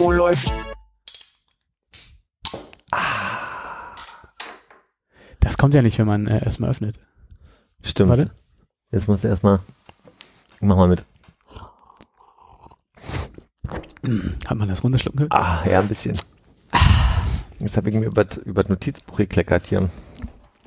Oh, läuft. Das kommt ja nicht, wenn man äh, erstmal öffnet. Stimmt. Warte. Jetzt musst du erstmal. Mach mal mit. Hat man das runterschlucken können? Ah, ja, ein bisschen. Jetzt habe ich mir über, über das Notizbuch gekleckert hier.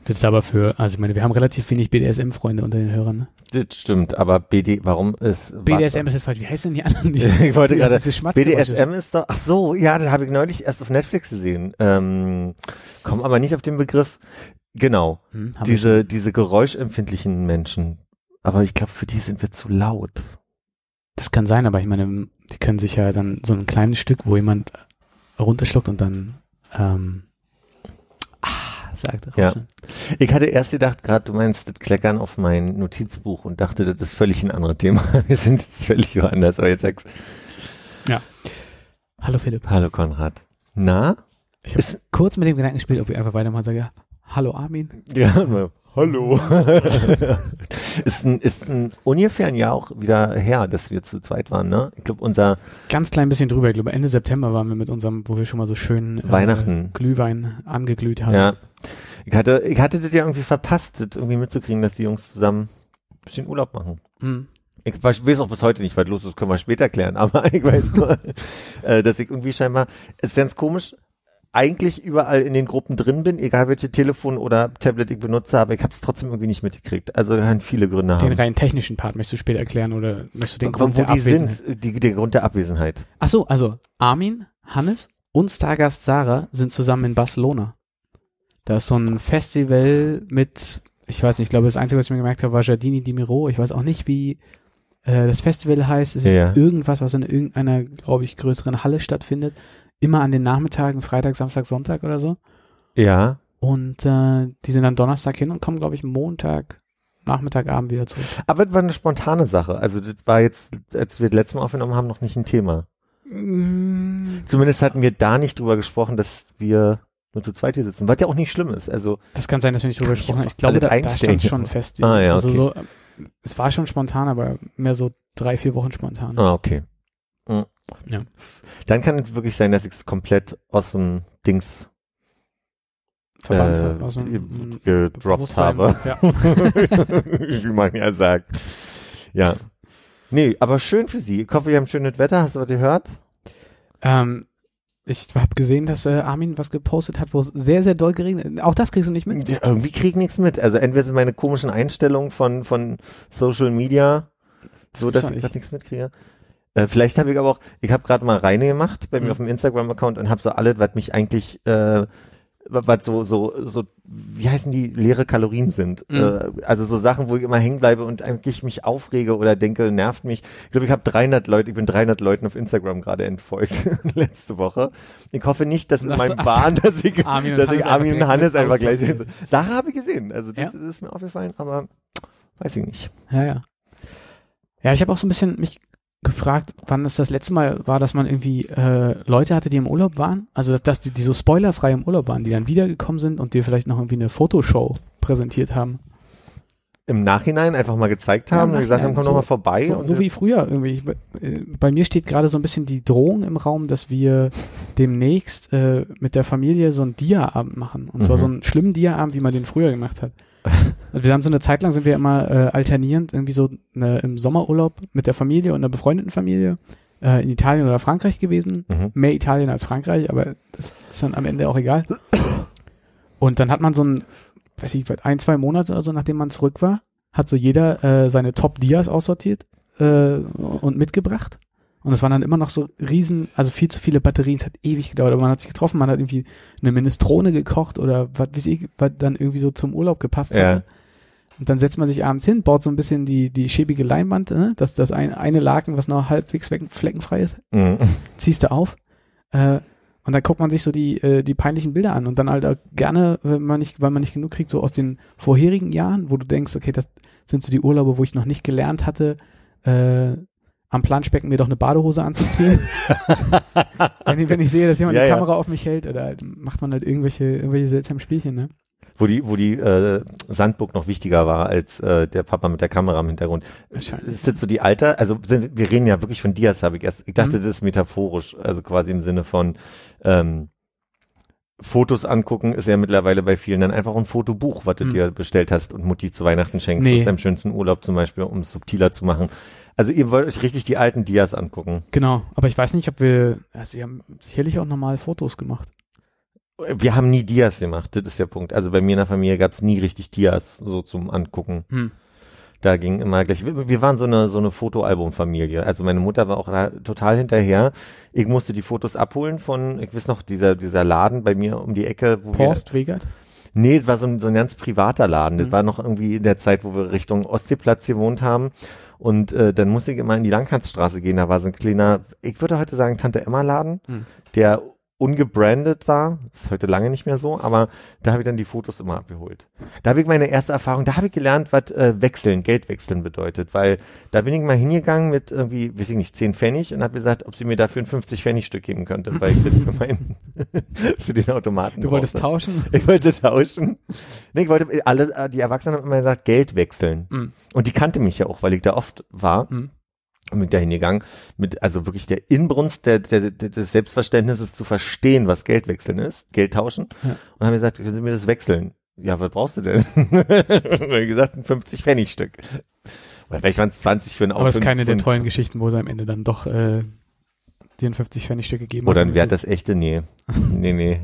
Das ist aber für, also ich meine, wir haben relativ wenig BDSM-Freunde unter den Hörern. Ne? Das stimmt, aber BD, warum ist. was- BDSM ist jetzt falsch. Wie heißt denn die anderen? ich wollte gerade. BDSM ist doch. Ach so, ja, das habe ich neulich erst auf Netflix gesehen. Ähm, komm aber nicht auf den Begriff. Genau. Hm, Diese, diese geräuschempfindlichen Menschen. Aber ich glaube, für die sind wir zu laut. Das kann sein, aber ich meine, die können sich ja dann so ein kleines Stück, wo jemand runterschluckt und dann ähm, sagt. Ja. rauschen. Ich hatte erst gedacht, gerade du meinst das Kleckern auf mein Notizbuch und dachte, das ist völlig ein anderes Thema. Wir sind jetzt völlig woanders. Aber jetzt sagst Hallo Philipp. Hallo Konrad. Na? Ich habe kurz mit dem Gedanken gespielt, ob ich einfach weitermachen sage, ja, hallo Armin. Ja, hallo. ist, ein, ist ein, ungefähr ein Jahr auch wieder her, dass wir zu zweit waren, ne? Ich glaube, unser Ganz klein bisschen drüber. Ich glaube, Ende September waren wir mit unserem, wo wir schon mal so schön äh, Weihnachten. Glühwein angeglüht haben. Ja. Ich hatte, ich hatte das ja irgendwie verpasst, das irgendwie mitzukriegen, dass die Jungs zusammen ein bisschen Urlaub machen. Hm. Ich weiß weiß auch bis heute nicht, was los ist, können wir später klären, aber ich weiß nur, äh, dass ich irgendwie scheinbar, es ist ganz komisch, eigentlich überall in den Gruppen drin bin, egal welche Telefon oder Tablet ich benutze, aber ich habe es trotzdem irgendwie nicht mitgekriegt. Also kann viele Gründe Den haben. rein technischen Part möchtest du später erklären oder möchtest du den Grund wo der die Abwesenheit? sind, die, der Grund der Abwesenheit. Ach so, also Armin, Hannes und Stargast Sarah sind zusammen in Barcelona. Da ist so ein Festival mit, ich weiß nicht, ich glaube, das Einzige, was ich mir gemerkt habe, war Giardini di Miro. Ich weiß auch nicht, wie äh, das Festival heißt. Es ist Ja. irgendwas, was in irgendeiner, glaube ich, größeren Halle stattfindet. Immer an den Nachmittagen, Freitag, Samstag, Sonntag oder so. Ja. Und äh, die sind dann Donnerstag hin und kommen, glaube ich, Montag, Nachmittag, Abend wieder zurück. Aber das war eine spontane Sache. Also das war jetzt, als wir das letzte Mal aufgenommen haben, noch nicht ein Thema. Mm, Zumindest hatten wir da nicht drüber gesprochen, dass wir nur zu zweit hier sitzen, was ja auch nicht schlimm ist. Also Das kann sein, dass wir nicht drüber gesprochen haben. Ich glaube, da, da stand schon fest. Ah, ja, also okay. so, es war schon spontan, aber mehr so drei, vier Wochen spontan. Ah, okay. Mhm. Ja. Dann kann es wirklich sein, dass ich es komplett aus dem Dings Verbannt äh. Also, ge- gedroppt habe. Ja. Wie man ja sagt. Ja. Nee, aber schön für Sie. Ich hoffe, wir haben schönes Wetter. Hast du was gehört? ähm, ich habe gesehen, dass äh, Armin was gepostet hat, wo es sehr, sehr doll geregnet Auch das kriegst du nicht mit. Ja, irgendwie krieg ich nichts mit. Also entweder sind meine komischen Einstellungen von, von Social Media so, dass ich gerade nichts mitkriege. Äh, vielleicht habe ich aber auch, ich habe gerade mal reine gemacht bei mir Mhm. auf dem Instagram-Account und habe so alles, was mich eigentlich, äh, was so, so, so, wie heißen die, leere Kalorien sind. Mhm. Äh, also so Sachen, wo ich immer hängen bleibe und eigentlich mich aufrege oder denke, nervt mich. Ich glaube, ich habe 300 Leute, ich bin 300 Leuten auf Instagram gerade entfolgt letzte Woche. Ich hoffe nicht, dass in meinem. Bahn, dass ich, Armin und dass Hannes ich Armin und einfach Hannes einfach gleich aussortiert. Sache habe ich gesehen. Also das, Ja. das ist mir aufgefallen, aber weiß ich nicht. Ja, ja. Ja, ich habe auch so ein bisschen mich gefragt, wann es das letzte Mal war, dass man irgendwie äh, Leute hatte, die im Urlaub waren. Also dass, dass die, die so spoilerfrei im Urlaub waren, die dann wiedergekommen sind und dir vielleicht noch irgendwie eine Fotoshow präsentiert haben. Im Nachhinein einfach mal gezeigt Ja, haben im und gesagt haben, komm so- vorbei. So, so wie früher irgendwie. Ich, äh, bei mir steht gerade so ein bisschen die Drohung im Raum, dass wir demnächst äh, mit der Familie so einen Dia-Abend machen. Und zwar Mhm. so einen schlimmen Dia-Abend, wie man den früher gemacht hat. Also wir haben so eine Zeit lang sind wir immer äh, alternierend irgendwie so eine, im Sommerurlaub mit der Familie und einer befreundeten Familie äh, in Italien oder Frankreich gewesen. Mhm. Mehr Italien als Frankreich, aber das ist dann am Ende auch egal. Und dann hat man so ein, weiß ich, ein, zwei Monate oder so, nachdem man zurück war, hat so jeder äh, seine Top-Dias aussortiert äh, und mitgebracht. Und es waren dann immer noch so riesen, also viel zu viele Batterien, es hat ewig gedauert, aber man hat sich getroffen, man hat irgendwie eine Minestrone gekocht oder was weiß ich, was dann irgendwie so zum Urlaub gepasst Ja. hatte. Und dann setzt man sich abends hin, baut so ein bisschen die, die schäbige Leinwand, ne? dass das ein, eine Laken, was noch halbwegs weg- fleckenfrei ist, Mhm. ziehst du auf. Äh, und dann guckt man sich so die, äh, die peinlichen Bilder an und dann halt auch gerne, wenn man nicht, weil man nicht genug kriegt, so aus den vorherigen Jahren, wo du denkst, okay, das sind so die Urlaube, wo ich noch nicht gelernt hatte, äh, am Planschbecken mir doch eine Badehose anzuziehen. wenn, ich, wenn ich sehe, dass jemand Ja, die ja. Kamera auf mich hält, oder halt macht man halt irgendwelche, irgendwelche seltsamen Spielchen, ne? Wo die, wo die äh, Sandburg noch wichtiger war als äh, der Papa mit der Kamera im Hintergrund. Ist das so die Alter? Also sind, wir reden ja wirklich von Dias, habe ich erst. Ich dachte, Mhm. das ist metaphorisch, also quasi im Sinne von ähm, Fotos angucken ist ja mittlerweile bei vielen dann einfach ein Fotobuch, was du Mhm. dir bestellt hast und Mutti zu Weihnachten schenkst, Nee. aus deinem schönsten Urlaub zum Beispiel, um es subtiler zu machen. Also ihr wollt euch richtig die alten Dias angucken. Genau, aber ich weiß nicht, ob wir, also wir haben sicherlich auch normal Fotos gemacht. Wir haben nie Dias gemacht, das ist der Punkt. Also bei mir in der Familie gab es nie richtig Dias so zum Angucken. Hm. Da ging immer gleich, wir, waren so eine, so eine Fotoalbumfamilie. Also meine Mutter war auch total hinterher. Ich musste die Fotos abholen von, ich weiß noch, dieser, dieser Laden bei mir um die Ecke, wo Horst Wegert? nee, das war so ein, so ein ganz privater Laden. Das Mhm. war noch irgendwie in der Zeit, wo wir Richtung Ostseeplatz gewohnt haben. Und äh, dann musste ich immer in die Langhansstraße gehen. Da war so ein kleiner, ich würde heute sagen, Tante Emma Laden, Mhm. der ungebrandet war. Ist heute lange nicht mehr so, aber da habe ich dann die Fotos immer abgeholt. Da habe ich meine erste Erfahrung, da habe ich gelernt, was äh, wechseln, Geld wechseln bedeutet, weil da bin ich mal hingegangen mit irgendwie, weiß ich nicht, 10 Pfennig und habe gesagt, ob sie mir dafür ein 50 Pfennig Stück geben könnte, weil ich das für meinen, für den Automaten Du wolltest brauchte. tauschen? Ich wollte tauschen. Nee, ich wollte, alle, die Erwachsenen haben immer gesagt, Geld wechseln. Mhm. Und die kannte mich ja auch, weil ich da oft war Mhm. Und bin da hingegangen, mit also wirklich der Inbrunst der, der, der, des Selbstverständnisses zu verstehen, was Geldwechseln ist, Geld tauschen. Ja. Und haben gesagt, können Sie mir das wechseln? Ja, was brauchst du denn? und gesagt, ein 50 Pfennig Stück. Oder vielleicht waren es 20 für ein Auto. Aber es ist keine der tollen Geschichten, wo sie am Ende dann doch äh, dir ein 50 Pfennig Stück gegeben Oder ein Wert das echte? Nee. nee, nee.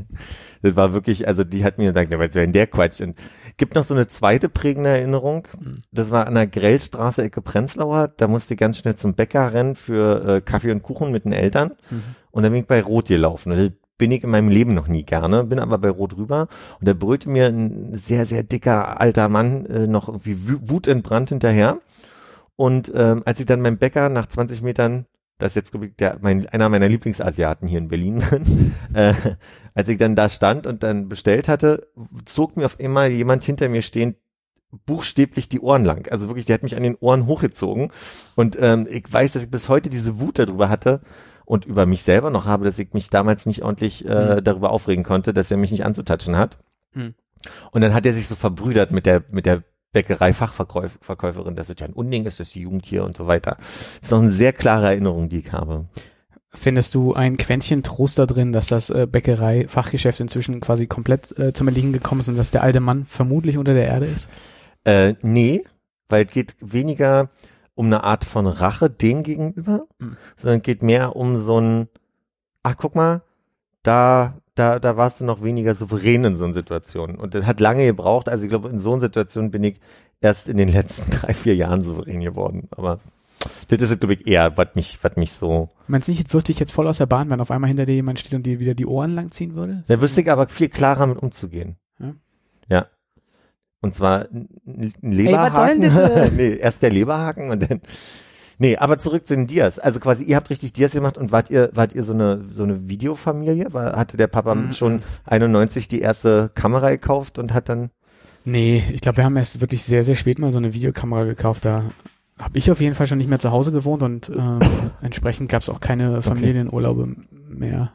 Das war wirklich, also die hat mir gesagt, was ist denn der Quatsch? Und gibt noch so eine zweite prägende Erinnerung. Mhm. Das war an der Grellstraße, Ecke Prenzlauer. Da musste ich ganz schnell zum Bäcker rennen für äh, Kaffee und Kuchen mit den Eltern. Mhm. Und dann bin ich bei Rot gelaufen. Und das bin ich in meinem Leben noch nie gerne, bin aber bei Rot rüber. Und da brüllte mir ein sehr, sehr dicker alter Mann äh, noch irgendwie wutentbrannt hinterher. Und ähm, als ich dann beim Bäcker nach 20 Metern, das ist jetzt der, mein, einer meiner Lieblingsasiaten hier in Berlin, äh, als ich dann da stand und dann bestellt hatte, zog mir auf einmal jemand hinter mir stehend buchstäblich die Ohren lang. Also wirklich, der hat mich an den Ohren hochgezogen. Und ähm, ich weiß, dass ich bis heute diese Wut darüber hatte und über mich selber noch habe, dass ich mich damals nicht ordentlich äh, Mhm. darüber aufregen konnte, dass er mich nicht anzutatschen hat. Mhm. Und dann hat er sich so verbrüdert mit der, mit der Bäckerei-Fachverkäuferin, dass es ja ein Unding ist, dass die Jugend hier und so weiter. Das ist noch eine sehr klare Erinnerung, die ich habe. Findest du ein Quäntchen Trost da drin, dass das äh, Bäckerei-Fachgeschäft inzwischen quasi komplett äh, zum Erliegen gekommen ist und dass der alte Mann vermutlich unter der Erde ist? Äh, nee, weil es geht weniger um eine Art von Rache dem gegenüber, Mhm. sondern es geht mehr um so ein, ach guck mal, da, da, da warst du noch weniger souverän in so einer Situation. Und das hat lange gebraucht. Also ich glaube, in so einer Situation bin ich erst in den letzten drei, vier Jahren souverän geworden. Aber das ist, glaube ich, eher, was mich, was mich so. Meinst du nicht, es wirft dich jetzt voll aus der Bahn, wenn auf einmal hinter dir jemand steht und dir wieder die Ohren langziehen würde? Da wüsste ich aber viel klarer mit umzugehen. Ja. Ja. Und zwar ein ein was soll Leberhaken. denn das, nee, erst der Leberhaken und dann. Nee, aber zurück zu den Dias. Also quasi, ihr habt richtig Dias gemacht und wart ihr, wart ihr so eine, so eine Videofamilie? War, hatte der Papa Mhm. schon 91 die erste Kamera gekauft und hat dann, Nee, ich glaube, wir haben erst wirklich sehr, sehr spät mal so eine Videokamera gekauft. Da habe ich auf jeden Fall schon nicht mehr zu Hause gewohnt und ähm, entsprechend gab es auch keine Familienurlaube mehr.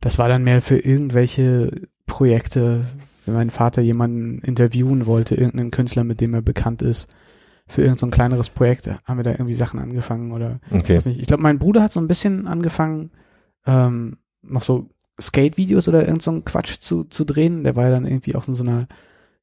Das war dann mehr für irgendwelche Projekte, wenn mein Vater jemanden interviewen wollte, irgendeinen Künstler, mit dem er bekannt ist, für irgendein so ein kleineres Projekt, haben wir da irgendwie Sachen angefangen oder ich okay. weiß nicht. Ich glaube, mein Bruder hat so ein bisschen angefangen, ähm, noch so Skate-Videos oder irgend so einen Quatsch zu, zu drehen. Der war ja dann irgendwie auch in so einer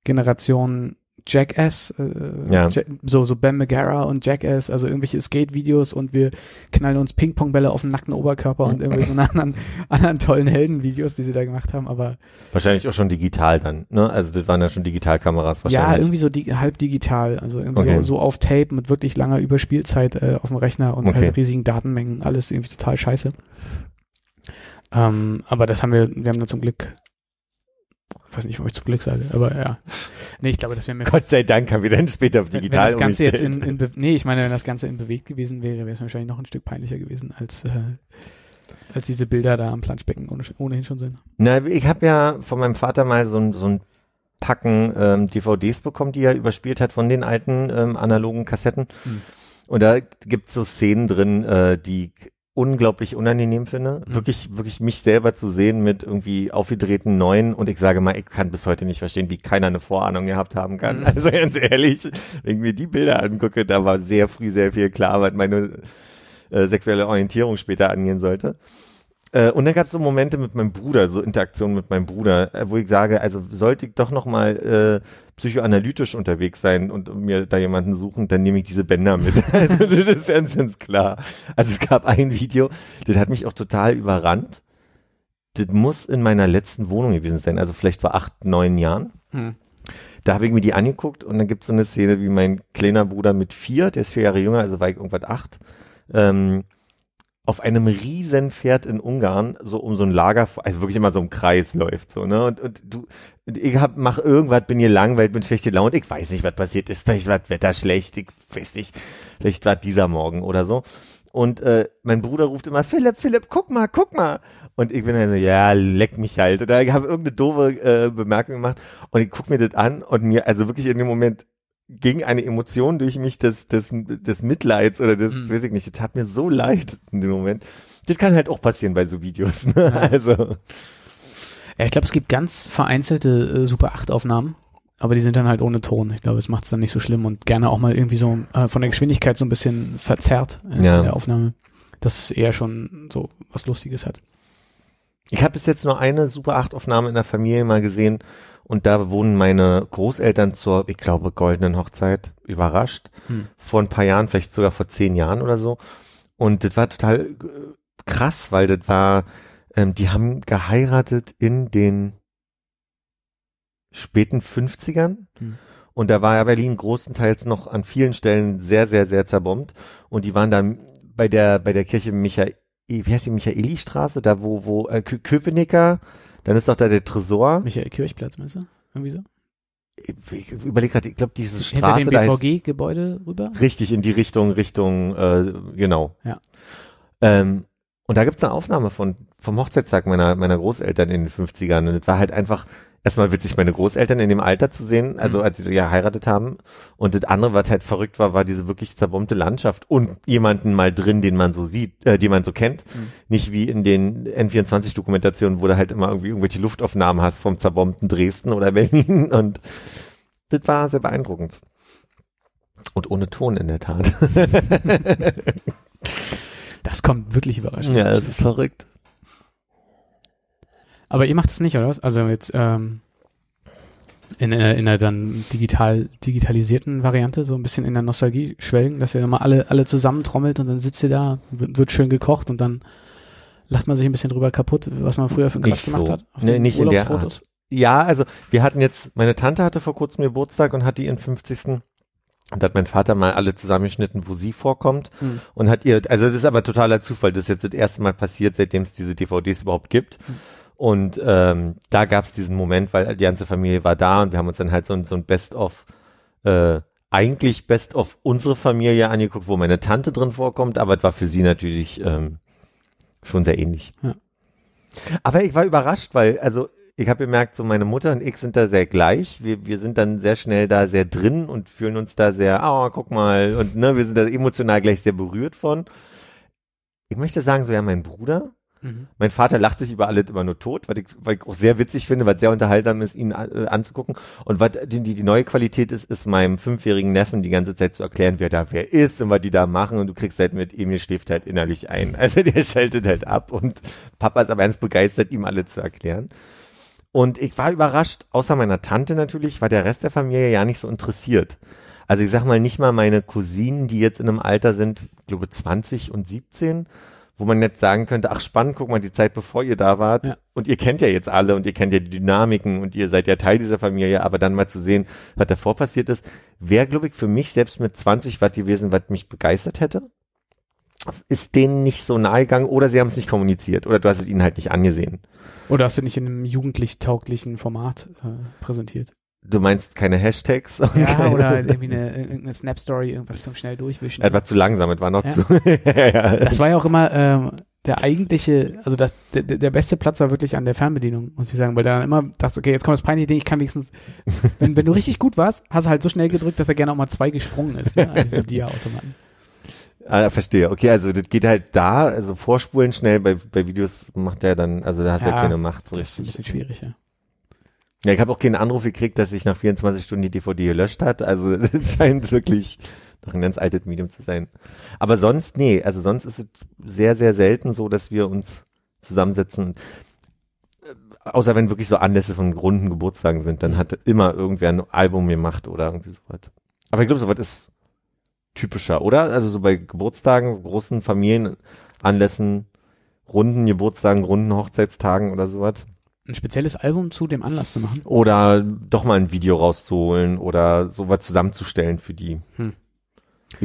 Generation Jackass, äh, Ja. Ja- so, so Ben Magara und Jackass, also irgendwelche Skate-Videos und wir knallen uns Ping-Pong-Bälle auf den nackten Oberkörper und irgendwie so eine anderen, anderen tollen Helden-Videos, die sie da gemacht haben, aber Wahrscheinlich auch schon digital dann, ne? Also das waren ja schon Digitalkameras wahrscheinlich. ja, irgendwie so di halb digital, also irgendwie Okay. so, so auf Tape mit wirklich langer Überspielzeit äh, auf dem Rechner und Okay. halt riesigen Datenmengen, alles irgendwie total scheiße. Ähm, aber das haben wir, wir haben da zum Glück Ich weiß nicht, warum ich zum Glück sage, aber ja. Nee, ich glaube, das wäre mir Gott sei Dank haben wir dann später auf wenn, wenn digital das Ganze jetzt in, in nee, ich meine, wenn das Ganze in bewegt gewesen wäre, wäre es wahrscheinlich noch ein Stück peinlicher gewesen, als, äh, als diese Bilder da am Planschbecken ohne, ohnehin schon sind. Na, ich habe ja von meinem Vater mal so ein, so ein Packen ähm, DVDs bekommen, die er überspielt hat von den alten ähm, analogen Kassetten. Hm. Und da gibt's so Szenen drin, äh, die unglaublich unangenehm finde. Mhm. Wirklich, wirklich mich selber zu sehen mit irgendwie aufgedrehten Neuen. Und ich sage mal, ich kann bis heute nicht verstehen, wie keiner eine Vorahnung gehabt haben kann. Mhm. Also ganz ehrlich, wenn ich mir die Bilder angucke, da war sehr früh sehr viel klar, was meine äh, sexuelle Orientierung später angehen sollte. Äh, und dann gab es so Momente mit meinem Bruder, so Interaktionen mit meinem Bruder, äh, wo ich sage, also sollte ich doch noch mal äh, psychoanalytisch unterwegs sein und mir da jemanden suchen, dann nehme ich diese Bänder mit. also das ist ganz, ganz klar. Also es gab ein Video, das hat mich auch total überrannt. Das muss in meiner letzten Wohnung gewesen sein, also vielleicht vor acht, neun Jahren. Hm. Da habe ich mir die angeguckt und dann gibt es so eine Szene, wie mein kleiner Bruder mit vier, der ist vier Jahre jünger, also war ich irgendwas acht, ähm, auf einem riesen Pferd in Ungarn so um so ein Lager, also wirklich immer so im Kreis läuft, so, ne, und, und du, und ich hab, mach irgendwas, bin hier langweilig, bin schlechte Laune, ich weiß nicht, was passiert ist, vielleicht war das Wetter schlecht, ich weiß nicht, vielleicht war dieser Morgen oder so. Und äh, mein Bruder ruft immer, Philipp, Philipp, guck mal, guck mal. Und ich bin dann so, ja, leck mich halt. Oder ich habe irgendeine doofe äh, Bemerkung gemacht und ich guck mir das an und mir, also wirklich in dem Moment ging eine Emotion durch mich des, des, des Mitleids oder des, Mhm. weiß ich nicht, das tat mir so leid in dem Moment. Das kann halt auch passieren bei so Videos. Ne? Ja. Also, Ja, ich glaube, es gibt ganz vereinzelte äh, Super 8 Aufnahmen, aber die sind dann halt ohne Ton. Ich glaube, es macht es dann nicht so schlimm und gerne auch mal irgendwie so äh, von der Geschwindigkeit so ein bisschen verzerrt äh, Ja. in der Aufnahme, dass es eher schon so was Lustiges hat. ich habe bis jetzt nur eine Super 8 Aufnahme in der Familie mal gesehen und da wurden meine Großeltern zur, ich glaube, goldenen Hochzeit überrascht. Hm. vor ein paar Jahren, vielleicht sogar vor zehn Jahren oder so. Und das war total äh, krass, weil das war, ähm, die haben geheiratet in den späten 50ern. Hm. Und da war ja Berlin großenteils noch an vielen Stellen sehr, sehr, sehr zerbombt. Und die waren dann bei der, bei der Kirche Michael, wie heißt die Michaeli-Straße, da wo, wo, äh, Kö- Köpenicker, dann ist doch da der Tresor. Michael Kirchplatz, meinst du? Irgendwie so? Ich überlege gerade, ich glaube, diese Hinter Straße dem da ist, BVG-Gebäude rüber? Richtig, in die Richtung, Richtung, äh, genau. Ja. Ähm, und da gibt's eine Aufnahme von, vom Hochzeitstag meiner, meiner Großeltern in den 50ern. Und es war halt einfach erstmal witzig, meine Großeltern in dem Alter zu sehen, also Mhm. als sie ja geheiratet haben. Und das andere, was halt verrückt war, war diese wirklich zerbombte Landschaft und jemanden mal drin, den man so sieht, äh, den man so kennt. Mhm. Nicht wie in den N24-Dokumentationen, wo du halt immer irgendwie irgendwelche Luftaufnahmen hast vom zerbombten Dresden oder Berlin. Und das war sehr beeindruckend. Und ohne Ton in der Tat. Das kommt wirklich überraschend. ja, das ist verrückt. Aber ihr macht es nicht, oder was? Also jetzt ähm, in, äh, in einer dann digital digitalisierten Variante, so ein bisschen in der Nostalgie schwelgen, dass ihr immer alle, alle zusammentrommelt und dann sitzt ihr da, wird, schön gekocht und dann lacht man sich ein bisschen drüber kaputt, was man früher für einen Quatsch gemacht so. hat. Auf Nee, nicht in der Urlaubsfotos. Ja, also wir hatten jetzt, meine Tante hatte vor kurzem Geburtstag und hat die ihren 50. Und hat mein Vater mal alle zusammengeschnitten, wo sie vorkommt Hm. und hat ihr, also das ist aber totaler Zufall, das ist jetzt das erste Mal passiert, seitdem es diese DVDs überhaupt gibt. Hm. Und ähm, da gab es diesen Moment, weil die ganze Familie war da und wir haben uns dann halt so, ein- so ein Best-of, äh, eigentlich Best-of unsere Familie angeguckt, wo meine Tante drin vorkommt, aber es war für sie natürlich ähm, schon sehr ähnlich. Ja. Aber ich war überrascht, weil, also ich habe gemerkt, so meine Mutter und ich sind da sehr gleich. Wir, wir sind dann sehr schnell da sehr drin und fühlen uns da sehr, oh, guck mal, und ne, wir sind da emotional gleich sehr berührt von. Ich möchte sagen, so ja, mein Bruder, Mhm. mein Vater lacht sich über alles immer nur tot, was ich, ich auch sehr witzig finde, was sehr unterhaltsam ist, ihn äh, anzugucken. Und was die, die, die neue Qualität ist, ist meinem fünfjährigen Neffen die ganze Zeit zu erklären, wer da wer ist und was die da machen. Und du kriegst halt mit, Emil schläft halt innerlich ein. Also der schaltet halt ab und Papa ist aber ganz begeistert, ihm alles zu erklären. Und ich war überrascht, außer meiner Tante natürlich, war der Rest der Familie ja nicht so interessiert. Also ich sag mal, nicht mal meine Cousinen, die jetzt in einem Alter sind, ich glaube 20 und 17, wo man jetzt sagen könnte, ach spannend, guck mal, die Zeit bevor ihr da wart. Ja. Und ihr kennt ja jetzt alle und ihr kennt ja die Dynamiken und ihr seid ja Teil dieser Familie, aber dann mal zu sehen, was davor passiert ist, wäre, glaube ich, für mich selbst mit 20 was gewesen, was mich begeistert hätte. ist denen nicht so nahe gegangen oder sie haben es nicht kommuniziert oder du hast es ihnen halt nicht angesehen. Oder hast du nicht in einem jugendlich tauglichen Format äh, präsentiert? Du meinst keine Hashtags? Ja, keine- oder irgendwie eine, irgendeine Snap-Story, irgendwas zum schnell durchwischen. Es war zu langsam, es war noch Ja. zu. ja, ja. Das war ja auch immer ähm, der eigentliche, also das, der, der beste Platz war wirklich an der Fernbedienung, muss ich sagen, weil da dann immer dachte, okay, jetzt kommt das peinliche Ding, ich kann wenigstens, wenn, wenn du richtig gut warst, hast du halt so schnell gedrückt, dass er gerne auch mal zwei gesprungen ist, ne, an diesem Dia-Automaten. Ah, verstehe. Okay, also das geht halt da, also vorspulen schnell, bei, bei Videos macht der dann, also da hast du ja, Ja, keine Macht so Das ist ein richtig. bisschen schwierig, ja. Ja, ich habe auch keinen Anruf gekriegt, dass sich nach 24 Stunden die DVD gelöscht hat. Also es scheint wirklich noch ein ganz altes Medium zu sein. Aber sonst, nee, also sonst ist es sehr, sehr selten so, dass wir uns zusammensetzen. Äh, Außer wenn wirklich so Anlässe von runden Geburtstagen sind, dann hat immer irgendwer ein Album gemacht oder irgendwie sowas. Aber ich glaube, sowas ist typischer, oder? Also so bei Geburtstagen, großen Familienanlässen, runden Geburtstagen, runden Hochzeitstagen oder sowas. Ein spezielles Album zu dem Anlass zu machen. Oder doch mal ein Video rauszuholen oder sowas zusammenzustellen für die.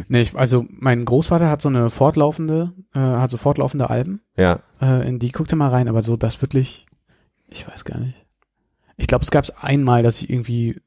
Nee, ich, also mein Großvater hat so eine fortlaufende, äh, hat so fortlaufende Alben, Ja. äh, in die guckte mal rein, aber so das wirklich, ich weiß gar nicht. Ich glaube, es gab es einmal, dass ich irgendwie,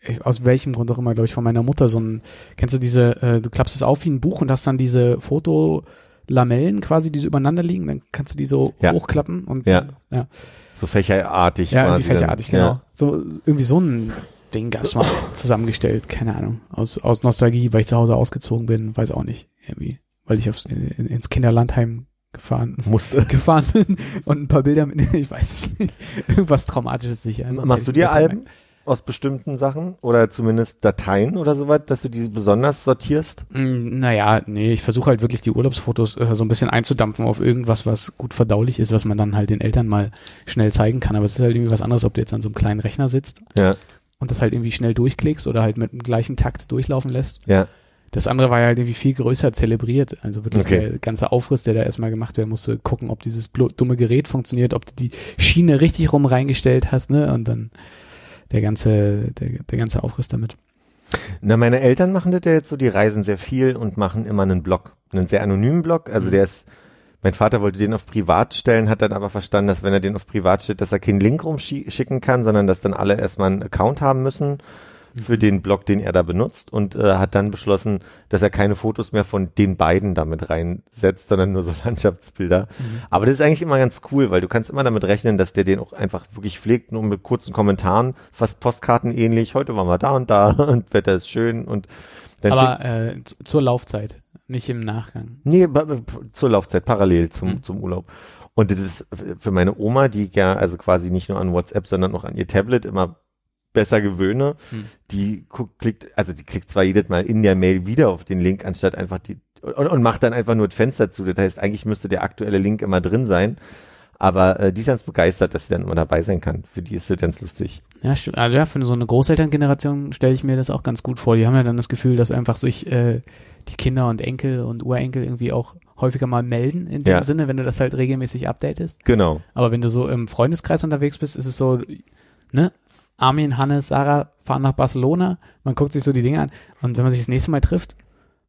ich, aus welchem Grund auch immer, glaube ich, von meiner Mutter so ein, kennst du diese, äh, du klappst es auf wie ein Buch und hast dann diese Fotolamellen quasi, die so übereinander liegen, dann kannst du die so Ja. hochklappen und Ja. ja, So fächerartig. ja irgendwie quasi dann. fächerartig, genau. Ja. So irgendwie so ein Ding gab's mal zusammengestellt, keine Ahnung, aus aus Nostalgie, weil ich zu Hause ausgezogen bin, weiß auch nicht, irgendwie, weil ich aufs, in, in, ins Kinderlandheim gefahren Musste. gefahren bin und ein paar Bilder mit, ich weiß es nicht, irgendwas Traumatisches sicher. Sonst Machst du dir Alben aus bestimmten Sachen oder zumindest Dateien oder sowas, dass du die besonders sortierst? Mm, Naja, nee, ich versuche halt wirklich die Urlaubsfotos äh, so ein bisschen einzudampfen auf irgendwas, was gut verdaulich ist, was man dann halt den Eltern mal schnell zeigen kann. Aber es ist halt irgendwie was anderes, ob du jetzt an so einem kleinen Rechner sitzt Ja. und das halt irgendwie schnell durchklickst oder halt mit dem gleichen Takt durchlaufen lässt. Ja. Das andere war ja halt irgendwie viel größer zelebriert. Also wirklich Okay. der ganze Aufriss, der da erstmal gemacht werden musste, gucken, ob dieses dumme Gerät funktioniert, ob du die Schiene richtig rum reingestellt hast, ne? Und dann der ganze, der, der ganze Aufriss damit. Na, meine Eltern machen das ja jetzt so, die reisen sehr viel und machen immer einen Blog, einen sehr anonymen Blog. Also Mhm. der ist, mein Vater wollte den auf privat stellen, hat dann aber verstanden, dass wenn er den auf privat stellt, dass er keinen Link rumschicken kann, sondern dass dann alle erstmal einen Account haben müssen für den Blog, den er da benutzt und äh, hat dann beschlossen, dass er keine Fotos mehr von den beiden damit reinsetzt, sondern nur so Landschaftsbilder. Aber das ist eigentlich immer ganz cool, weil du kannst immer damit rechnen, dass der den auch einfach wirklich pflegt, nur mit kurzen Kommentaren, fast Postkarten ähnlich. Heute waren wir da und da und Wetter ist schön und dann Aber äh, zu- zur Laufzeit, nicht im Nachgang. Nee, zur Laufzeit, parallel zum, Hm. zum Urlaub. Und das ist für meine Oma, die ja also quasi nicht nur an WhatsApp, sondern auch an ihr Tablet immer besser gewöhne, Hm. die guckt, klickt, also die klickt zwar jedes Mal in der Mail wieder auf den Link, anstatt einfach die, und, und macht dann einfach nur das Fenster zu. Das heißt, eigentlich müsste der aktuelle Link immer drin sein. Aber äh, die ist ganz begeistert, dass sie dann immer dabei sein kann. Für die ist das ganz lustig. Ja, stimmt. Also ja, für so eine Großelterngeneration stelle ich mir das auch ganz gut vor. Die haben ja dann das Gefühl, dass einfach sich äh, die Kinder und Enkel und Urenkel irgendwie auch häufiger mal melden, in dem Ja. Sinne, wenn du das halt regelmäßig updatest. Genau. Aber wenn du so im Freundeskreis unterwegs bist, ist es so, ne? Armin, Hannes, Sarah fahren nach Barcelona, man guckt sich so die Dinge an und wenn man sich das nächste Mal trifft,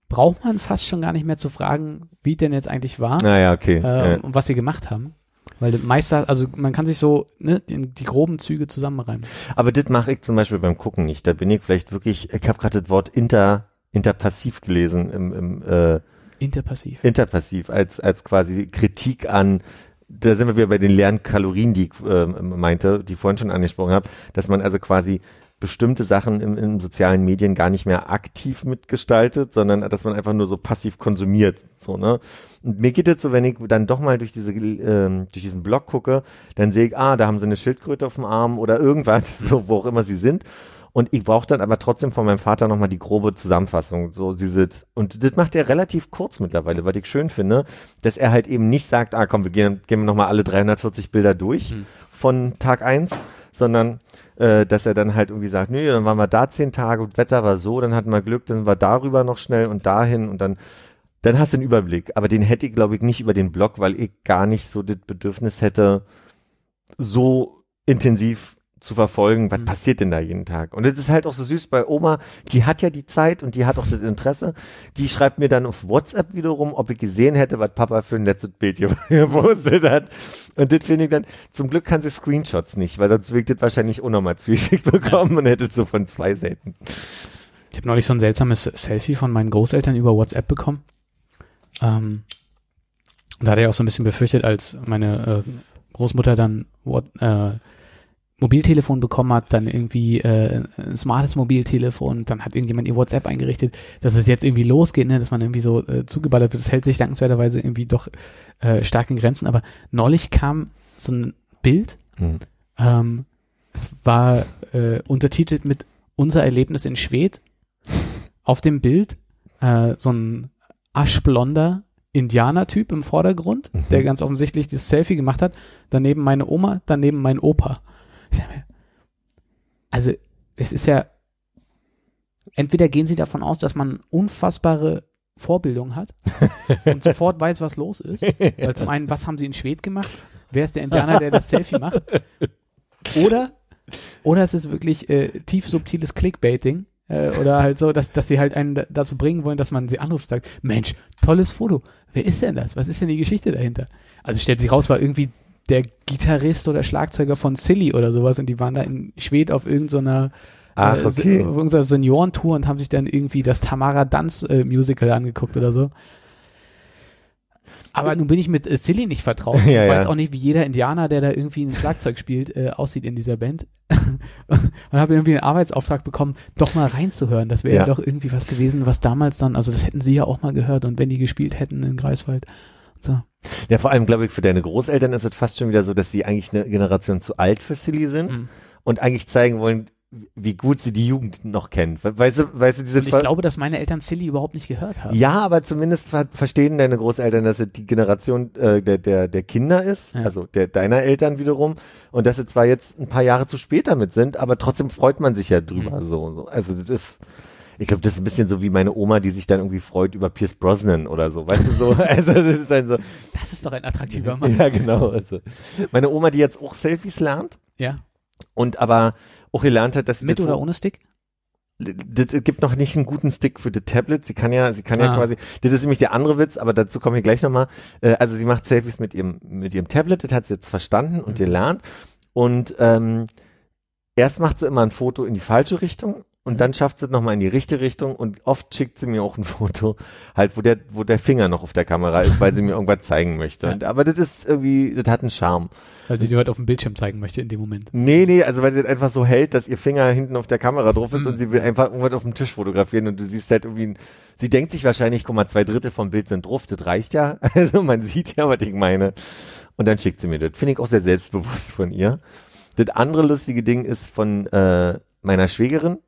braucht man fast schon gar nicht mehr zu fragen, wie denn jetzt eigentlich war Naja, okay. äh, ja. und was sie gemacht haben. Weil Meister, also man kann sich so ne, die, die groben Züge zusammenreimen. Aber das mache ich zum Beispiel beim Gucken nicht. Da bin ich vielleicht wirklich, ich habe gerade das Wort inter, interpassiv gelesen im, im äh, Interpassiv. interpassiv als, als quasi Kritik an, da sind wir wieder bei den leeren Kalorien, die ich äh, meinte, die ich vorhin schon angesprochen habe, dass man also quasi bestimmte Sachen im, in sozialen Medien gar nicht mehr aktiv mitgestaltet, sondern dass man einfach nur so passiv konsumiert, so, ne? Und mir geht es so, wenn ich dann doch mal durch diese, ähm, durch diesen Blog gucke, dann sehe ich, ah, da haben sie eine Schildkröte auf dem Arm oder irgendwas, so, wo auch immer sie sind. Und ich brauche dann aber trotzdem von meinem Vater nochmal die grobe Zusammenfassung. So diese, und das macht er relativ kurz mittlerweile, was ich schön finde, dass er halt eben nicht sagt, ah komm, wir gehen, gehen nochmal alle 340 Bilder durch Hm. von Tag eins, sondern äh, dass er dann halt irgendwie sagt, nö, dann waren wir da zehn Tage und Wetter war so, dann hatten wir Glück, dann war darüber noch schnell und dahin und dann dann hast du einen Überblick. Aber den hätte ich, glaube ich, nicht über den Blog, weil ich gar nicht so das Bedürfnis hätte, so intensiv zu verfolgen, was Mhm. passiert denn da jeden Tag. Und das ist halt auch so süß bei Oma, die hat ja die Zeit und die hat auch das Interesse. Die schreibt mir dann auf WhatsApp wiederum, ob ich gesehen hätte, was Papa für ein letztes Bild hier gepostet hat. Und das finde ich dann, zum Glück kann sie Screenshots nicht, weil sonst wirkt das wahrscheinlich unnormal zugeschickt bekommen und hätte so von zwei Seiten. Ich habe neulich so ein seltsames Selfie von meinen Großeltern über WhatsApp bekommen. Ähm, und da hatte ich auch so ein bisschen befürchtet, als meine äh, Großmutter dann What, äh, Mobiltelefon bekommen hat, dann irgendwie äh, ein smartes Mobiltelefon, dann hat irgendjemand ihr WhatsApp eingerichtet, dass es jetzt irgendwie losgeht, ne, dass man irgendwie so äh, zugeballert wird. Das hält sich dankenswerterweise irgendwie doch äh, stark in Grenzen. Aber neulich kam so ein Bild, Mhm. ähm, es war äh, untertitelt mit Unser Erlebnis in Schwedt. Auf dem Bild äh, so ein aschblonder Indianer-Typ im Vordergrund, der ganz offensichtlich das Selfie gemacht hat. Daneben meine Oma, daneben mein Opa. Also, es ist ja, entweder gehen sie davon aus, dass man unfassbare Vorbildung hat und sofort weiß, was los ist. Weil zum einen, was haben sie in Schwed gemacht? Wer ist der Indianer, der das Selfie macht? Oder, oder es ist wirklich äh, tief subtiles Clickbaiting. Äh, oder halt so, dass, dass sie halt einen da- dazu bringen wollen, dass man sie anruft und sagt, Mensch, tolles Foto. Wer ist denn das? Was ist denn die Geschichte dahinter? Also stellt sich raus, war irgendwie der Gitarrist oder Schlagzeuger von Silly oder sowas und die waren da in Schwed auf irgendeiner Ach, äh, Se- okay. auf irgendeiner Seniorentour und haben sich dann irgendwie das Tamara Dance äh, Musical angeguckt oder so. Aber nun bin ich mit äh, Silly nicht vertraut. Ich Ja, weiß ja. auch nicht, wie jeder Indianer, der da irgendwie ein Schlagzeug spielt, äh, aussieht in dieser Band. und habe irgendwie einen Arbeitsauftrag bekommen, doch mal reinzuhören. Das wäre Ja. doch irgendwie was gewesen, was damals dann, also das hätten sie ja auch mal gehört und wenn die gespielt hätten in Greifswald. So. Ja, vor allem, glaube ich, für deine Großeltern ist es fast schon wieder so, dass sie eigentlich eine Generation zu alt für Silly sind Mhm. und eigentlich zeigen wollen, wie gut sie die Jugend noch kennen. We- Weißt du, weißt du, diese Und ich glaube, dass meine Eltern Silly überhaupt nicht gehört haben. Ja, aber zumindest ver verstehen deine Großeltern, dass es die Generation äh, der, der, der Kinder ist, Ja. also der deiner Eltern wiederum, und dass sie zwar jetzt ein paar Jahre zu spät damit sind, aber trotzdem freut man sich ja drüber Mhm. so, so. Also das ist, ich glaube, das ist ein bisschen so wie meine Oma, die sich dann irgendwie freut über Pierce Brosnan oder so, weißt du so? Also das ist dann so, Das ist doch ein attraktiver Mann. ja genau. Also meine Oma, die jetzt auch Selfies lernt Ja. und aber auch gelernt hat, dass sie Mit oder ohne Stick? das gibt noch nicht einen guten Stick für das Tablet. Sie kann ja, sie kann ja Ah. quasi, das ist nämlich der andere Witz, aber dazu kommen wir gleich nochmal. Äh, also sie macht Selfies mit ihrem, mit ihrem Tablet, das hat sie jetzt verstanden und Mhm. gelernt. Und ähm, erst macht sie immer ein Foto in die falsche Richtung und dann schafft sie es nochmal in die richtige Richtung und oft schickt sie mir auch ein Foto, halt, wo der, wo der Finger noch auf der Kamera ist, weil sie mir irgendwas zeigen möchte. Ja. Und, aber das ist irgendwie, das hat einen Charme. Weil sie dir heute auf dem Bildschirm zeigen möchte in dem Moment. Nee, nee, also weil sie halt einfach so hält, dass ihr Finger hinten auf der Kamera drauf ist Mhm. und sie will einfach irgendwas auf dem Tisch fotografieren und du siehst halt irgendwie, ein, sie denkt sich wahrscheinlich, guck mal, zwei Drittel vom Bild sind drauf, das reicht ja. Also man sieht ja, was ich meine. Und dann schickt sie mir das. Finde ich auch sehr selbstbewusst von ihr. Das andere lustige Ding ist von äh, meiner Schwägerin,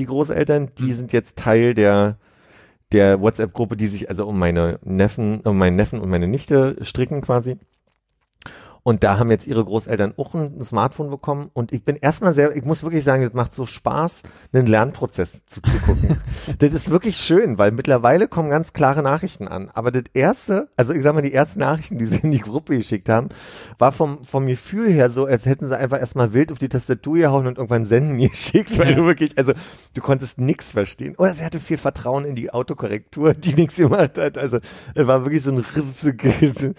die Großeltern, die Mhm. sind jetzt Teil der der WhatsApp-Gruppe, die sich also um meine Neffen, um meinen Neffen und meine Nichte stricken quasi. Und da haben jetzt ihre Großeltern auch ein, Smartphone bekommen. Und ich bin erstmal sehr, ich muss wirklich sagen, es macht so Spaß, einen Lernprozess zuzugucken. das ist wirklich schön, weil mittlerweile kommen ganz klare Nachrichten an. Aber das erste, also ich sag mal, die ersten Nachrichten, die sie in die Gruppe geschickt haben, war vom, vom Gefühl her so, als hätten sie einfach erstmal wild auf die Tastatur gehauen und irgendwann senden geschickt, weil Ja. du wirklich, also du konntest nix verstehen. Oder sie hatte viel Vertrauen in die Autokorrektur, die nichts gemacht hat. Also es war wirklich so ein Risse.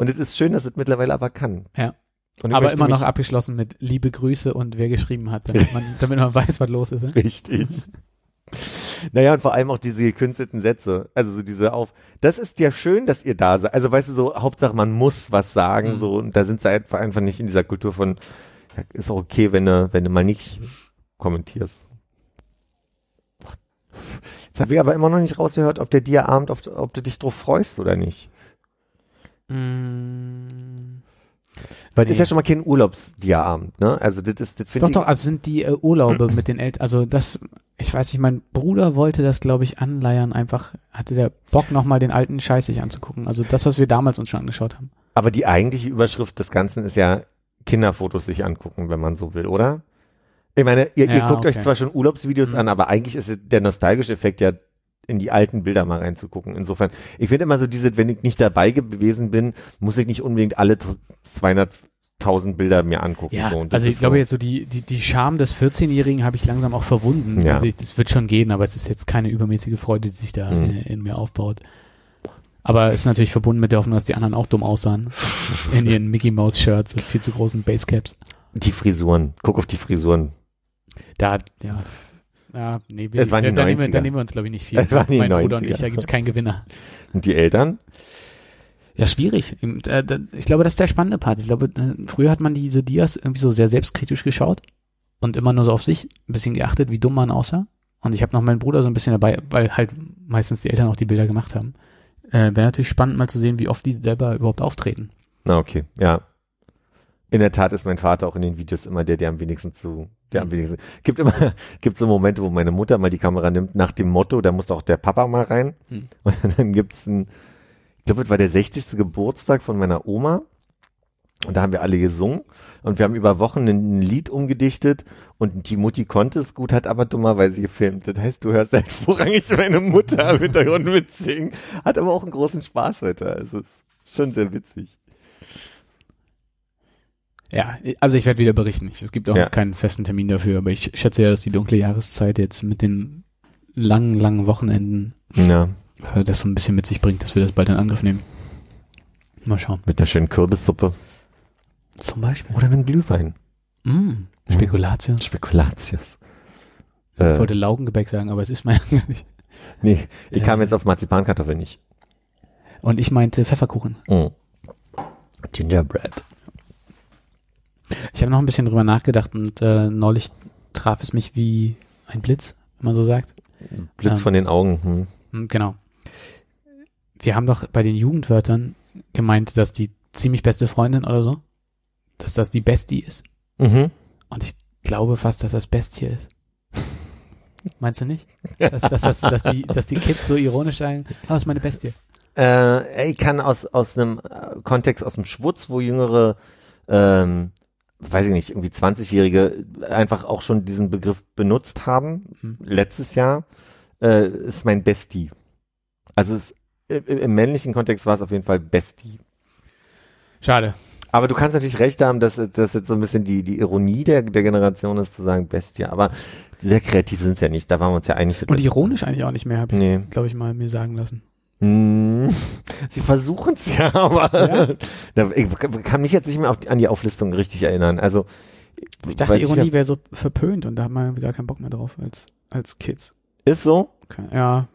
Und es ist schön, dass es mittlerweile aber kann. Ja. Aber immer noch abgeschlossen mit liebe Grüße und wer geschrieben hat, damit man, damit man weiß, was los ist. Ne? Richtig. Naja, und vor allem auch diese gekünstelten Sätze. Also so diese auf. Das ist ja schön, dass ihr da seid. Also weißt du, so Hauptsache man muss was sagen, Mhm. so. Und da sind sie einfach, einfach nicht in dieser Kultur von, ja, ist auch okay, wenn du, wenn du mal nicht kommentierst. Jetzt habe ich aber immer noch nicht rausgehört, ob der dir Abend, ob, ob du dich drauf freust oder nicht. Mm, Weil das Nee. ist ja schon mal kein Urlaubsdiaabend, ne? Also das ist, das finde Doch, ich. doch, also sind die äh, Urlaube mit den Eltern, also das, ich weiß nicht, mein Bruder wollte das, glaube ich, anleiern, einfach hatte der Bock, nochmal den alten Scheiß sich anzugucken. Also das, was wir damals uns schon angeschaut haben. Aber die eigentliche Überschrift des Ganzen ist ja Kinderfotos sich angucken, wenn man so will, oder? Ich meine, ihr, ihr Ja, guckt euch okay. zwar schon Urlaubsvideos Mhm. an, aber eigentlich ist der nostalgische Effekt ja in die alten Bilder mal reinzugucken. Insofern, ich finde immer so diese, wenn ich nicht dabei gewesen bin, muss ich nicht unbedingt alle 200 tausend Bilder mir angucken. Ja, so. Also ich glaube so, jetzt so die, die, die Charme des 14-Jährigen habe ich langsam auch verwunden. Ja. Also ich, das wird schon gehen, aber es ist jetzt keine übermäßige Freude, die sich da Mhm. in, in mir aufbaut. Aber ist natürlich verbunden mit der Hoffnung, dass die anderen auch dumm aussahen. in ihren Mickey Mouse Shirts und viel zu großen Basecaps. Die Frisuren. Guck auf die Frisuren. Da, ja. Ja, nee, wir, Es da, da, nehmen wir, 90er. da nehmen wir uns, glaube ich, nicht viel. Es mein Bruder und 90er. ich, da gibt's keinen Gewinner. Und die Eltern? Ja, schwierig. Ich glaube, das ist der spannende Part. Ich glaube, äh, früher hat man diese Dias irgendwie so sehr selbstkritisch geschaut und immer nur so auf sich ein bisschen geachtet, wie dumm man aussah. Und ich habe noch meinen Bruder so ein bisschen dabei, weil halt meistens die Eltern auch die Bilder gemacht haben. Äh, Wäre natürlich spannend mal zu sehen, wie oft die selber überhaupt auftreten. Na, okay, ja. In der Tat ist mein Vater auch in den Videos immer der, der am wenigsten zu, der am Mhm. wenigsten, gibt immer, gibt so Momente, wo meine Mutter mal die Kamera nimmt nach dem Motto, da muss auch der Papa mal rein. Mhm. Und dann gibt's ein, ich glaube, es war der 60. Geburtstag von meiner Oma. Und da haben wir alle gesungen und wir haben über Wochen ein Lied umgedichtet und die Mutti konnte es gut, hat aber dummerweise gefilmt. Das heißt, du hörst halt vorrangig meine Mutter im Hintergrund mitsingen, hat aber auch einen großen Spaß heute. Also ist schon sehr witzig. Ja, also ich werde wieder berichten. Ich- Es gibt auch Ja. keinen festen Termin dafür, aber ich schätze ja, dass die dunkle Jahreszeit jetzt mit den langen, langen Wochenenden Ja. äh, das so ein bisschen mit sich bringt, dass wir das bald in Angriff nehmen. Mal schauen. Mit einer schönen Kürbissuppe. Zum Beispiel. Oder einem Glühwein. Mm, Spekulatius. Spekulatius. Ich Äh, wollte Laugengebäck sagen, aber es ist mein gar nicht. nee, ich kam Äh. jetzt auf Marzipankartoffeln nicht. Und ich meinte Pfefferkuchen. Mm. Gingerbread. Ich habe noch ein bisschen drüber nachgedacht und äh, neulich traf es mich wie ein Blitz, wenn man so sagt. Blitz Ähm. von den Augen. Hm. Hm, Genau. Wir haben doch bei den Jugendwörtern gemeint, dass die ziemlich beste Freundin oder so, dass das die Bestie ist. Mhm. Und ich glaube fast, dass das Bestie ist. Meinst du nicht? Dass, dass, dass, dass, die, dass die Kids so ironisch sagen, oh, das ist meine Bestie. Äh, ich kann aus, aus einem äh, Kontext, aus dem Schwutz, wo jüngere, ähm, weiß ich nicht, irgendwie 20-Jährige einfach auch schon diesen Begriff benutzt haben, Mhm. letztes Jahr, äh, ist mein Bestie. Also es, im, im männlichen Kontext war es auf jeden Fall Bestie. Schade. Aber du kannst natürlich recht haben, dass das jetzt so ein bisschen die, die Ironie der, der Generation ist, zu sagen Bestie. Aber sehr kreativ sind sie ja nicht. Da waren wir uns ja einig. Und ironisch eigentlich auch nicht mehr, habe ich, Nee. glaube ich, mal mir sagen lassen. Hm, Sie versuchen es ja, aber Ja? Ich kann mich jetzt nicht mehr die- an die Auflistung richtig erinnern. Also Ich dachte, Ironie wäre so verpönt und da hat man gar keinen Bock mehr drauf als, als Kids. ist so. Okay, ja.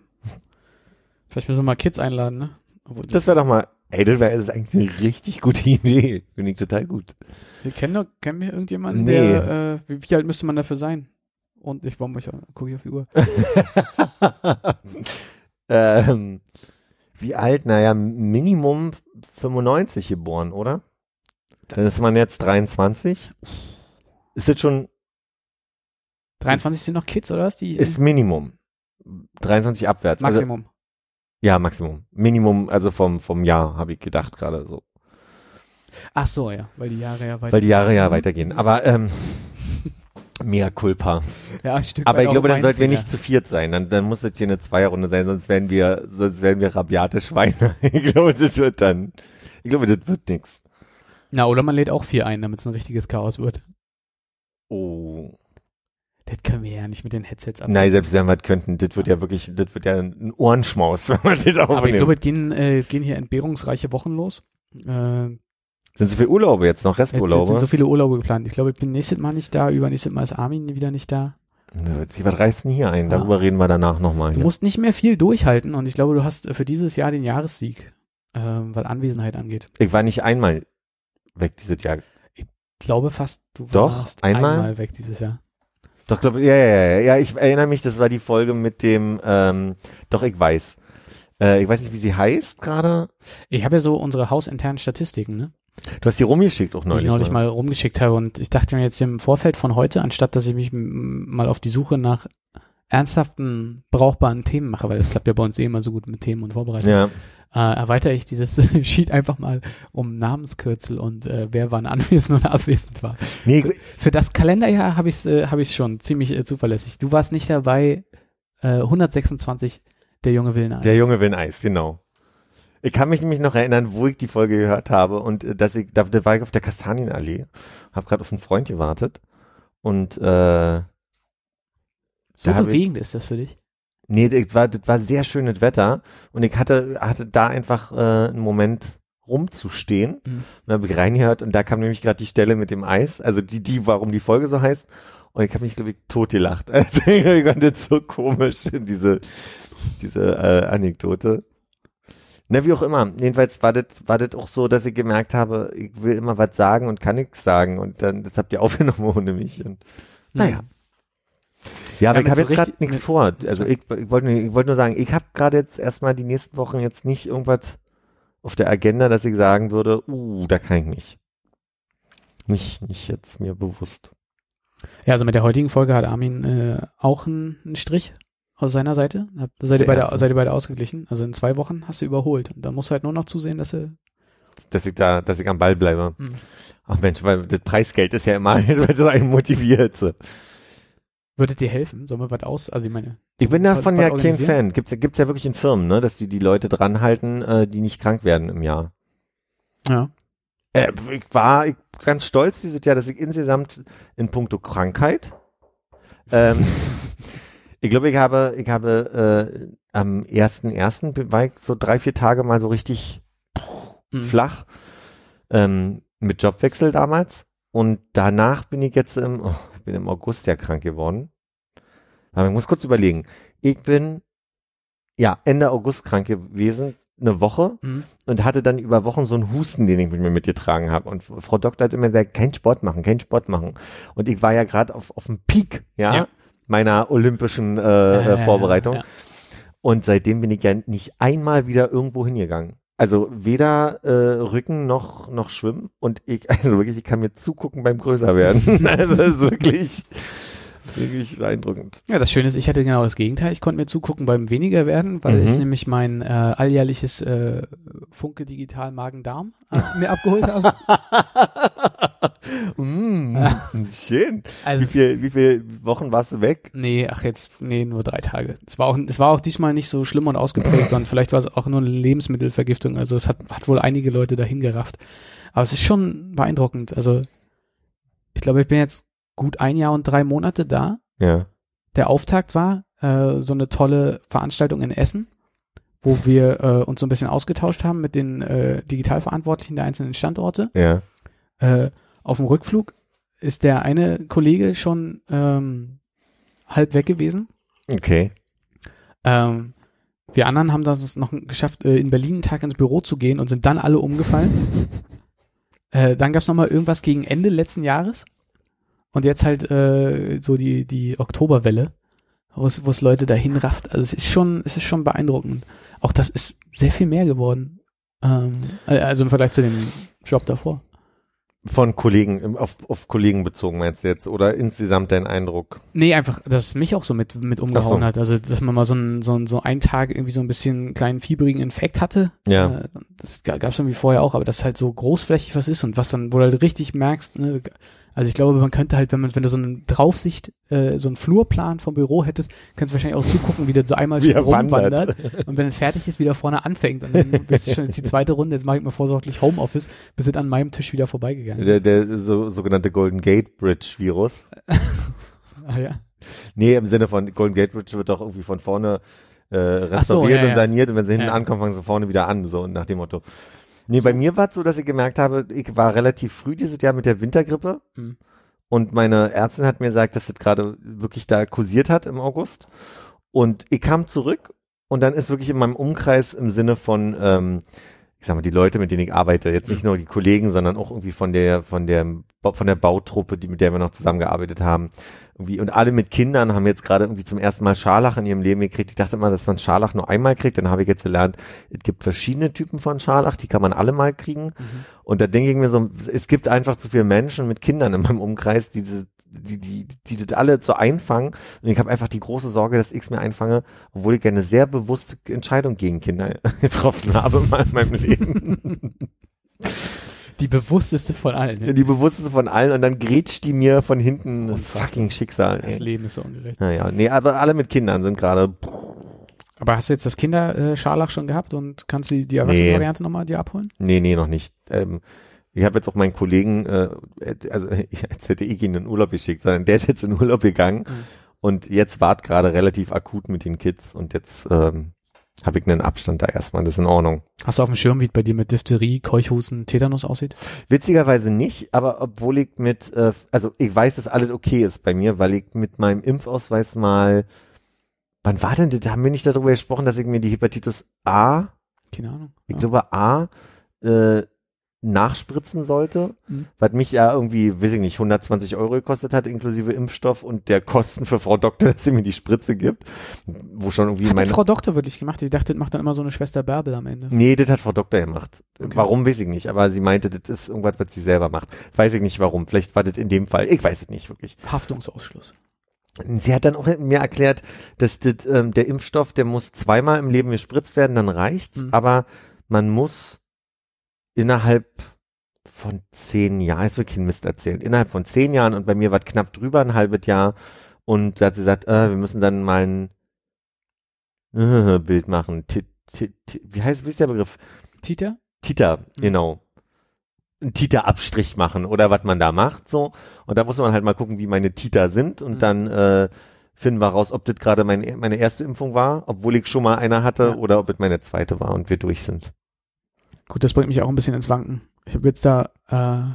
Vielleicht müssen wir mal Kids einladen, ne? Obwohl, Das wäre doch mal, ey, das wäre eigentlich eine richtig gute Idee. Finde ich total gut. wir kennen doch, kennen wir irgendjemanden, Nee. der, äh, wie, wie alt müsste man dafür sein? Und ich warum ich gucke ich auf die Uhr. ähm, wie alt? Naja, Minimum 95 geboren, oder? Dann ist man jetzt 23. Ist das schon, 23 sind noch Kids, oder was? Die ist Minimum. 23 abwärts. Also, Maximum. ja, Maximum. Minimum, also vom, vom Jahr, habe ich gedacht gerade so. Ach so, ja, weil die Jahre ja weiter. Weil die Jahre ja weitergehen. Aber ähm, mea culpa. ja, Stück Aber ich glaube, dann sollten wir nicht zu viert sein. Dann, dann muss das hier eine Zweierrunde sein, sonst werden wir, sonst werden wir rabiate Schweine. Ich glaube, das wird dann, ich glaube, das wird nix. Na, oder man lädt auch vier ein, damit es ein richtiges Chaos wird. Oh. Das können wir ja nicht mit den Headsets ab. Nein, selbst wenn wir das könnten, das wird ja wirklich, das wird ja ein Ohrenschmaus, wenn man das aufnimmt. Aber ich glaube, es gehen, äh, gehen hier entbehrungsreiche Wochen los. Äh, sind so viele Urlaube jetzt noch, jetzt, jetzt Resturlaube? sind so viele Urlaube geplant. Ich glaube, ich bin nächstes Mal nicht da, übernächstes Mal ist Armin wieder nicht da. Was reißt denn hier ein? Darüber reden wir danach nochmal. Du musst nicht mehr viel durchhalten und ich glaube, du hast äh, für dieses Jahr den Jahressieg, äh, was Anwesenheit angeht. Ich war nicht einmal weg dieses Jahr. Ich glaube fast, du Doch, warst einmal? einmal weg dieses Jahr. Doch, glaub, ja, ja, ja, ja, ich erinnere mich, das war die Folge mit dem, ähm, doch, ich weiß. Äh, ich weiß nicht, wie sie heißt gerade. Ich habe ja so unsere hausinternen Statistiken, ne? Du hast die rumgeschickt auch die neulich. ich neulich mal rumgeschickt habe. Und ich dachte mir jetzt im Vorfeld von heute, anstatt dass ich mich mal auf die Suche nach ernsthaften, brauchbaren Themen mache, weil das klappt ja bei uns eh immer so gut mit Themen und Vorbereitungen, Ja, äh, erweitere ich dieses Sheet einfach mal um Namenskürzel und äh, wer wann anwesend oder abwesend war. nee, ich, Für das Kalenderjahr habe ich es äh, hab ich's schon ziemlich äh, zuverlässig. Du warst nicht dabei, äh, 126 der junge Willen der Junge will ein Eis, genau. Ich kann mich nämlich noch erinnern, wo ich die Folge gehört habe und äh, dass ich, da, da war ich auf der Kastanienallee, habe gerade auf einen Freund gewartet und äh, So hab ich- bewegend ist das für dich. nee, das war, das war sehr schönes Wetter und ich hatte, hatte da einfach äh, einen Moment rumzustehen Mhm. und dann habe ich reingehört und da kam nämlich gerade die Stelle mit dem Eis, also die, die, warum die Folge so heißt und ich habe mich, glaube ich, totgelacht. Also ich fand das so komisch, diese, diese äh, Anekdote. Na, wie auch immer. Jedenfalls war das, war das auch so, dass ich gemerkt habe, ich will immer was sagen und kann nichts sagen. Und dann, das habt ihr aufgenommen ohne mich. Und, naja. Ja, aber Ja, ich habe so jetzt gerade nichts vor. Also ich, ich wollte nur- ich wollte nur sagen, ich habe gerade jetzt erstmal die nächsten Wochen jetzt nicht irgendwas auf der Agenda, dass ich sagen würde, uh, da kann ich nicht. Nicht, nicht jetzt mir bewusst. Ja, also mit der heutigen Folge hat Armin äh, auch einen, einen Strich aus seiner Seite. Seid ihr, beide, seid ihr beide ausgeglichen. Also in zwei Wochen hast du überholt. Und dann musst du halt nur noch zusehen, dass du. Dass ich da, dass ich am Ball bleibe. Hm. Ach Mensch, weil das Preisgeld ist ja immer, weil es einen motiviert. Würdet dir helfen? Sollen wir was aus? Also ich meine. Ich bin davon ja kein? Fan. Gibt's, gibt's ja wirklich in Firmen, ne, dass die die Leute dranhalten, äh, die nicht krank werden im Jahr. Ja. Äh, ich war ich, ganz stolz dieses Jahr, dass ich insgesamt in puncto Krankheit, ähm, ich glaube, ich habe, ich habe äh, am ersten ersten war ich so drei vier Tage mal so richtig Mhm. flach ähm, mit Jobwechsel damals und danach bin ich jetzt im, oh, ich bin im August ja krank geworden. Aber ich muss kurz überlegen. Ich bin ja Ende August krank gewesen, eine Woche Mhm. und hatte dann über Wochen so einen Husten, den ich mit mir mitgetragen habe. Und Frau Doktor hat immer gesagt, kein Sport machen, kein Sport machen. Und ich war ja gerade auf, auf dem Peak, ja, Ja. Meiner olympischen äh, Ja, äh, Vorbereitung. ja. Und seitdem bin ich ja nicht einmal wieder irgendwo hingegangen. Also weder äh, Rücken noch noch Schwimmen und ich also wirklich ich kann mir zugucken beim größer werden. also das ist wirklich wirklich beeindruckend. Ja, das Schöne ist, ich hatte genau das Gegenteil. Ich konnte mir zugucken beim weniger werden, weil Mhm. ich nämlich mein äh, alljährliches äh, Funke Digital Magen-Darm äh, mir abgeholt habe. mm, schön. Also Wie viel wie viel Wochen warst du weg? Nee, ach jetzt, nee, nur drei Tage. Es war auch, es war auch diesmal nicht so schlimm und ausgeprägt und vielleicht war es auch nur eine Lebensmittelvergiftung. Also es hat, hat wohl einige Leute dahin gerafft. Aber es ist schon beeindruckend. Also ich glaube, ich bin jetzt gut ein Jahr und drei Monate da. Ja. Der Auftakt war äh, so eine tolle Veranstaltung in Essen, wo wir äh, uns so ein bisschen ausgetauscht haben mit den äh, Digitalverantwortlichen der einzelnen Standorte. Ja. Äh, auf dem Rückflug ist der eine Kollege schon ähm, halb weg gewesen. Okay. Ähm, wir anderen haben das noch geschafft, äh, in Berlin einen Tag ins Büro zu gehen und sind dann alle umgefallen. äh, dann gab es nochmal irgendwas gegen Ende letzten Jahres. Und jetzt halt äh, so die, die Oktoberwelle, wo es wo es Leute dahin rafft. Also es ist schon, es ist schon beeindruckend. Auch das ist sehr viel mehr geworden. Ähm, äh, also im Vergleich zu dem Job davor. Von Kollegen, auf, auf Kollegen bezogen meinst du jetzt? Oder insgesamt dein Eindruck? Nee, einfach, dass es mich auch so mit, mit umgehauen so. hat. Also, dass man mal so, ein, so, ein, so einen Tag irgendwie so ein bisschen einen kleinen fieberigen Infekt hatte. Ja. Äh, das gab es irgendwie vorher auch, aber das halt so großflächig was ist und was dann, wo du halt richtig merkst, ne, also ich glaube, man könnte halt, wenn man, wenn du so eine Draufsicht, äh, so einen Flurplan vom Büro hättest, könntest du wahrscheinlich auch zugucken, wie der so einmal wandert. rumwandert und wenn es fertig ist, wieder vorne anfängt und dann bist du schon jetzt die zweite Runde, jetzt mache ich mal vorsorglich Homeoffice, bis es an meinem Tisch wieder vorbeigegangen Der, ist. der so, sogenannte Golden Gate Bridge Virus. ah, ja. Nee, im Sinne von Golden Gate Bridge wird doch irgendwie von vorne äh, restauriert so, ja, und saniert und wenn sie hinten Ja. ankommen, fangen sie vorne wieder an, so nach dem Motto. Nee, bei mir war es so, dass ich gemerkt habe, ich war relativ früh dieses Jahr mit der Wintergrippe Mhm. und meine Ärztin hat mir gesagt, dass das gerade wirklich da kursiert hat im August und ich kam zurück und dann ist wirklich in meinem Umkreis im Sinne von ähm, ich sag mal, die Leute, mit denen ich arbeite, jetzt nicht nur die Kollegen, sondern auch irgendwie von der, von der, von der Bautruppe, die, mit der wir noch zusammengearbeitet haben. Irgendwie, und alle mit Kindern haben jetzt gerade irgendwie zum ersten Mal Scharlach in ihrem Leben gekriegt. Ich dachte immer, dass man Scharlach nur einmal kriegt. Dann habe ich jetzt gelernt, es gibt verschiedene Typen von Scharlach, die kann man alle mal kriegen. Und da denke ich mir so, es gibt einfach zu viele Menschen mit Kindern in meinem Umkreis, die diese die, die, die das alle so einfangen. Und ich habe einfach die große Sorge, dass ich es mir einfange, obwohl ich eine sehr bewusste Entscheidung gegen Kinder getroffen habe mal in meinem Leben. Die bewussteste von allen. ne? die bewussteste von allen und dann grätscht die mir von hinten fucking Schicksal. Das Ey. Leben ist so ungerecht. Naja, nee, aber alle mit Kindern sind gerade Aber hast du jetzt das Kinderscharlach schon gehabt und kannst du die Erwachsenen-Variante nochmal dir abholen? Nee, nee, noch nicht. Ähm, ich habe jetzt auch meinen Kollegen, äh, also ich, als hätte ich ihn in den Urlaub geschickt, sondern der ist jetzt in den Urlaub gegangen Mhm. und jetzt wart gerade relativ akut mit den Kids und jetzt ähm, habe ich einen Abstand da erstmal, das ist in Ordnung. Hast du auf dem Schirm, wie es bei dir mit Diphtherie, Keuchhusten, Tetanus aussieht? Witzigerweise nicht, aber obwohl ich mit, äh, also ich weiß, dass alles okay ist bei mir, weil ich mit meinem Impfausweis mal, wann war denn, das? da haben wir nicht darüber gesprochen, dass ich mir die Hepatitis A, Keine Ahnung. ich Ja. glaube A, äh, nachspritzen sollte, Mhm. was mich ja irgendwie, weiß ich nicht, 120 Euro gekostet hat, inklusive Impfstoff und der Kosten für Frau Doktor, dass sie mir die Spritze gibt, wo schon irgendwie Hat meine... Frau Doktor wirklich gemacht? Ich dachte, das macht dann immer so eine Schwester Bärbel am Ende. Nee, das hat Frau Doktor gemacht. Okay. Warum, weiß ich nicht. Aber sie meinte, das ist irgendwas, was sie selber macht. Weiß ich nicht warum. Vielleicht war das in dem Fall. Ich weiß es nicht wirklich. Haftungsausschluss. Sie hat dann auch mir erklärt, dass das, ähm, der Impfstoff, der muss zweimal im Leben gespritzt werden, dann reicht's. Mhm. Aber man muss innerhalb von zehn Jahren, jetzt will keinen Mist erzählen, innerhalb von zehn Jahren und bei mir war es knapp drüber, ein halbes Jahr. Und da hat sie gesagt, äh, wir müssen dann mal ein äh, Bild machen. Ti- ti- ti- Wie heißt, wie ist der Begriff? Tita? Tita, Mhm. genau. Ein Tita-Abstrich machen oder was man da macht, so. Und da muss man halt mal gucken, wie meine Tita sind und Mhm. dann äh, finden wir raus, ob das gerade mein, meine erste Impfung war, obwohl ich schon mal eine hatte Ja. oder ob es meine zweite war und wir durch sind. Gut, das bringt mich auch ein bisschen ins Wanken. Ich habe jetzt da, äh,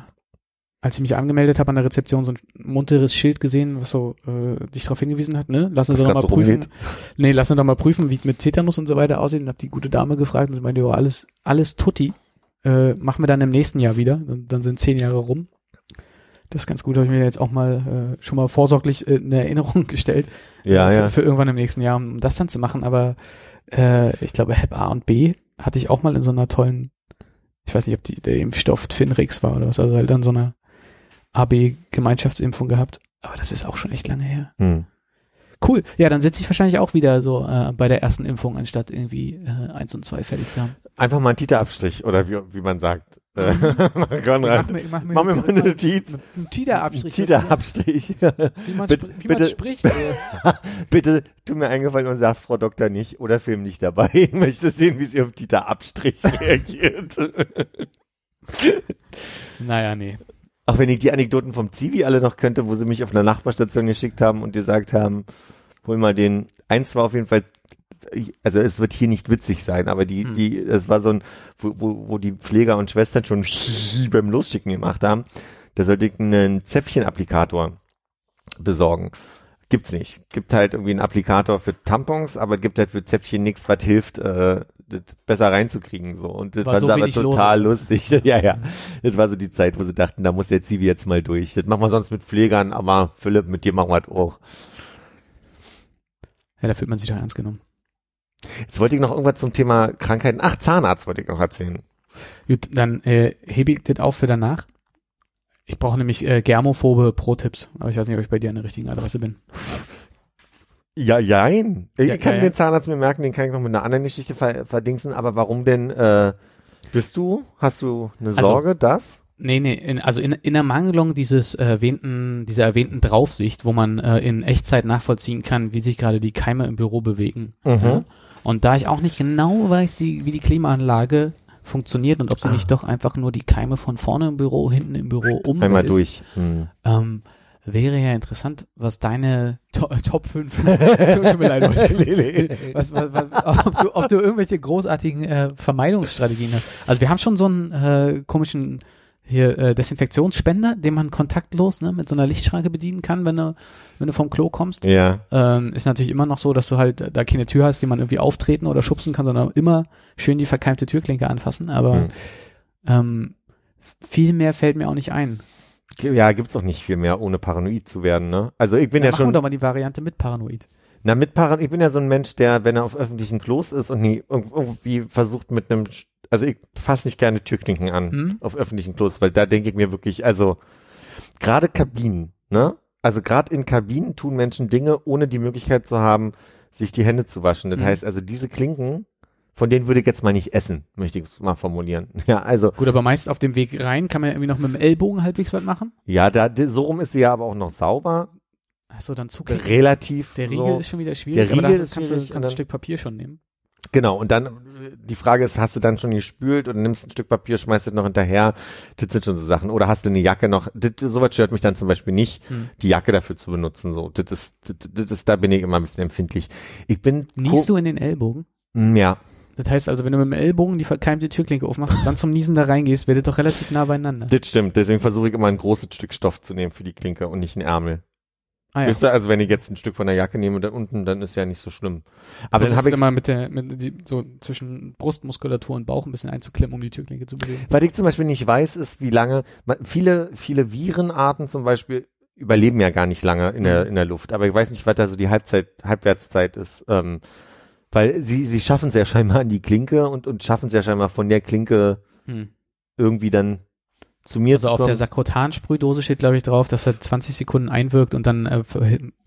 als ich mich angemeldet habe an der Rezeption, so ein munteres Schild gesehen, was so äh, dich darauf hingewiesen hat, ne? Lassen Sie doch mal so prüfen. rumgeht. Nee, lassen Sie doch mal prüfen, wie es mit Tetanus und so weiter aussieht. Und habe die gute Dame gefragt und sie meinte, ja, alles, alles tutti. Äh, machen wir dann im nächsten Jahr wieder. Dann, dann sind zehn Jahre rum. Das ist ganz gut, habe ich mir jetzt auch mal äh, schon mal vorsorglich äh, eine Erinnerung gestellt. Ja, äh, für, ja. für irgendwann im nächsten Jahr, um das dann zu machen. Aber äh, ich glaube, Hep A und B hatte ich auch mal in so einer tollen, ich weiß nicht, ob die, der Impfstoff Finrix war oder was, also halt dann so eine AB-Gemeinschaftsimpfung gehabt. Aber das ist auch schon echt lange her. Hm. Cool. Ja, dann sitze ich wahrscheinlich auch wieder so äh, bei der ersten Impfung, anstatt irgendwie äh, eins und zwei fertig zu haben. Einfach mal ein Tita-Abstrich oder wie, wie man sagt. Äh, Ich Konrad, mach mir, mach mir, mach mir mal eine Notiz. Ein Tida-Abstrich. Tita-Abstrich. Wie man, Bitte- wie man bitte- spricht. Bitte tu mir eingefallen und sagst Frau Doktor nicht oder Film nicht dabei. Ich möchte sehen, wie sie auf Tita-Abstrich reagiert. naja, nee. Auch wenn ich die Anekdoten vom Zivi alle noch könnte, wo sie mich auf einer Nachbarstation geschickt haben und gesagt haben, hol mal den, eins war auf jeden Fall, also es wird hier nicht witzig sein, aber die, Hm. die, es war so ein, wo, wo, wo die Pfleger und Schwestern schon beim Losschicken gemacht haben, da sollte ich einen Zäpfchen-Applikator besorgen. Gibt's nicht. Gibt halt irgendwie einen Applikator für Tampons, aber gibt halt für Zäpfchen nichts, was hilft, äh, das besser reinzukriegen, so. Und das War war so aber los, total oder? lustig. ja, ja. Das war so die Zeit, wo sie dachten, da muss der Zivi jetzt mal durch. Das machen wir sonst mit Pflegern, aber Philipp, mit dir machen wir das auch. Ja, da fühlt man sich doch ernst genommen. Jetzt wollte ich noch irgendwas zum Thema Krankheiten. Ach, Zahnarzt wollte ich noch erzählen. Gut, dann äh, hebe ich das auf für danach. Ich brauche nämlich äh, germophobe Pro-Tipps, aber ich weiß nicht, ob ich bei dir an der richtigen Adresse bin. Ja, jein. Ich Ja, kann ja, den Zahnarzt mir merken, den kann ich noch mit einer anderen Geschichte ver verdingsen, aber warum denn, äh, bist du, hast du eine Also- Sorge, dass? Nee, nee, in, also in, in Ermangelung dieses erwähnten, dieser erwähnten Draufsicht, wo man äh, in Echtzeit nachvollziehen kann, wie sich gerade die Keime im Büro bewegen. Mhm. Ja? Und da ich auch nicht genau weiß, die, wie die Klimaanlage funktioniert und ob sie Ah. nicht doch einfach nur die Keime von vorne im Büro, hinten im Büro um Einmal ist, durch. Hm. Ähm, wäre ja interessant, was deine to Top 5, tut mir leid, was, was, was, ob, du, ob du irgendwelche großartigen äh, Vermeidungsstrategien hast. Also wir haben schon so einen äh, komischen hier äh, Desinfektionsspender, den man kontaktlos ne, mit so einer Lichtschranke bedienen kann, wenn du, wenn du vom Klo kommst. Ja. Ähm, ist natürlich immer noch so, dass du halt da keine Tür hast, die man irgendwie auftreten oder schubsen kann, sondern immer schön die verkeimte Türklinke anfassen. Aber Hm. ähm, viel mehr fällt mir auch nicht ein. Ja, gibt's auch nicht viel mehr, ohne paranoid zu werden, ne? Also ich bin Ja, ja, machen wir schon, doch mal die Variante mit Paranoid. na mit Paranoid, ich bin ja so ein Mensch, der, wenn er auf öffentlichen Klos ist und nie irg- irgendwie versucht mit einem, also ich fasse nicht gerne Türklinken an Hm? auf öffentlichen Klos, weil da denke ich mir wirklich, also gerade Kabinen, ne? Also gerade in Kabinen tun Menschen Dinge, ohne die Möglichkeit zu haben, sich die Hände zu waschen. Das Mhm. heißt also, diese Klinken, von denen würde ich jetzt mal nicht essen, möchte ich mal formulieren. Ja, also, Gut, aber meist auf dem Weg rein kann man ja irgendwie noch mit dem Ellbogen halbwegs was machen. ja, da, so rum ist sie ja aber auch noch sauber. Achso, dann Zugriff. relativ Der Riegel so. ist schon wieder schwierig, Der aber Riegel da ist kannst, du, kannst du ein Stück Papier schon nehmen. Genau, und dann, die Frage ist, hast du dann schon gespült oder nimmst ein Stück Papier, schmeißt es noch hinterher? Das sind schon so Sachen. Oder hast du eine Jacke noch? Das, sowas stört mich dann zum Beispiel nicht, Hm. die Jacke dafür zu benutzen. So, das ist, das, das da bin ich immer ein bisschen empfindlich. Ich bin, Niest du in den Ellbogen? du? Ja, Das heißt also, wenn du mit dem Ellbogen die verkeimte Türklinke aufmachst und dann zum Niesen da reingehst, werdet doch relativ nah beieinander. das stimmt. Deswegen versuche ich immer ein großes Stück Stoff zu nehmen für die Klinke und nicht einen Ärmel. Ah, ja. Wisst ihr, also wenn ich jetzt ein Stück von der Jacke nehme da unten, dann ist ja nicht so schlimm. Aber dann Versuchst habe ich, immer mit der, mit die, so zwischen Brustmuskulatur und Bauch ein bisschen einzuklemmen, um die Türklinke zu bewegen. was ich zum Beispiel nicht weiß, ist, wie lange, viele, viele Virenarten zum Beispiel überleben ja gar nicht lange in der, Mhm. in der Luft. Aber ich weiß nicht, was da so die Halbzeit, Halbwertszeit ist. Ähm, weil sie, sie schaffen es ja scheinbar an die Klinke und, und schaffen es ja scheinbar von der Klinke Hm. irgendwie dann zu mir Also zu auf der Sakrotan-Sprühdose steht, glaube ich, drauf, dass er 20 Sekunden einwirkt und dann äh,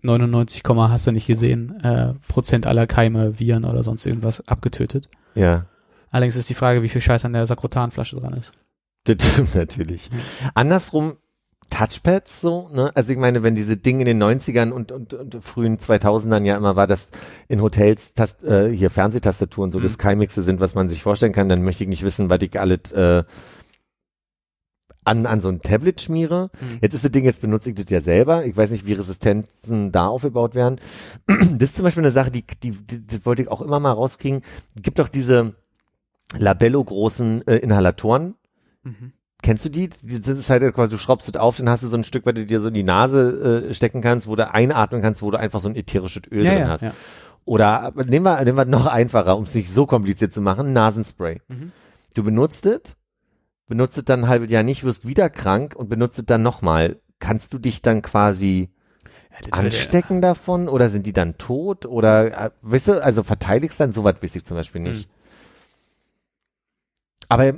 99, Komma hast du nicht gesehen, äh, Prozent aller Keime, Viren oder sonst irgendwas abgetötet. ja, Allerdings ist die Frage, wie viel Scheiß an der Sakrotanflasche dran ist. das stimmt natürlich. Andersrum, Touchpads so, ne? Also ich meine, wenn diese Dinge in den 90ern und, und, und frühen 2000ern ja immer war, dass in Hotels Tast, äh, hier Fernsehtastaturen so Mhm. das Keimixe sind, was man sich vorstellen kann, dann möchte ich nicht wissen, was ich alles äh, an, an so ein Tablet schmiere. Mhm. Jetzt ist das Ding, jetzt benutze ich das ja selber. Ich weiß nicht, wie Resistenzen da aufgebaut werden. Das ist zum Beispiel eine Sache, die, die, die das wollte ich auch immer mal rauskriegen. Es gibt doch diese Labello-großen äh, Inhalatoren, Mhm. Kennst du die? Die sind es halt quasi, du schraubst es auf, dann hast du so ein Stück, was du dir so in die Nase äh, stecken kannst, wo du einatmen kannst, wo du einfach so ein ätherisches Öl Ja, drin ja, hast. ja. Oder aber nehmen wir, nehmen wir noch einfacher, um es nicht so kompliziert zu machen, Nasenspray. Mhm. Du benutzt es, benutzt es dann ein halbes Jahr nicht, wirst wieder krank und benutzt es dann nochmal. Kannst du dich dann quasi Ja, anstecken davon oder sind die dann tot oder, äh, weißt du, also verteidigst dann, sowas weiß ich zum Beispiel nicht. Hm. Aber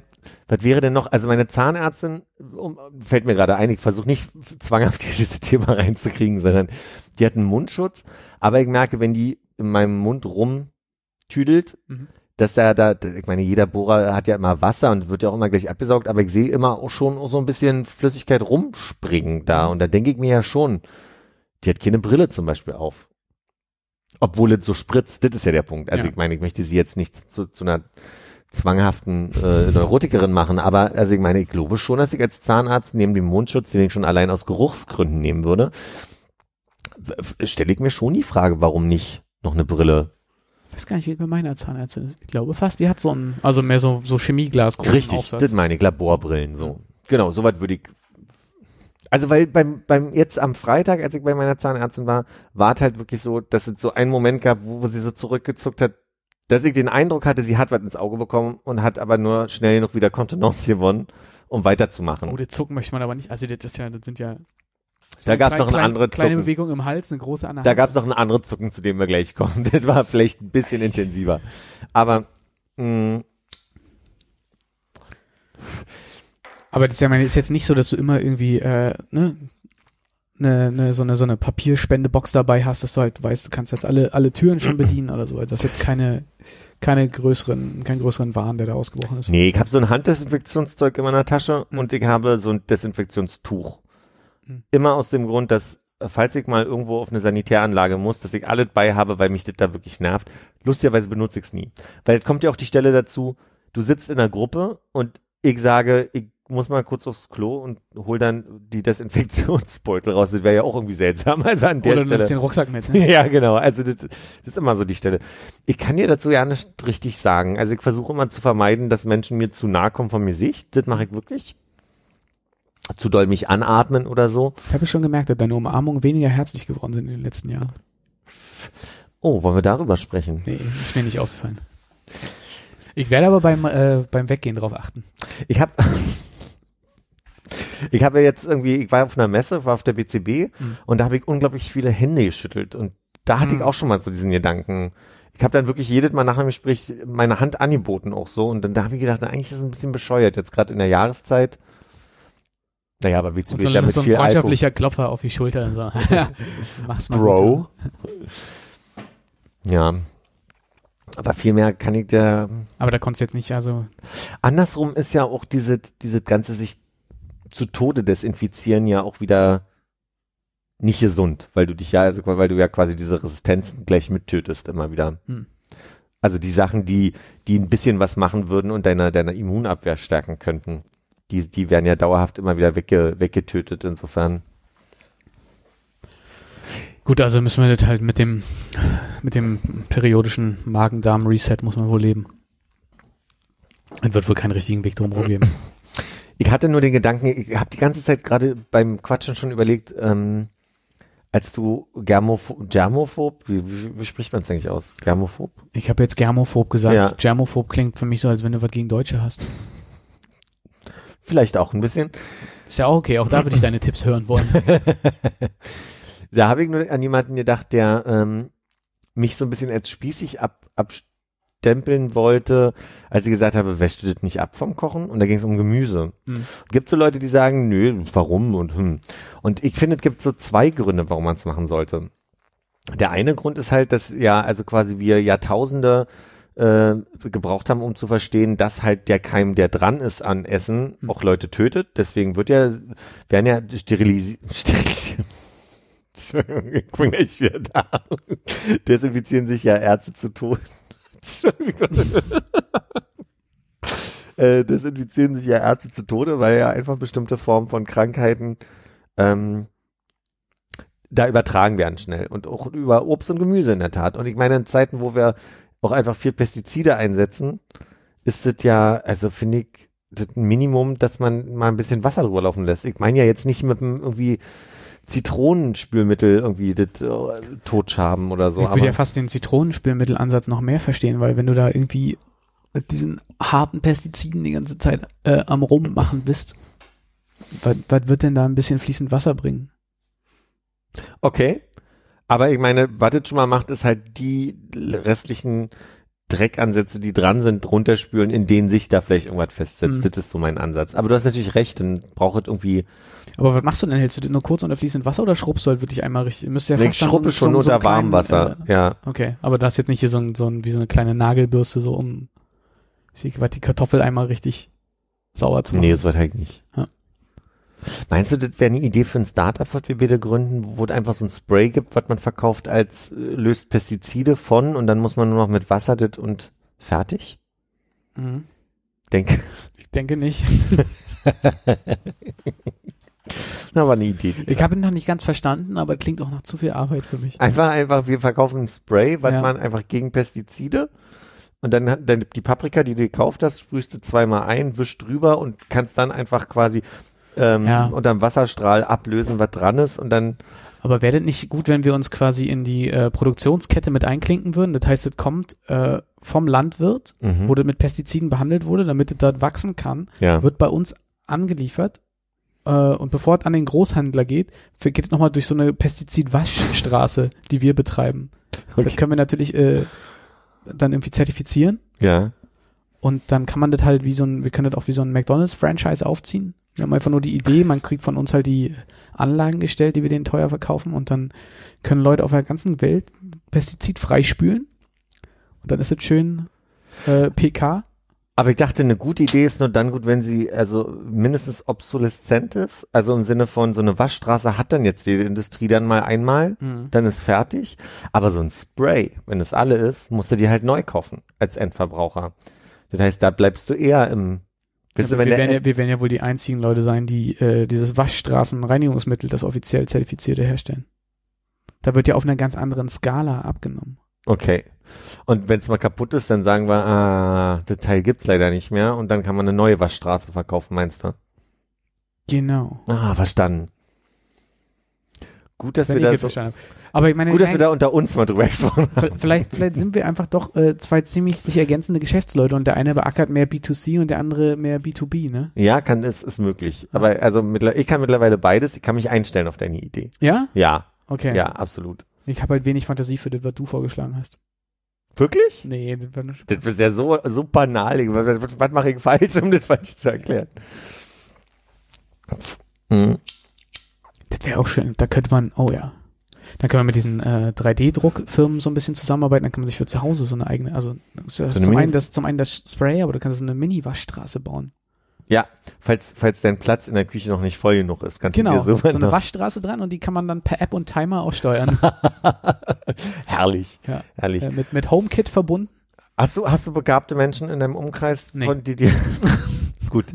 was wäre denn noch, also meine Zahnärztin, um, fällt mir gerade ein, ich versuche nicht zwanghaft dieses Thema reinzukriegen, sondern die hat einen Mundschutz, aber ich merke, wenn die in meinem Mund rumtüdelt, Mhm. Dass da, da, ich meine, jeder Bohrer hat ja immer Wasser und wird ja auch immer gleich abgesaugt, aber ich sehe immer auch schon so ein bisschen Flüssigkeit rumspringen da und da denke ich mir ja schon, die hat keine Brille zum Beispiel auf. Obwohl es so spritzt, das ist ja der Punkt. Also Ja. ich meine, ich möchte sie jetzt nicht zu, zu einer zwanghaften äh, Neurotikerin machen, aber also ich meine, ich glaube schon, dass ich als Zahnarzt neben dem Mundschutz, den ich schon allein aus Geruchsgründen nehmen würde, stelle ich mir schon die Frage, warum nicht noch eine Brille? Ich weiß gar nicht, wie bei meiner Zahnärztin ist. Ich glaube fast, die hat so ein, also mehr so, so Chemieglas Richtig, Aufsatz. das meine ich, Laborbrillen, so. Genau, soweit würde ich. Also weil beim, beim jetzt am Freitag, als ich bei meiner Zahnärztin war, war es halt wirklich so, dass es so einen Moment gab, wo, wo sie so zurückgezuckt hat, dass ich den Eindruck hatte, sie hat was ins Auge bekommen und hat aber nur schnell genug wieder Kontenance gewonnen, um weiterzumachen. Oh, das Zucken möchte man aber nicht. Also das, ja, das sind ja Da gab's klein- noch eine andere kleine Zucken. Bewegung im Hals, eine große an Da gab es noch eine andere Zucken, zu dem wir gleich kommen. Das war vielleicht ein bisschen intensiver. Aber mh, Aber das ist ja meine, ist jetzt nicht so, dass du immer irgendwie äh, ne, ne, ne, so eine so eine Papierspendebox dabei hast, dass du halt weißt, du kannst jetzt alle alle Türen schon bedienen oder so. Das ist jetzt keine keine größeren keinen größeren Wahn, der da ausgebrochen ist. nee, ich habe so ein Handdesinfektionszeug in meiner Tasche Mhm. und ich habe so ein Desinfektionstuch. Mhm. Immer aus dem Grund, dass äh, falls ich mal irgendwo auf eine Sanitäranlage muss, dass ich alles bei habe, weil mich das da wirklich nervt. Lustigerweise benutze ich es nie. Weil es kommt ja auch die Stelle dazu, du sitzt in einer Gruppe und ich sage, ich muss mal kurz aufs Klo und hol dann die Desinfektionsbeutel raus. Das wäre ja auch irgendwie seltsam. Also an der Oder du Stelle. nimmst den Rucksack mit. Ne? Ja, genau. Also das, das ist immer so die Stelle. Ich kann dir dazu ja nicht richtig sagen. Also ich versuche immer zu vermeiden, dass Menschen mir zu nahe kommen von mir Sicht. Das mache ich wirklich. Zu doll mich anatmen oder so. Ich habe schon gemerkt, dass deine Umarmungen weniger herzlich geworden sind in den letzten Jahren. Oh, wollen wir darüber sprechen? Nee, ist mir nicht aufgefallen. Ich werde aber beim äh, beim Weggehen drauf achten. Ich habe ich habe ja jetzt irgendwie, ich war auf einer Messe, war auf der BCB Mhm. und da habe ich unglaublich viele Hände geschüttelt und da hatte Mhm. ich auch schon mal so diesen Gedanken. Ich habe dann wirklich jedes Mal nach einem Gespräch meine Hand angeboten auch so und dann da habe ich gedacht, na, eigentlich ist es ein bisschen bescheuert jetzt gerade in der Jahreszeit. Naja, aber BCB Und so, ist ja mit so ein viel Alkohol. freundschaftlicher Klopfer auf die Schulter und so. Mach's mal Bro. Ja. Aber viel mehr kann ich da. Aber da konntest du jetzt nicht, also Andersrum ist ja auch diese, diese ganze sich zu Tode desinfizieren ja auch wieder nicht gesund, weil du dich ja, also weil du ja quasi diese Resistenzen gleich mittötest immer wieder. Hm. Also die Sachen, die, die ein bisschen was machen würden und deiner, deiner Immunabwehr stärken könnten, die, die werden ja dauerhaft immer wieder wegge, weggetötet. Insofern. Gut, also müssen wir das halt mit dem, mit dem periodischen Magen-Darm-Reset muss man wohl leben. Es wird wohl keinen richtigen Weg drumherum geben. Ich hatte nur den Gedanken, ich habe die ganze Zeit gerade beim Quatschen schon überlegt, ähm, als du Germophob, Germophob, wie, wie, wie spricht man es eigentlich aus? Germophob? Ich habe jetzt Germophob gesagt. Ja. Germophob klingt für mich so, als wenn du was gegen Deutsche hast. Vielleicht auch ein bisschen. Ist ja auch okay, auch da würde ich deine Tipps hören wollen. Da habe ich nur an jemanden gedacht, der ähm, mich so ein bisschen als spießig ab, abstempeln wollte, als ich gesagt habe, wäschst du das nicht ab vom Kochen? Und da ging es um Gemüse. Hm. Gibt so Leute, die sagen, nö, warum und hm. Und ich finde, es gibt so zwei Gründe, warum man es machen sollte. Der eine Grund ist halt, dass ja, also quasi wir Jahrtausende äh, gebraucht haben, um zu verstehen, dass halt der Keim, der dran ist an Essen, Hm. auch Leute tötet. Deswegen wird ja, werden ja sterilisiert. sterilisiert. Entschuldigung, ich bin gleich wieder da. Desinfizieren sich ja Ärzte zu Tod. Entschuldigung. äh, desinfizieren sich ja Ärzte zu Tode, weil ja einfach bestimmte Formen von Krankheiten ähm, da übertragen werden schnell und auch über Obst und Gemüse in der Tat. Und ich meine, in Zeiten, wo wir auch einfach viel Pestizide einsetzen, ist es ja, also finde ich, das Minimum, dass man mal ein bisschen Wasser drüber laufen lässt. Ich meine ja jetzt nicht mit einem irgendwie Zitronenspülmittel irgendwie das äh, totschaben oder so. ich würde ja fast den Zitronenspülmittelansatz noch mehr verstehen, weil wenn du da irgendwie mit diesen harten Pestiziden die ganze Zeit äh, am Rummachen bist, was wird denn da ein bisschen fließend Wasser bringen? Okay. Aber ich meine, was das schon mal macht, ist halt die restlichen Dreckansätze, die dran sind, runterspülen, in denen sich da vielleicht irgendwas festsetzt. Hm. Das ist so mein Ansatz. Aber du hast natürlich recht, dann braucht es irgendwie, Aber was machst du denn? Hältst du das nur kurz unter fließend Wasser oder schrubbst du halt wirklich einmal richtig? Müsste ja nee, fast dann Schruppe so, schon so, so unter kleinen, Warmwasser. Äh, ja. okay, aber da ist jetzt nicht hier so ein, so ein, wie so eine kleine Nagelbürste so um, ich sehe die Kartoffel einmal richtig sauer zu machen. Nee, das wird halt nicht. Ja. Meinst du, das wäre eine Idee für ein Startup, was wir bitte gründen, wo es einfach so ein Spray gibt, was man verkauft als äh, löst Pestizide von und dann muss man nur noch mit Wasser das und fertig? Mhm. Denke, Ich denke nicht. na, war eine Idee. Ich habe ihn noch nicht ganz verstanden, aber klingt auch nach zu viel Arbeit für mich. Einfach, einfach, wir verkaufen ein Spray, was Ja. man einfach gegen Pestizide und dann, dann die Paprika, die du gekauft hast, sprühst du zweimal ein, wischst drüber und kannst dann einfach quasi ähm, Ja. unterm Wasserstrahl ablösen, was dran ist und dann, Aber wäre das nicht gut, wenn wir uns quasi in die äh, Produktionskette mit einklinken würden? Das heißt, es kommt äh, vom Landwirt, mhm. wo das mit Pestiziden behandelt wurde, damit es dort wachsen kann, ja. wird bei uns angeliefert. Äh, und bevor es an den Großhändler geht, geht es nochmal durch so eine Pestizidwaschstraße, die wir betreiben. Okay. Das können wir natürlich äh, dann irgendwie zertifizieren. ja. Und dann kann man das halt wie so ein, wir können das auch wie so ein McDonalds-Franchise aufziehen. Wir haben einfach nur die Idee, man kriegt von uns halt die Anlagen gestellt, die wir denen teuer verkaufen und dann können Leute auf der ganzen Welt Pestizid freispülen. Und dann ist es schön äh, PK. Aber ich dachte, eine gute Idee ist nur dann gut, wenn sie also mindestens obsoleszent ist. Also im Sinne von so eine Waschstraße hat dann jetzt jede Industrie dann mal einmal, dann ist fertig. Aber so ein Spray, wenn es alle ist, musst du dir halt neu kaufen als Endverbraucher. Das heißt, da bleibst du eher im, Also du, wir, werden ja, wir werden ja wohl die einzigen Leute sein, die äh, dieses Waschstraßenreinigungsmittel, das offiziell zertifizierte, herstellen. Da wird ja auf einer ganz anderen Skala abgenommen. Okay. Und wenn es mal kaputt ist, dann sagen wir, ah, das Teil gibt's leider nicht mehr und dann kann man eine neue Waschstraße verkaufen, meinst du? Genau. Ah, verstanden. Gut, dass Wenn wir das so. Aber ich meine, gut, dass wir da unter uns mal drüber gesprochen haben. vielleicht, vielleicht sind wir einfach doch äh, zwei ziemlich sich ergänzende Geschäftsleute und der eine beackert mehr B2C und der andere mehr B2B, ne? Ja, kann, ist, ist möglich. Aber also ich kann mittlerweile beides. Ich kann mich einstellen auf deine Idee. Ja? Ja, Okay. ja, absolut. Ich habe halt wenig Fantasie für das, was du vorgeschlagen hast. Wirklich? Nee, das war nur Das ist ja so, so banal. Was, was, mache ich falsch, um das falsch zu erklären? Hm. Das wäre auch schön. Da könnte man, oh ja. Da können wir mit diesen äh, 3D-Druckfirmen so ein bisschen zusammenarbeiten. Dann kann man sich für zu Hause so eine eigene, also ist eine zum, Mini- einen das, zum einen das Spray, aber du kannst so eine Mini-Waschstraße bauen. Ja, falls, falls dein Platz in der Küche noch nicht voll genug ist, kannst Genau, du dir so so, eine Waschstraße dran und die kann man dann per App und Timer aussteuern. Herrlich, ja. herrlich. Äh, mit, mit HomeKit verbunden. Hast du, hast du begabte Menschen in deinem Umkreis, Nee. von die dir. Gut.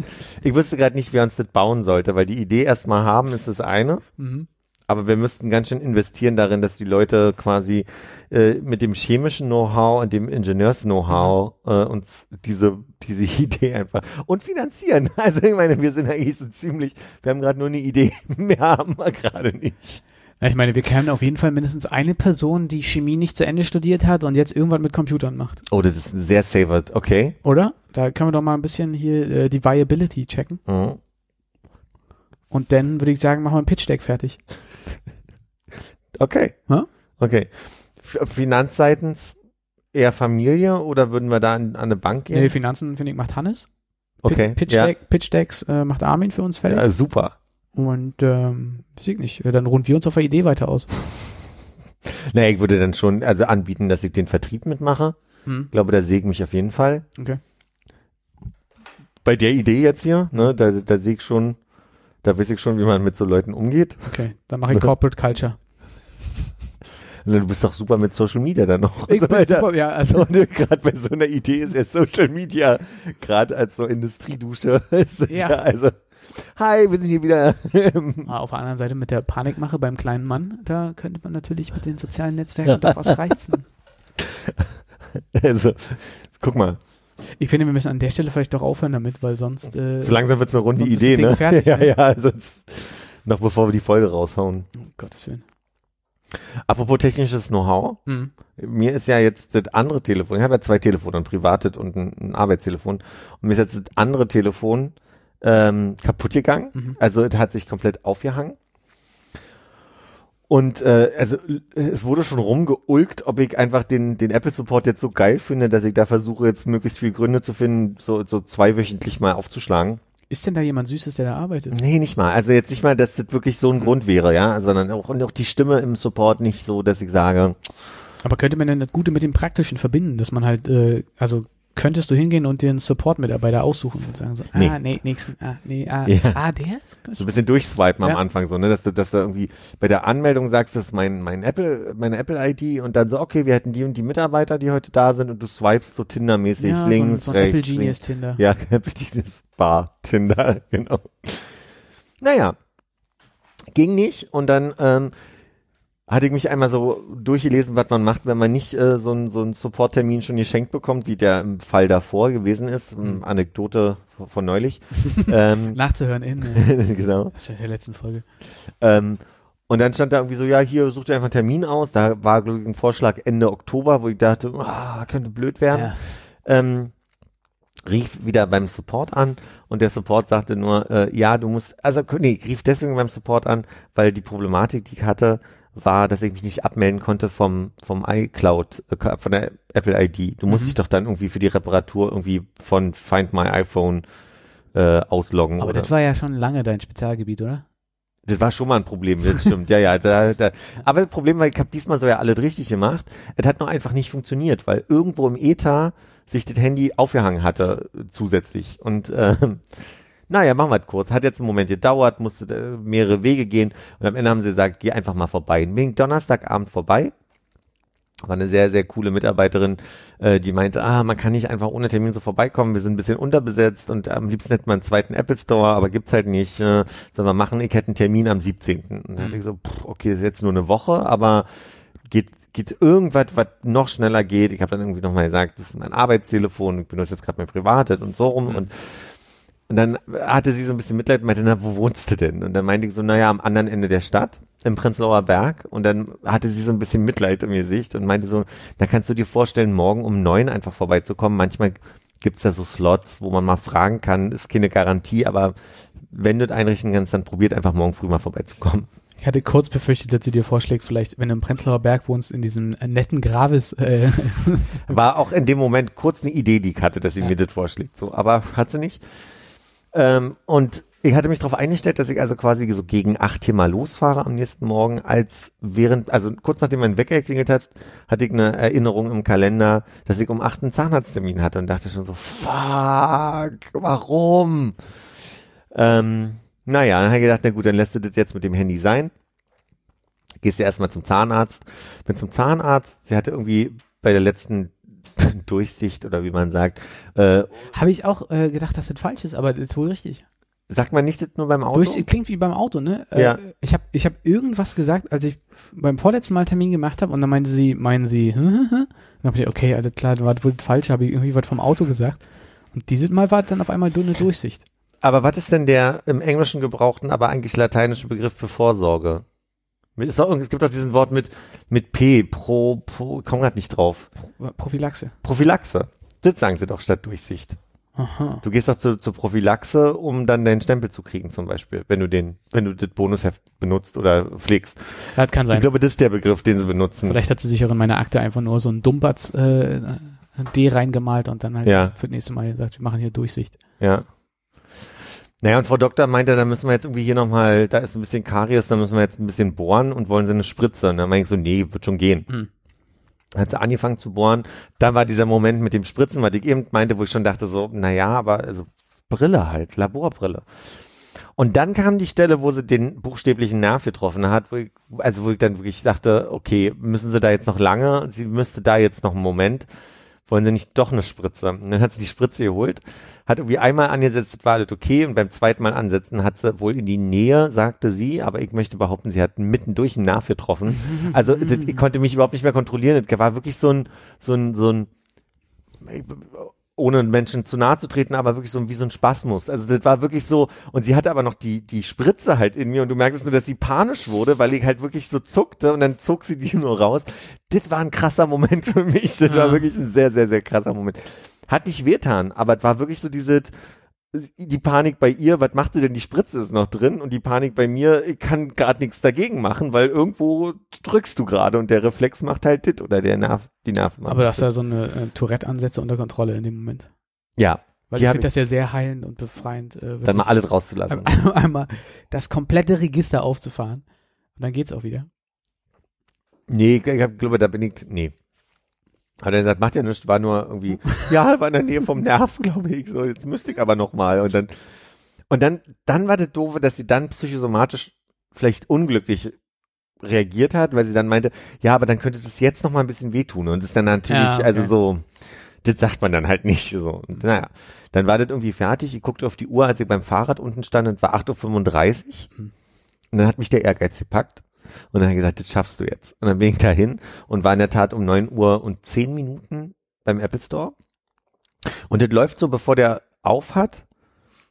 Ich wüsste gerade nicht, wer uns das bauen sollte, weil die Idee erstmal haben ist das eine. Mhm. Aber wir müssten ganz schön investieren darin, dass die Leute quasi äh, mit dem chemischen Know-how und dem Ingenieurs-Know-how Mhm. äh, uns diese, diese Idee einfach und finanzieren. Also ich meine, wir sind eigentlich so ziemlich, wir haben gerade nur eine Idee, mehr haben wir gerade nicht. Ja, ich meine, wir kennen auf jeden Fall mindestens eine Person, die Chemie nicht zu Ende studiert hat und jetzt irgendwas mit Computern macht. Oh, das ist sehr savored, okay. Oder? Da können wir doch mal ein bisschen hier äh, die Viability checken. Mhm. Und dann würde ich sagen, machen wir ein Pitch-Deck fertig. Okay. Ja? Okay. Finanzseitens eher Familie oder würden wir da an, an eine Bank gehen? Nee, Finanzen, finde ich, macht Hannes. okay. Pitch ja. Pitch Decks äh, macht Armin für uns fertig. ja, super. Und ähm, weiß ich nicht, äh, dann runden wir uns auf der Idee weiter aus. Naja, ich würde dann schon also anbieten, dass ich den Vertrieb mitmache. Hm. Ich glaube, da sehe ich mich auf jeden Fall. Okay. Bei der Idee jetzt hier, ne, da, da sehe ich schon, da weiß ich schon, wie man mit so Leuten umgeht. Okay, dann mache ich Corporate Culture. Du bist doch super mit Social Media dann noch. Ich so bin weiter. super, ja, also gerade bei so einer Idee ist ja Social Media gerade als so Industriedusche. ist das Ja. Also, hi, wir sind hier wieder. Ah, auf der anderen Seite mit der Panikmache beim kleinen Mann, da könnte man natürlich mit den sozialen Netzwerken doch was reizen. also, guck mal, Ich finde, wir müssen an der Stelle vielleicht doch aufhören damit, weil sonst äh, so langsam wird's eine runde Idee, ne? fertig, ja, ne? ja, sonst, noch bevor wir die Folge raushauen. um Gottes Willen. Apropos technisches Know-how. Hm. Mir ist ja jetzt das andere Telefon, ich habe ja zwei Telefone, ein privates und ein, ein Arbeitstelefon. Und mir ist jetzt das andere Telefon ähm, kaputt gegangen. Mhm. Also es hat sich komplett aufgehangen. Und äh, also es wurde schon rumgeulkt, ob ich einfach den, den Apple Support jetzt so geil finde, dass ich da versuche, jetzt möglichst viele Gründe zu finden, so, so zweiwöchentlich mal aufzuschlagen. Ist denn da jemand Süßes, der da arbeitet? Nee, nicht mal. Also jetzt nicht mal, dass das wirklich so ein Grund wäre, ja, sondern auch, und auch die Stimme im Support nicht so, dass ich sage, Aber könnte man denn das Gute mit dem Praktischen verbinden, dass man halt, äh, also könntest du hingehen und dir einen Support-Mitarbeiter aussuchen und sagen so, Nee. ah, nee, nächsten, ah, nee, ah, Ja. ah, der ist so ein bisschen durchswipen am Ja. Anfang so, ne, dass du, dass du irgendwie bei der Anmeldung sagst, das ist mein, mein Apple, meine Apple-ID und dann so, okay, wir hätten die und die Mitarbeiter, die heute da sind und du swipest so Tinder-mäßig ja, links, so ein, so ein rechts, Apple Genius links. Tinder. Ja, Apple Genius Bar, Tinder, genau. Naja, ging nicht und dann ähm, hatte ich mich einmal so durchgelesen, was man macht, wenn man nicht äh, so einen so einen Support-Termin schon geschenkt bekommt, wie der im Fall davor gewesen ist. Mhm. Anekdote von, neulich. ähm, Nachzuhören in äh, genau. der letzten Folge. Ähm, und dann stand da irgendwie so, ja, hier such dir einfach einen Termin aus. Da war, glaube ich, ein Vorschlag Ende Oktober, wo ich dachte, ah, könnte blöd werden. Ja. Ähm, rief wieder beim Support an und der Support sagte nur, äh, ja, du musst, also nee, rief deswegen beim Support an, weil die Problematik, die ich hatte, war, dass ich mich nicht abmelden konnte vom, vom iCloud, äh, von der Apple ID. Du musst Mhm. dich doch dann irgendwie für die Reparatur irgendwie von Find My iPhone äh, ausloggen. Aber oder? das war ja schon lange dein Spezialgebiet, oder? Das war schon mal ein Problem, das stimmt. ja, ja. Da, da. Aber das Problem war, ich habe diesmal so ja alles richtig gemacht. Es hat nur einfach nicht funktioniert, weil irgendwo im Ether sich das Handy aufgehangen hatte äh, zusätzlich. Und ähm, naja, machen wir es kurz. Hat jetzt einen Moment gedauert, musste äh, mehrere Wege gehen. Und am Ende haben sie gesagt, geh einfach mal vorbei. Bin ich Donnerstagabend vorbei. War eine sehr, sehr coole Mitarbeiterin, äh, die meinte, ah, man kann nicht einfach ohne Termin so vorbeikommen, wir sind ein bisschen unterbesetzt und am liebsten hätten wir einen zweiten Apple Store, aber gibt's halt nicht, äh, sollen wir machen, ich hätte einen Termin am 17. Und da dachte ich so, pff, okay, ist jetzt nur eine Woche, aber geht geht irgendwas, was noch schneller geht. Ich habe dann irgendwie nochmal gesagt, das ist mein Arbeitstelefon, ich benutze jetzt gerade mein privates und so rum Mhm. und und dann hatte sie so ein bisschen Mitleid und meinte, na, wo wohnst du denn? Und dann meinte ich so, naja, am anderen Ende der Stadt, im Prenzlauer Berg. Und dann hatte sie so ein bisschen Mitleid im Gesicht und meinte so, da kannst du dir vorstellen, morgen um neun einfach vorbeizukommen. Manchmal gibt's da so Slots, wo man mal fragen kann, ist keine Garantie, aber wenn du das einrichten kannst, dann probiert einfach morgen früh mal vorbeizukommen. Ich hatte kurz befürchtet, dass sie dir vorschlägt, vielleicht, wenn du im Prenzlauer Berg wohnst, in diesem netten Gravis, äh, War auch in dem Moment kurz eine Idee, die ich hatte, dass sie Ja. mir das vorschlägt. So, aber hat sie nicht. Ähm, und Ich hatte mich darauf eingestellt, dass ich also quasi so gegen acht hier mal losfahre am nächsten Morgen, als während, also kurz nachdem mein Wecker geklingelt hat, hatte ich eine Erinnerung im Kalender, dass ich um acht einen Zahnarzttermin hatte und dachte schon so, fuck, warum? Ähm, naja, dann habe ich gedacht, na gut, dann lässt du das jetzt mit dem Handy sein. Gehst ja erstmal zum Zahnarzt. Bin zum Zahnarzt, sie hatte irgendwie bei der letzten Durchsicht oder wie man sagt, äh, Habe ich auch äh, gedacht, dass das falsch ist, aber das ist wohl richtig. sagt man nicht das nur beim Auto? Durch, klingt wie beim Auto, ne? Ja. Äh, ich habe ich hab irgendwas gesagt, als ich beim vorletzten Mal Termin gemacht habe und dann meinte sie, meinen sie, dann habe ich, okay, alles klar, dann war das wohl falsch, habe ich irgendwie was vom Auto gesagt. Und dieses Mal war dann auf einmal eine Durchsicht. Aber was ist denn der im Englischen gebrauchten, aber eigentlich lateinische Begriff für Vorsorge? Es gibt doch diesen Wort mit, mit P, pro, pro, komm grad nicht drauf. Pro- Prophylaxe. Prophylaxe. Das sagen sie doch statt Durchsicht. Aha. Du gehst doch zu, zur Prophylaxe, um dann deinen Stempel zu kriegen, zum Beispiel, wenn du den, wenn du das Bonusheft benutzt oder pflegst. Das kann sein. Ich glaube, das ist der Begriff, den sie benutzen. Vielleicht hat sie sich auch in meine Akte einfach nur so ein Dumbatz äh, D reingemalt und dann halt Ja. für das nächste Mal gesagt, wir machen hier Durchsicht. Ja. Naja, und Frau Doktor meinte, da müssen wir jetzt irgendwie hier nochmal, da ist ein bisschen Karies, da müssen wir jetzt ein bisschen bohren und wollen sie eine Spritze. Und dann meinte ich so, nee, wird schon gehen. Hm. Hat sie angefangen zu bohren. Dann war dieser Moment mit dem Spritzen, was ich eben meinte, wo ich schon dachte so, naja, aber also Brille halt, Laborbrille. Und dann kam die Stelle, wo sie den buchstäblichen Nerv getroffen hat, wo ich, also wo ich dann wirklich dachte, okay, müssen sie da jetzt noch lange? Sie müsste da jetzt noch einen Moment. Wollen sie nicht doch eine Spritze? Und dann hat sie die Spritze geholt, hat irgendwie einmal angesetzt, war alles okay, und beim zweiten Mal ansetzen hat sie wohl in die Nähe, sagte sie, aber ich möchte behaupten, sie hat mitten durch den Nerv getroffen. Also das, ich konnte mich überhaupt nicht mehr kontrollieren. Das war wirklich so ein, so ein, so ein, ohne Menschen zu nahe zu treten, aber wirklich so wie so ein Spasmus. Also das war wirklich so, und sie hatte aber noch die, die Spritze halt in mir und du merkst nur, dass sie panisch wurde, weil ich halt wirklich so zuckte und dann zog sie die nur raus. Das war ein krasser Moment für mich. Das war Ja. wirklich ein sehr, sehr, sehr krasser Moment. Hat nicht wehtan, aber es war wirklich so diese, die Panik bei ihr, was macht sie denn? Die Spritze ist noch drin und die Panik bei mir, ich kann gerade nichts dagegen machen, weil irgendwo drückst du gerade und der Reflex macht halt dit oder der Nerv, die Nerven. Aber das ist ja so eine äh, Tourette-Ansätze unter Kontrolle in dem Moment. ja, Weil Die ich finde das ja sehr heilend und befreiend. Äh, dann mal alles rauszulassen. einmal, einmal das komplette Register aufzufahren. Und dann geht's auch wieder. Nee, ich hab, glaube, da bin ich, nee. Hat er gesagt, macht ja nichts, war nur irgendwie, ja, war in der Nähe vom Nerv, glaube ich, so, jetzt müsste ich aber noch mal. Und dann, und dann, dann war das doofe, dass sie dann psychosomatisch vielleicht unglücklich reagiert hat, weil sie dann meinte, ja, aber dann könnte das jetzt noch mal ein bisschen wehtun. Und das ist dann natürlich, Ja, okay. also so, das sagt man dann halt nicht, so, und naja, dann war das irgendwie fertig, ich guckte auf die Uhr, als ich beim Fahrrad unten stand und war 8.35 Uhr Hm. und dann hat mich der Ehrgeiz gepackt und dann hat er gesagt, das schaffst du jetzt. Und dann bin ich dahin und war in der Tat um 9 Uhr und 10 Minuten beim Apple Store. Und das läuft so, bevor der auf hat.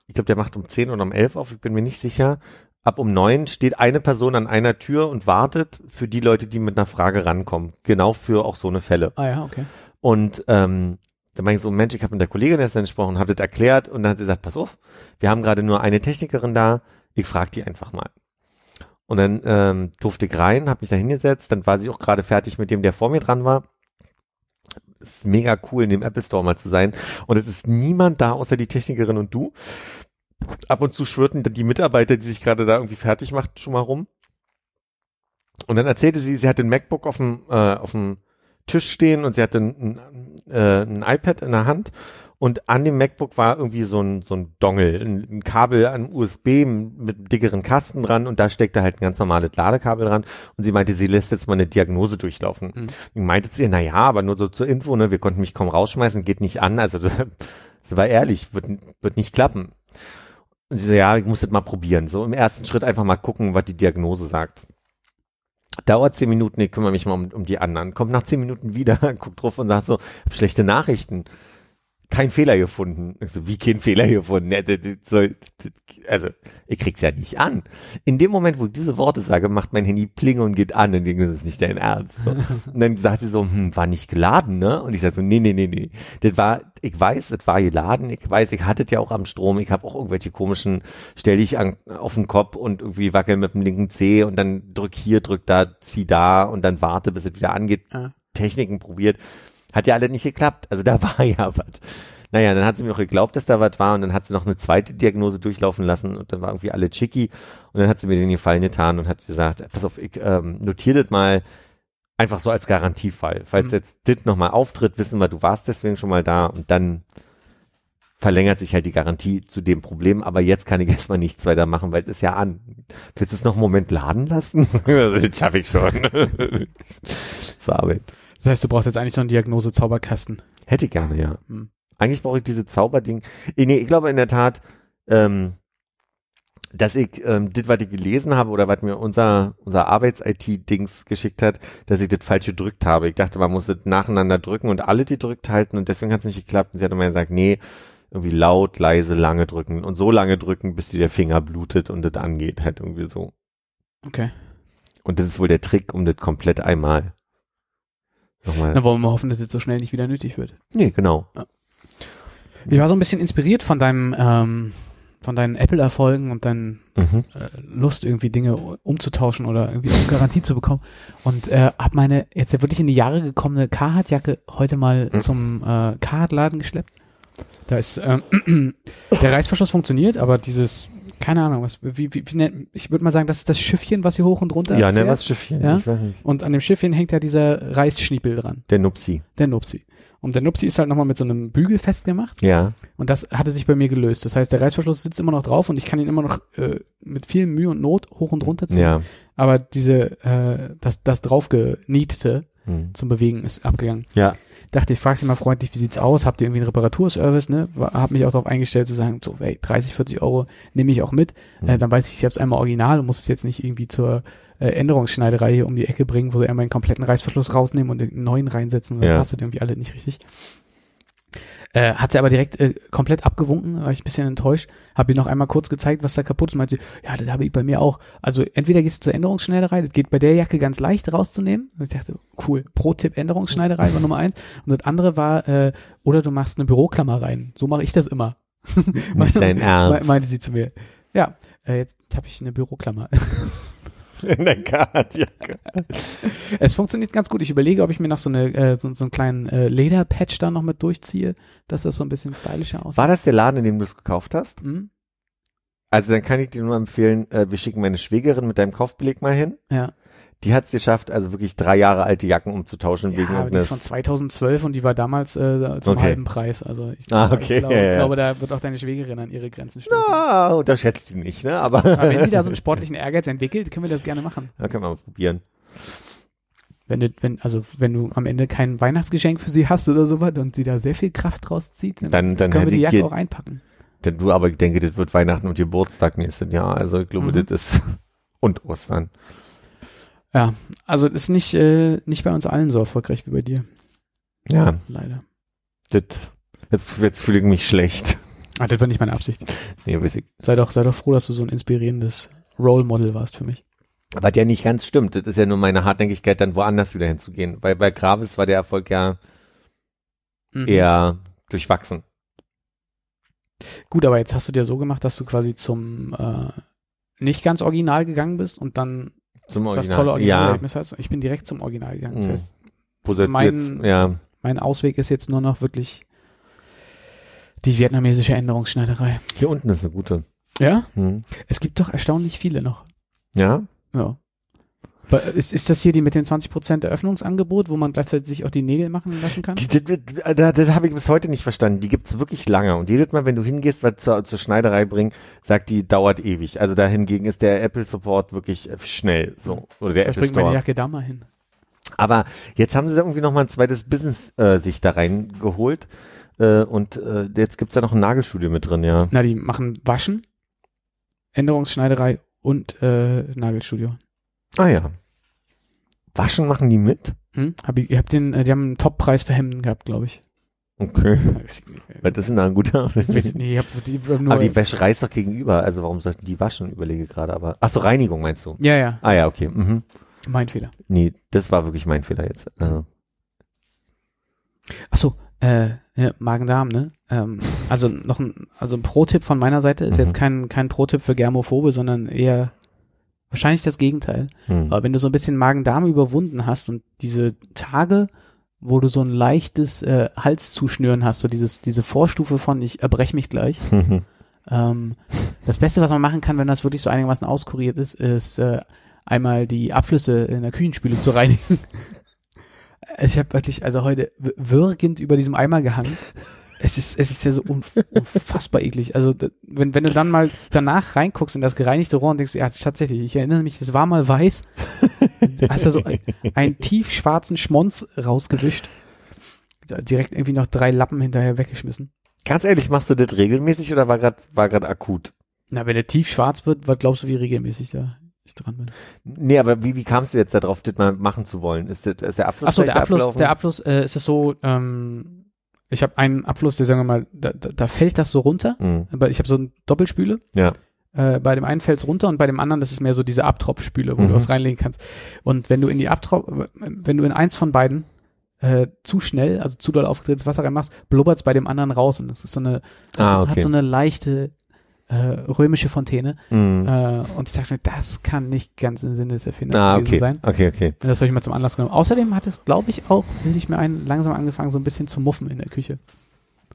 Ich glaube, der macht um 10 oder um 11 auf, ich bin mir nicht sicher. Ab um 9 steht eine Person an einer Tür und wartet für die Leute, die mit einer Frage rankommen. Genau für auch so eine Fälle. Ah ja, okay. Und ähm, da meine ich so, Mensch, ich habe mit der Kollegin jetzt gesprochen, habe das erklärt und dann hat sie gesagt, pass auf, wir haben gerade nur eine Technikerin da, ich frage die einfach mal. Und dann ähm, durfte ich rein, habe mich da hingesetzt, dann war sie auch gerade fertig mit dem, der vor mir dran war. Ist mega cool, in dem Apple Store mal zu sein. Und es ist niemand da, außer die Technikerin und du. Ab und zu schwirrten die Mitarbeiter, die sich gerade da irgendwie fertig macht, schon mal rum. Und dann erzählte sie, sie hat den MacBook auf dem, äh, auf dem Tisch stehen und sie hatte ein, ein, äh, ein iPad in der Hand und an dem MacBook war irgendwie so ein, so ein Dongle, ein, ein Kabel an USB mit einem dickeren Kasten dran und da steckte halt ein ganz normales Ladekabel dran und sie meinte, sie lässt jetzt mal eine Diagnose durchlaufen. Mhm. Ich meinte zu ihr, na ja, aber nur so zur Info, ne, wir konnten mich kaum rausschmeißen, geht nicht an, also das, sie war ehrlich, wird, wird nicht klappen. Und sie so, ja, ich muss das mal probieren, so im ersten Schritt einfach mal gucken, was die Diagnose sagt. Dauert zehn Minuten, ich kümmere mich mal um, um die anderen. Kommt nach zehn Minuten wieder, guckt drauf und sagt so, hab schlechte Nachrichten. Kein Fehler gefunden. Ich so, wie kein Fehler gefunden? Also, ich krieg's ja nicht an. In dem Moment, wo ich diese Worte sage, macht mein Handy Pling und geht an und denke, das ist nicht dein Ernst. So. Und dann sagt sie so, hm, war nicht geladen, ne? Und ich sage so, nee, nee, nee, nee. Das war, ich weiß, das war geladen. Ich weiß, ich hatte ja auch am Strom. Ich habe auch irgendwelche komischen, stell dich an, auf den Kopf und irgendwie wackel mit dem linken Zeh und dann drück hier, drück da, zieh da und dann warte, bis es wieder angeht. Ah. Techniken probiert. Hat ja alle nicht geklappt. Also da war ja was. Naja, dann hat sie mir auch geglaubt, dass da was war und dann hat sie noch eine zweite Diagnose durchlaufen lassen und dann war irgendwie alle chicky und dann hat sie mir den Gefallen getan und hat gesagt, pass auf, ich ähm, notiere das mal einfach so als Garantiefall. Falls Mhm. jetzt dit nochmal auftritt, wissen wir, du warst deswegen schon mal da und dann verlängert sich halt die Garantie zu dem Problem, aber jetzt kann ich erstmal nichts weiter machen, weil es ja an. Willst du es noch einen Moment laden lassen? das schaffe ich schon. Zur Arbeit. Das heißt, du brauchst jetzt eigentlich so einen Diagnose-Zauberkasten. Hätte ich gerne, ja. Hm. Eigentlich brauche ich diese Zauberding. Eh, Nee, ich glaube in der Tat, ähm, dass ich ähm, das, was ich gelesen habe oder was mir unser, unser Arbeits-IT-Dings geschickt hat, dass ich das falsch gedrückt habe. Ich dachte, man muss das nacheinander drücken und alle die drückt halten und deswegen hat es nicht geklappt. Und sie hat immer gesagt, nee, irgendwie laut, leise, lange drücken und so lange drücken, bis dir der Finger blutet und das angeht, halt irgendwie so. Okay. Und das ist wohl der Trick, um das komplett einmal nochmal. Dann wollen wir mal hoffen, dass jetzt so schnell nicht wieder nötig wird. Nee, genau. Ich war so ein bisschen inspiriert von deinem, ähm, von deinen Apple-Erfolgen und deinen Mhm. äh, Lust, irgendwie Dinge umzutauschen oder irgendwie eine Garantie zu bekommen. Und äh, habe meine jetzt ja wirklich in die Jahre gekommene Carhartt-Jacke heute mal Mhm. zum äh, Carhartt-Laden geschleppt. Da ist ähm, der Reißverschluss funktioniert, aber dieses, keine Ahnung, was, wie, wie, wie nennt, ich würde mal sagen, das ist das Schiffchen, was hier hoch und runter Ja, ne, fährt. was Schiffchen. Ja? Ich weiß nicht. Und an dem Schiffchen hängt ja dieser Reißschniepel dran, Der Nupsi. der Nupsi. Und der Nupsi ist halt nochmal mit so einem Bügel festgemacht. Ja. Und das hatte sich bei mir gelöst. Das heißt, der Reißverschluss sitzt immer noch drauf und ich kann ihn immer noch äh, mit viel Mühe und Not hoch und runter ziehen. Ja. Aber diese, äh, das, das draufgenietete Hm. zum Bewegen ist abgegangen. Ja. Dachte, ich frage sie mal freundlich, wie sieht's aus? Habt ihr irgendwie einen Reparaturservice? Ne? Hab mich auch darauf eingestellt zu sagen, so, ey, 30, 40 Euro nehme ich auch mit. Äh, Hm. dann weiß ich, ich habe es einmal original und muss es jetzt nicht irgendwie zur äh, Änderungsschneiderei hier um die Ecke bringen, wo sie einmal einen kompletten Reißverschluss rausnehmen und einen neuen reinsetzen. Dann Ja. passt das irgendwie alle nicht richtig. Äh, hat sie aber direkt äh, komplett abgewunken, war ich ein bisschen enttäuscht. Habe ihr noch einmal kurz gezeigt, was da kaputt ist. Meinte sie, ja, das habe ich bei mir auch. Also entweder gehst du zur Änderungsschneiderei, das geht bei der Jacke ganz leicht rauszunehmen. Und ich dachte, cool, Pro-Tipp Änderungsschneiderei war Nummer eins. Und das andere war, äh, oder du machst eine Büroklammer rein. So mache ich das immer. Nicht dein Ernst. meinte sie zu mir. Ja, äh, jetzt habe ich eine Büroklammer. In der Kartjacke. es funktioniert ganz gut. Ich überlege, ob ich mir noch so, eine, äh, so, so einen kleinen äh, Lederpatch da noch mit durchziehe, dass das so ein bisschen stylischer aussieht. War das der Laden, in dem du es gekauft hast? Hm? Also dann kann ich dir nur empfehlen, äh, wir schicken meine Schwägerin mit deinem Kaufbeleg mal hin. Ja, Die hat es geschafft, also wirklich drei Jahre alte Jacken umzutauschen wegen ja aber die ist von 2012 und die war damals äh, zum Okay. halben Preis. Also ich, Ah, okay, ich, glaube, ja, ja. ich glaube, da wird auch deine Schwägerin an ihre Grenzen stoßen. Ah, unterschätzt sie nicht, ne? Aber, Aber wenn sie da so einen sportlichen Ehrgeiz entwickelt, können wir das gerne machen. da können wir mal probieren. Wenn du, wenn, also wenn du am Ende kein Weihnachtsgeschenk für sie hast oder sowas und sie da sehr viel Kraft draus zieht, dann, Dann, dann können wir die Jacke auch einpacken. denn du aber ich denke, das wird Weihnachten und Geburtstag nächstes Jahr. Also ich glaube, Mhm. das ist und Ostern. Ja, also ist nicht, äh, nicht bei uns allen so erfolgreich wie bei dir, Ja, leider. das, jetzt, jetzt fühle ich mich schlecht. Ah, das war nicht meine Absicht. Nee, weiß ich. Sei doch, sei doch froh, dass du so ein inspirierendes Role Model warst für mich. Was ja nicht ganz stimmt. Das ist ja nur meine Hartnäckigkeit, dann woanders wieder hinzugehen. Weil bei Gravis war der Erfolg ja Mhm. eher durchwachsen. Gut, aber jetzt hast du dir so gemacht, dass du quasi zum äh, nicht ganz Original gegangen bist und dann Zum Original. das tolle Original Ja, hast. Ich bin direkt zum Original gegangen. Das Mhm. heißt, mein- jetzt, ja, mein Ausweg ist jetzt nur noch wirklich die vietnamesische Änderungsschneiderei. hier unten ist eine gute. Ja? Hm. Es gibt doch erstaunlich viele noch. Ja? Ja. Ist, ist das hier die mit dem 20% Eröffnungsangebot, wo man gleichzeitig sich auch die Nägel machen lassen kann? Die, das, das habe ich bis heute nicht verstanden. Die gibt's wirklich lange. Und jedes Mal, wenn du hingehst, was zur, zur Schneiderei bringen, sagt die, dauert ewig. Also da hingegen ist der Apple Support wirklich äh, schnell. So. Oder der Apple bringt meine Store. Jacke da mal hin. Aber jetzt haben sie irgendwie noch mal ein zweites Business äh, sich da reingeholt. Äh, und äh, jetzt gibt's da noch ein Nagelstudio mit drin, ja. Na, die machen Waschen, Änderungsschneiderei und äh, Nagelstudio. Ah ja. Waschen machen die mit? Hm? Hab ich, ihr habt den, äh, die haben einen Toppreis für Hemden gehabt, glaube ich. Okay. Ich. Weil das ist ein guter. nee, ich hab die nur, Aber die Wäscherei ist doch gegenüber. Also warum sollten die waschen? Überlege gerade. Aber ach so, Reinigung meinst du? ja, ja, Ah ja, okay. Mhm. mein Fehler. Nee, das war wirklich mein Fehler jetzt. Also, Ach so, äh, ja, Magen-Darm, ne? Ähm, also noch ein, also ein Pro-Tipp von meiner Seite ist Mhm. jetzt kein, kein Pro-Tipp für Germophobe, sondern eher wahrscheinlich das Gegenteil. hm. Aber wenn du so ein bisschen Magen-Darm überwunden hast und diese Tage wo du so ein leichtes äh, Halszuschnüren hast, so dieses, diese Vorstufe von ich erbrech mich gleich. ähm, das Beste, was man machen kann, wenn das wirklich so einigermaßen auskuriert ist, ist äh, einmal die Abflüsse in der Küchenspüle zu reinigen. ich habe wirklich also heute w- wirkend über diesem Eimer gehangen. Es ist, es ist ja so unf unfassbar eklig. Also wenn, wenn du dann mal danach reinguckst in das gereinigte Rohr und denkst, ja tatsächlich, ich erinnere mich, das war mal weiß, hast du so ein, einen tief schwarzen Schmonz rausgewischt. Direkt irgendwie noch drei Lappen hinterher weggeschmissen. Ganz ehrlich, machst du das regelmäßig oder war gerade war grad akut? Na, wenn der tief schwarz wird, was glaubst du, wie regelmäßig da ich dran bin? Nee, aber wie, wie kamst du jetzt darauf, das mal machen zu wollen? Ist, das, ist der Abfluss Achso, schlecht der Abfluss, abgelaufen? der Abfluss äh, ist es so, ähm, ich habe einen Abfluss, der sagen wir mal, da, da, da fällt das so runter, Mhm. aber ich habe so eine Doppelspüle. Ja. Äh, bei dem einen fällt's runter und bei dem anderen, das ist mehr so diese Abtropfspüle, wo Mhm. du was reinlegen kannst. Und wenn du in die Abtropf, wenn du in eins von beiden äh, zu schnell, also zu doll aufgedrehtes Wasser reinmachst, blubbert's bei dem anderen raus und das ist so eine, Ah, hat, so, okay. hat so eine leichte äh, römische Fontäne. Mhm. Äh, und ich dachte mir, das kann nicht ganz im Sinne des Erfinders ah, gewesen okay. sein. Okay, okay. Und Das habe ich mal zum Anlass genommen. Außerdem hat es, glaube ich, auch, bilde ich mir ein, langsam angefangen, so ein bisschen zu muffen in der Küche.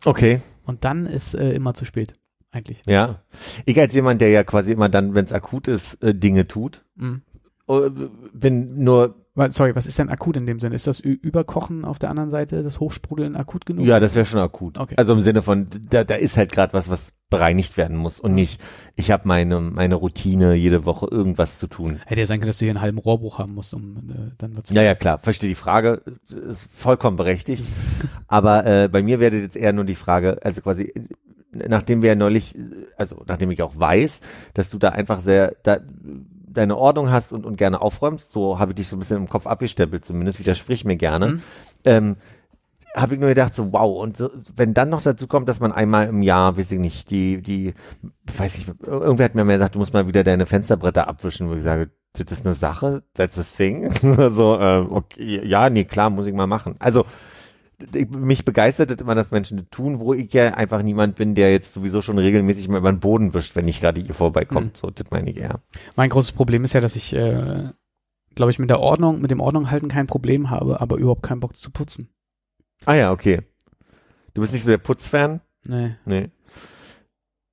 Okay, Und dann ist äh, immer zu spät, eigentlich. ja. Ich als jemand, der ja quasi immer dann, wenn es akut ist, äh, Dinge tut, äh, bin nur, Sorry, was ist denn akut in dem Sinne? Ist das Überkochen auf der anderen Seite, das Hochsprudeln akut genug? ja, das wäre schon akut. Okay. Also im Sinne von, da, da ist halt gerade was, was bereinigt werden muss und nicht, ich habe meine, meine Routine, jede Woche irgendwas zu tun. Hätte ja sein können, dass du hier einen halben Rohrbruch haben musst, um äh, dann wird's Ja, ja, klar, verstehe die Frage, ist vollkommen berechtigt. Aber äh, bei mir wäre jetzt eher nur die Frage, also quasi, nachdem wir ja neulich, also nachdem ich auch weiß, dass du da einfach sehr, da, deine Ordnung hast und, und gerne aufräumst, so habe ich dich so ein bisschen im Kopf abgestempelt, zumindest widersprich mir gerne. Mhm. Ähm, habe ich nur gedacht, so wow, und so, wenn dann noch dazu kommt, dass man einmal im Jahr, weiß ich nicht, die, die, weiß ich, irgendwer hat mir mal gesagt, du musst mal wieder deine Fensterbretter abwischen, wo ich sage, das ist eine Sache, that's a thing. so, ähm, okay, ja, nee, klar, muss ich mal machen. Also, mich begeistert immer, dass Menschen das tun, wo ich ja einfach niemand bin, der jetzt sowieso schon regelmäßig mal über den Boden wischt, wenn nicht gerade ihr vorbeikommt. Mhm. So, das meine ich eher. Mein großes Problem ist ja, dass ich, äh, glaube ich, mit der Ordnung, mit dem Ordnung halten kein Problem habe, aber überhaupt keinen Bock zu putzen. Ah ja, okay. Du bist nicht so der Putzfan? Nee. Nee.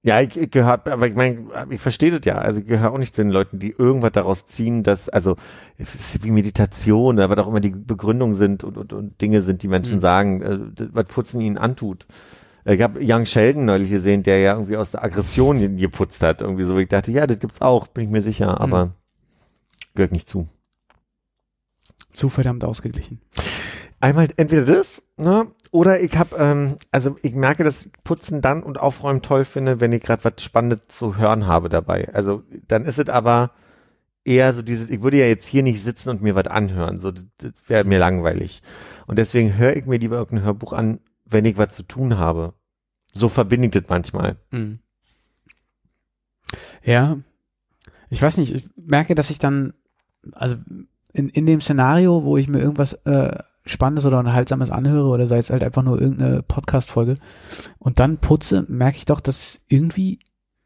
Ja, ich, ich gehöre, aber ich meine, ich verstehe das ja. Also ich gehöre auch nicht zu den Leuten, die irgendwas daraus ziehen, dass, also es ist wie Meditation, oder was auch immer die Begründungen sind und, und, und Dinge sind, die Menschen Mhm. sagen, äh, was Putzen ihnen antut. Ich habe Young Sheldon neulich gesehen, der ja irgendwie aus der Aggression geputzt hat. Irgendwie so, ich dachte, ja, das gibt's auch, bin ich mir sicher, aber gehört nicht zu. Zu verdammt ausgeglichen. Einmal entweder das, ne? Oder ich habe, ähm, also ich merke, dass ich Putzen dann und Aufräumen toll finde, wenn ich gerade was Spannendes zu hören habe dabei. Also dann ist es aber eher so dieses, ich würde ja jetzt hier nicht sitzen und mir was anhören, so das, wäre mir langweilig. Und deswegen höre ich mir lieber irgendein Hörbuch an, wenn ich was zu tun habe. So verbinde ich das manchmal. Mhm. Ja. Ich weiß nicht, ich merke, dass ich dann, also in, in dem Szenario, wo ich mir irgendwas äh, Spannendes oder Unterhaltsames anhöre oder sei es halt einfach nur irgendeine Podcast-Folge und dann putze, merke ich doch, dass irgendwie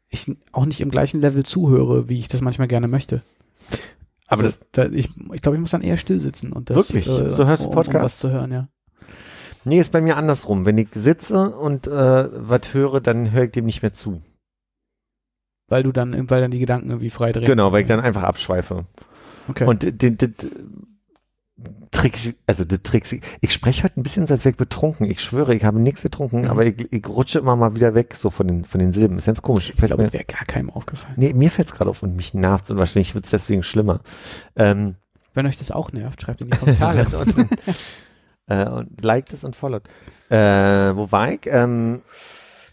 ich auch nicht im gleichen Level zuhöre, wie ich das manchmal gerne möchte. Aber Also da, ich, ich glaube, ich muss dann eher still sitzen und das Wirklich? Äh, So hörst du um, Podcast? Um was zu hören, ja. Nee, ist bei mir andersrum. Wenn ich sitze und äh, was höre, dann höre ich dem nicht mehr zu. Weil du dann, weil dann die Gedanken irgendwie frei drehen. Genau, weil ich dann einfach abschweife. Okay. Und Tricks, also Tricks, ich spreche heute ein bisschen so, als wäre ich betrunken. Ich schwöre, ich habe nichts getrunken, Mhm. aber ich, ich rutsche immer mal wieder weg, so von den, von den Silben. Ist ganz komisch. ich glaube, mir, wäre gar keinem aufgefallen. nee, mir fällt es gerade auf und mich nervt und wahrscheinlich wird es deswegen schlimmer. Ähm, Wenn euch das auch nervt, schreibt in die Kommentare. und, äh, und liked es und followed. Äh, wo war ich? Ähm,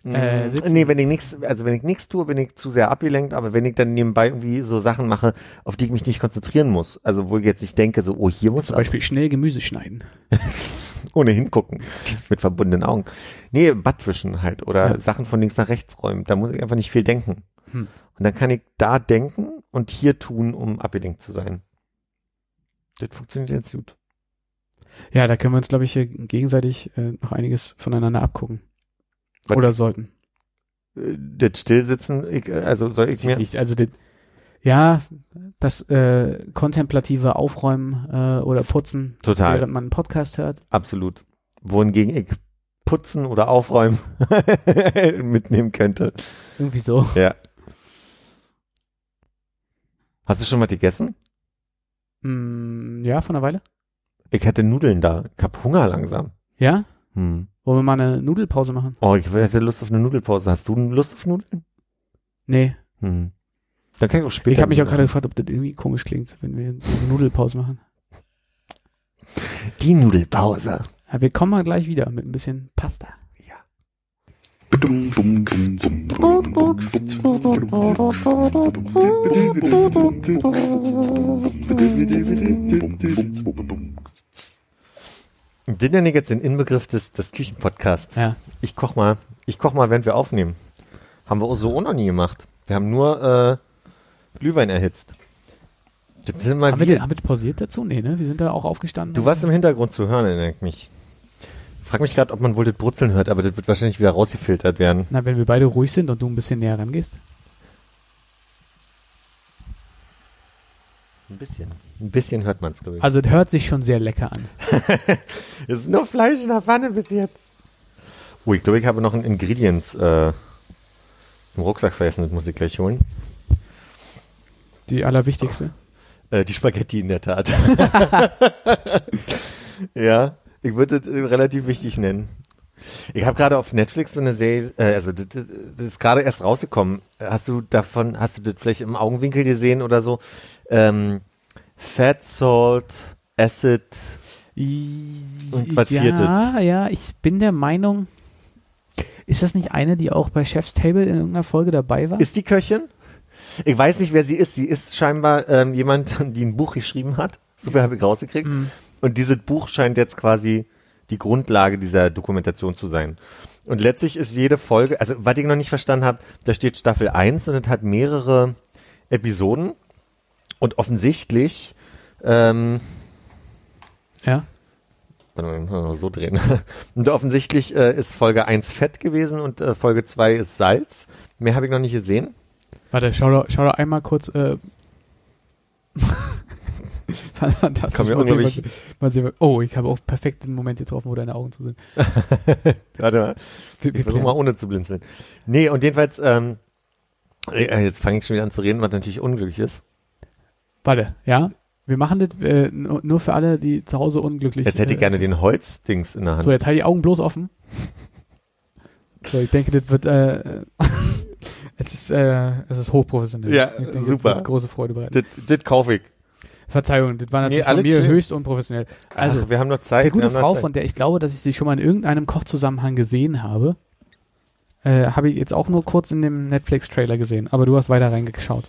Äh, mh, sitzen. nee, wenn ich nichts, also wenn ich nichts tue, bin ich zu sehr abgelenkt, aber wenn ich dann nebenbei irgendwie so Sachen mache, auf die ich mich nicht konzentrieren muss, also wo ich jetzt nicht denke, so, oh, hier muss Zum Beispiel schnell Gemüse schneiden. ohne hingucken, mit verbundenen Augen. Nee, Badwischen halt oder Ja. Sachen von links nach rechts räumen, da muss ich einfach nicht viel denken. Hm. Und dann kann ich da denken und hier tun, um abgelenkt zu sein. Das funktioniert jetzt gut. Ja, da können wir uns, glaube ich, hier gegenseitig äh, noch einiges voneinander abgucken. Was- Oder sollten. Äh, Das Stillsitzen, ich, äh, also soll ich mir, nicht. Also, das, ja, das äh, kontemplative Aufräumen äh, oder Putzen, Total. während man einen Podcast hört. Absolut. Wohingegen ich putzen oder aufräumen mitnehmen könnte. Irgendwie so. Ja. Hast du schon mal gegessen? Mm, ja, von einer Weile. Ich hatte Nudeln da. Ich hab Hunger langsam. Ja? Hm. Wollen wir mal eine Nudelpause machen? Oh, ich hätte Lust auf eine Nudelpause. Hast du Lust auf Nudeln? Nee. Hm. Dann kann ich auch später. Ich habe mich auch gerade gefragt, ob das irgendwie komisch klingt, wenn wir jetzt eine Nudelpause machen. Die Nudelpause. Ja, wir kommen mal gleich wieder mit ein bisschen Pasta. Den ich jetzt den Inbegriff des, des Küchenpodcasts. Ja. Ich koch mal, ich koch mal, während wir aufnehmen. Haben wir auch so auch noch nie gemacht. Wir haben nur äh, Glühwein erhitzt. Das sind mal Haben wir, den, haben wir pausiert dazu? Nee, ne? Wir sind da auch aufgestanden. Du warst im Hintergrund zu hören, erinnere ich mich. Frag mich gerade, ob man wohl das Brutzeln hört, aber das wird wahrscheinlich wieder rausgefiltert werden. Na, wenn wir beide ruhig sind und du ein bisschen näher rangehst. Ein bisschen. Ein bisschen hört man es, glaube ich. Also, es hört sich schon sehr lecker an. Es ist nur Fleisch in der Pfanne bis jetzt. Oh, ich glaube, ich habe noch ein Ingredients äh, im Rucksack vergessen, das muss ich gleich holen. Die allerwichtigste. Äh, die Spaghetti in der Tat. ja, ich würde das äh, relativ wichtig nennen. Ich habe gerade auf Netflix so eine Serie, äh, also das, das das ist gerade erst rausgekommen. Hast du davon, hast du das vielleicht im Augenwinkel gesehen oder so? Ähm, Fat, Salt, Acid. Und was ja, viertes? ja, ich bin der Meinung, ist das nicht eine, die auch bei Chef's Table in irgendeiner Folge dabei war? Ist die Köchin? Ich weiß nicht, wer sie ist. Sie ist scheinbar ähm, jemand, die ein Buch geschrieben hat. So viel habe ich rausgekriegt. Mhm. Und dieses Buch scheint jetzt quasi die Grundlage dieser Dokumentation zu sein. Und letztlich ist jede Folge, also was ich noch nicht verstanden habe, da steht Staffel 1 und es hat mehrere Episoden. Und offensichtlich, ähm, ja. warte mal, mal so drehen. Und offensichtlich äh, ist Folge 1 Fett gewesen und äh, Folge 2 ist Salz. Mehr habe ich noch nicht gesehen. Warte, schau doch, schau doch einmal kurz. Äh, Fantastisch. Komm, Mal sehen, was- mal sehen, oh, ich habe auch perfekt den Moment getroffen, wo deine Augen zu sind. Warte mal. Wir, Ich versuche mal ohne zu blinzeln. Nee, und jedenfalls, ähm, äh, jetzt fange ich schon wieder an zu reden, was natürlich unglücklich ist. Warte, ja. Wir machen das äh, nur für alle, die zu Hause unglücklich Jetzt hätte ich äh, gerne sind. den Holzdings in der Hand. So, jetzt halt die Augen bloß offen. So, ich denke, das wird, äh, es ist, äh, es ist hochprofessionell. Ja, ich denke, super. Das wird große Freude bereiten. das, das kaufe ich. Verzeihung, das war natürlich Nee, von mir höchst unprofessionell. Also, Ach, wir haben noch Zeit. der gute Frau, von der ich glaube, dass ich sie schon mal in irgendeinem Kochzusammenhang gesehen habe, äh, habe ich jetzt auch nur kurz in dem Netflix-Trailer gesehen. Aber du hast weiter reingeschaut.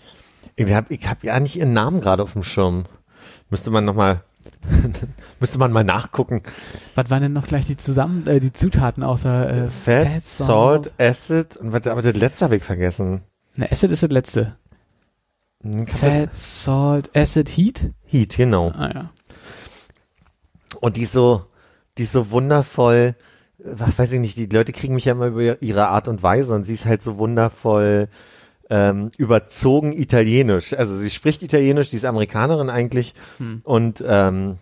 Ich habe ich hab ja nicht ihren Namen gerade auf dem Schirm. Müsste man noch mal, müsste man mal nachgucken. Was waren denn noch gleich die zusammen, äh, die Zutaten außer äh, Fat, Salt, Acid und was, aber das letzte habe ich vergessen. Ne, Acid ist das letzte. Hm, Fat, Salt, Acid, Heat. Heat, genau. Ah ja. Und die ist so, die ist so wundervoll, was weiß ich nicht, die Leute kriegen mich ja immer über ihre Art und Weise und sie ist halt so wundervoll ähm, überzogen italienisch. Also sie spricht italienisch, sie ist Amerikanerin eigentlich Hm. und ähm,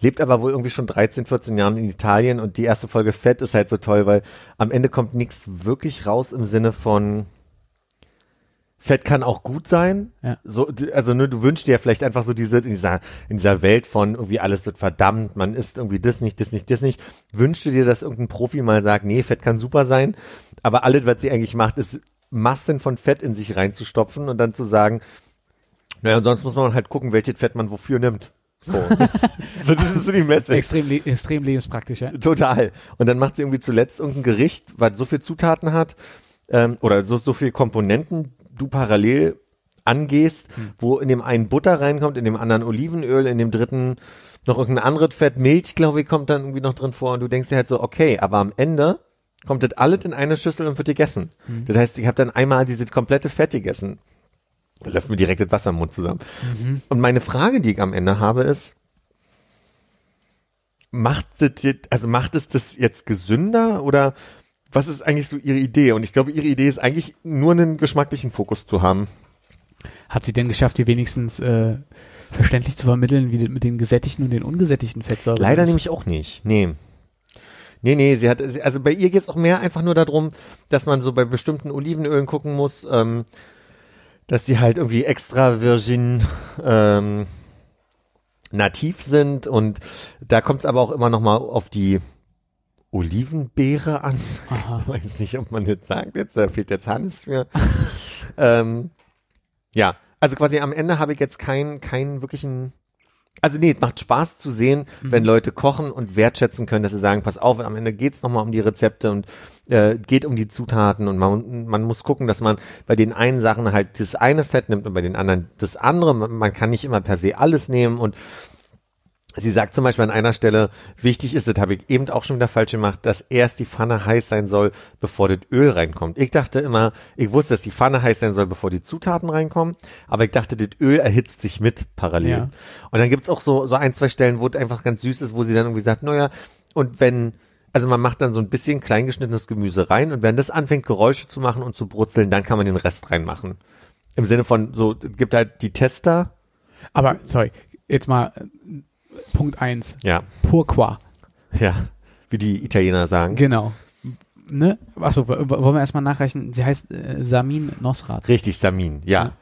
lebt aber wohl irgendwie schon 13, 14 Jahren in Italien und die erste Folge Fett ist halt so toll, weil am Ende kommt nichts wirklich raus im Sinne von Fett kann auch gut sein. Ja. So, also ne, du wünschst dir ja vielleicht einfach so diese, in dieser, in dieser Welt von irgendwie alles wird verdammt, man isst irgendwie das nicht, das nicht, das nicht. Wünschst du dir, dass irgendein Profi mal sagt, nee, Fett kann super sein, aber alles, was sie eigentlich macht, ist Massen von Fett in sich reinzustopfen und dann zu sagen, naja, und sonst muss man halt gucken, welches Fett man wofür nimmt. So. so das ist so die Message. Extrem, extrem lebenspraktisch, ja. Total. Und dann macht sie irgendwie zuletzt irgendein Gericht, was so viel Zutaten hat ähm, oder so, so viel Komponenten du parallel angehst, wo in dem einen Butter reinkommt, in dem anderen Olivenöl, in dem dritten noch irgendein anderes Fett, Milch, glaube ich, kommt dann irgendwie noch drin vor und du denkst dir halt so, okay, aber am Ende kommt das alles in eine Schüssel und wird gegessen. Das heißt, ich habe dann einmal dieses komplette Fett gegessen. Da läuft mir direkt das Wasser im Mund zusammen. Und meine Frage, die ich am Ende habe, ist, macht es jetzt, also macht es das jetzt gesünder oder was ist eigentlich so ihre Idee? Und ich glaube, ihre Idee ist eigentlich nur einen geschmacklichen Fokus zu haben. hat sie denn geschafft, die wenigstens äh, verständlich zu vermitteln, wie das mit den gesättigten und den ungesättigten Fettsäuren Leider ist? nämlich auch nicht. Nee. Nee, nee, sie hat, also bei ihr geht es auch mehr einfach nur darum, dass man so bei bestimmten Olivenölen gucken muss, ähm, dass sie halt irgendwie extra virgin ähm, nativ sind und da kommt es aber auch immer noch mal auf die Olivenbeere an. Aha. Ich weiß nicht, ob man das sagt jetzt, da fehlt der Zahnis für. ähm, ja, also quasi am Ende habe ich jetzt keinen, keinen wirklichen also nee, es macht Spaß zu sehen, wenn Leute kochen und wertschätzen können, dass sie sagen, pass auf, am Ende geht's nochmal um die Rezepte und äh, geht um die Zutaten und man, man muss gucken, dass man bei den einen Sachen halt das eine Fett nimmt und bei den anderen das andere. Man, man kann nicht immer per se alles nehmen und Sie sagt zum Beispiel an einer Stelle, wichtig ist, das habe ich eben auch schon wieder falsch gemacht, dass erst die Pfanne heiß sein soll, bevor das Öl reinkommt. Ich dachte immer, ich wusste, dass die Pfanne heiß sein soll, bevor die Zutaten reinkommen, aber ich dachte, das Öl erhitzt sich mit parallel. Ja. Und dann gibt's auch so, so ein, zwei Stellen, wo es einfach ganz süß ist, wo sie dann irgendwie sagt, naja, und wenn, also man macht dann so ein bisschen kleingeschnittenes Gemüse rein und wenn das anfängt, Geräusche zu machen und zu brutzeln, dann kann man den Rest reinmachen. Im Sinne von, so, es gibt halt die Tester, Aber, sorry, jetzt mal Punkt eins. ja, Pourquoi. ja, wie die Italiener sagen. Genau. Ne? Achso, wollen wir erstmal nachreichen? Sie heißt äh, Samin Nosrat. Richtig, Samin, ja.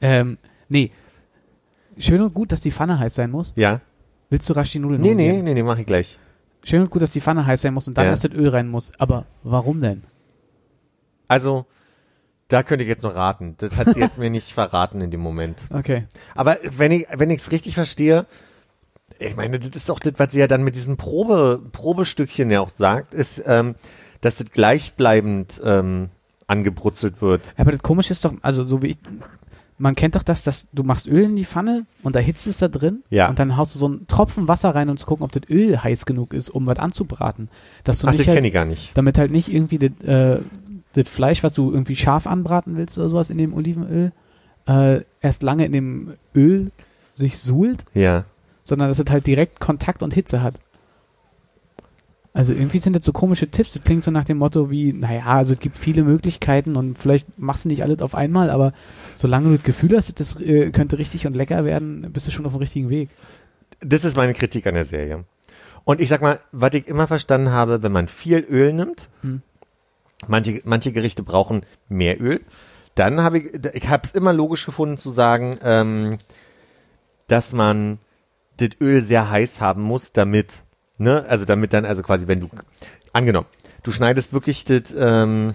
Ähm, nee. Schön und gut, dass die Pfanne heiß sein muss. Ja. Willst du rasch die Nudeln Nee, nee, nee, nee, mach ich gleich. Schön und gut, dass die Pfanne heiß sein muss und dann Ja. erst das Öl rein muss. Aber warum denn? Also, da könnte ich jetzt noch raten. Das hat sie jetzt mir nicht verraten in dem Moment. Okay. Aber wenn ich, wenn ich es richtig verstehe, ich meine, das ist auch das, was sie ja dann mit diesem Probe, Probestückchen ja auch sagt, ist, ähm, dass das gleichbleibend ähm, angebrutzelt wird. Ja, aber das Komische ist doch, also so wie ich, man kennt doch das, dass du machst Öl in die Pfanne und erhitzt es da drin Ja. und dann haust du so einen Tropfen Wasser rein, um zu gucken, ob das Öl heiß genug ist, um was anzubraten. Dass du Ach, das nicht kenne halt, ich gar nicht. damit halt nicht irgendwie das, äh, das Fleisch, was du irgendwie scharf anbraten willst oder sowas in dem Olivenöl, äh, erst lange in dem Öl sich suhlt, Ja. Sondern dass es halt direkt Kontakt und Hitze hat. Also irgendwie sind das so komische Tipps. Das klingt so nach dem Motto wie, naja, also es gibt viele Möglichkeiten und vielleicht machst du nicht alles auf einmal, aber solange du das Gefühl hast, das äh, könnte richtig und lecker werden, bist du schon auf dem richtigen Weg. Das ist meine Kritik an der Serie. Und ich sag mal, was ich immer verstanden habe, wenn man viel Öl nimmt, Hm. manche, manche Gerichte brauchen mehr Öl, dann habe ich, ich habe es immer logisch gefunden zu sagen, ähm, dass man das Öl sehr heiß haben muss, damit, ne, also damit dann, also quasi, wenn du, angenommen, du schneidest wirklich das, ähm,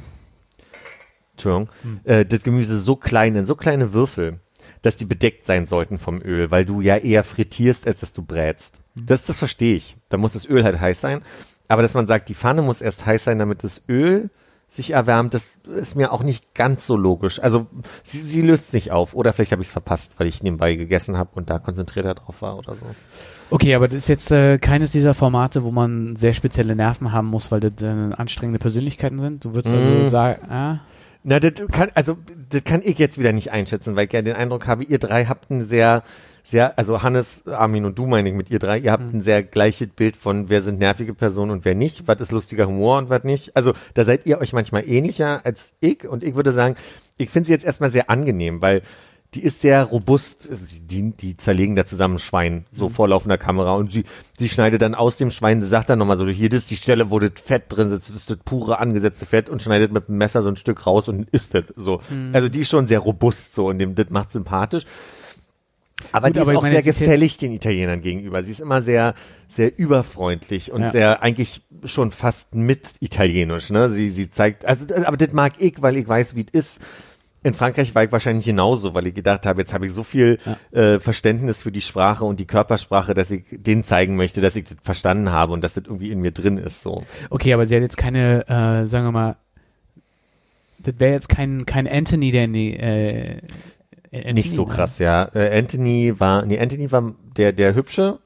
Entschuldigung, äh, das Gemüse so klein in so kleine Würfel, dass die bedeckt sein sollten vom Öl, weil du ja eher frittierst, als dass du brätst. Das, das verstehe ich. Da muss das Öl halt heiß sein. Aber dass man sagt, die Pfanne muss erst heiß sein, damit das Öl sich erwärmt, das ist mir auch nicht ganz so logisch. Also sie, sie löst sich auf. Oder vielleicht habe ich es verpasst, weil ich nebenbei gegessen habe und da konzentrierter drauf war oder so. Okay, aber das ist jetzt äh, keines dieser Formate, wo man sehr spezielle Nerven haben muss, weil das äh, anstrengende Persönlichkeiten sind. Du würdest also Mm. sagen, ah, Na, das kann, also, das kann ich jetzt wieder nicht einschätzen, weil ich ja den Eindruck habe, ihr drei habt ein sehr, sehr, also Hannes, Armin und du meine ich mit ihr drei, ihr habt ein sehr gleiches Bild von, wer sind nervige Personen und wer nicht, was ist lustiger Humor und was nicht. Also, da seid ihr euch manchmal ähnlicher als ich. Und ich würde sagen, ich finde sie jetzt erstmal sehr angenehm, weil die ist sehr robust, die, die zerlegen da zusammen ein Schwein, so vor laufender Kamera. Und sie, sie schneidet dann aus dem Schwein, sie sagt dann nochmal so, hier das ist die Stelle, wo das Fett drin sitzt, das ist das pure angesetzte Fett und schneidet mit dem Messer so ein Stück raus und isst das so. Also die ist schon sehr robust so und dem, das macht sympathisch. Aber Gut, die aber ist ich auch meine, sehr ja- gefällig den Italienern gegenüber. Sie ist immer sehr, sehr überfreundlich und Ja. sehr eigentlich schon fast mit italienisch. Ne? Sie, sie zeigt, also, aber das mag ich, weil ich weiß, wie es ist. In Frankreich war ich wahrscheinlich genauso, weil ich gedacht habe, jetzt habe ich so viel äh, Verständnis für die Sprache und die Körpersprache, dass ich denen zeigen möchte, dass ich das verstanden habe und dass das irgendwie in mir drin ist. So. okay, aber sie hat jetzt keine, äh, sagen wir mal, das wäre jetzt kein, kein Anthony, der in die, äh, Anthony, Nicht so krass, ja. Äh, Anthony war, nee, Anthony war der, der hübsche.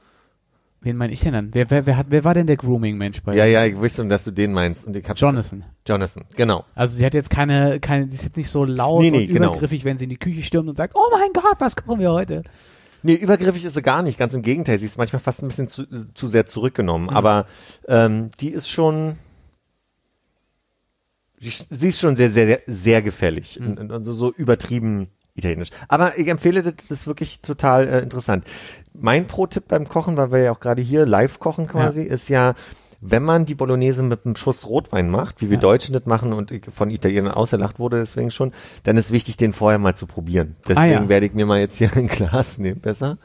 Wen meine ich denn dann? Wer, wer, wer, hat, wer war denn der Grooming-Mensch bei Ja, ja, ich wusste dass du den meinst. Und ich hab's Jonathan. Jonathan, genau. Also sie hat jetzt keine, keine, sie ist jetzt nicht so laut Nee, nee, und genau. übergriffig, wenn sie in die Küche stürmt und sagt, oh mein Gott, was kochen wir heute? Nee, übergriffig ist sie gar nicht, ganz im Gegenteil. Sie ist manchmal fast ein bisschen zu, zu sehr zurückgenommen. Mhm. Aber ähm, die ist schon. Sie, sie ist schon sehr, sehr, sehr gefällig. Mhm. Und, und so, so übertrieben Italienisch. Aber ich empfehle das, das ist wirklich total äh, interessant. Mein Pro-Tipp beim Kochen, weil wir ja auch gerade hier live kochen quasi, ist ja, wenn man die Bolognese mit einem Schuss Rotwein macht, wie wir Ja. Deutschen das machen und von Italienern ausgelacht wurde deswegen schon, dann ist wichtig, den vorher mal zu probieren. Deswegen Ah, ja. werde ich mir mal jetzt hier ein Glas nehmen, besser,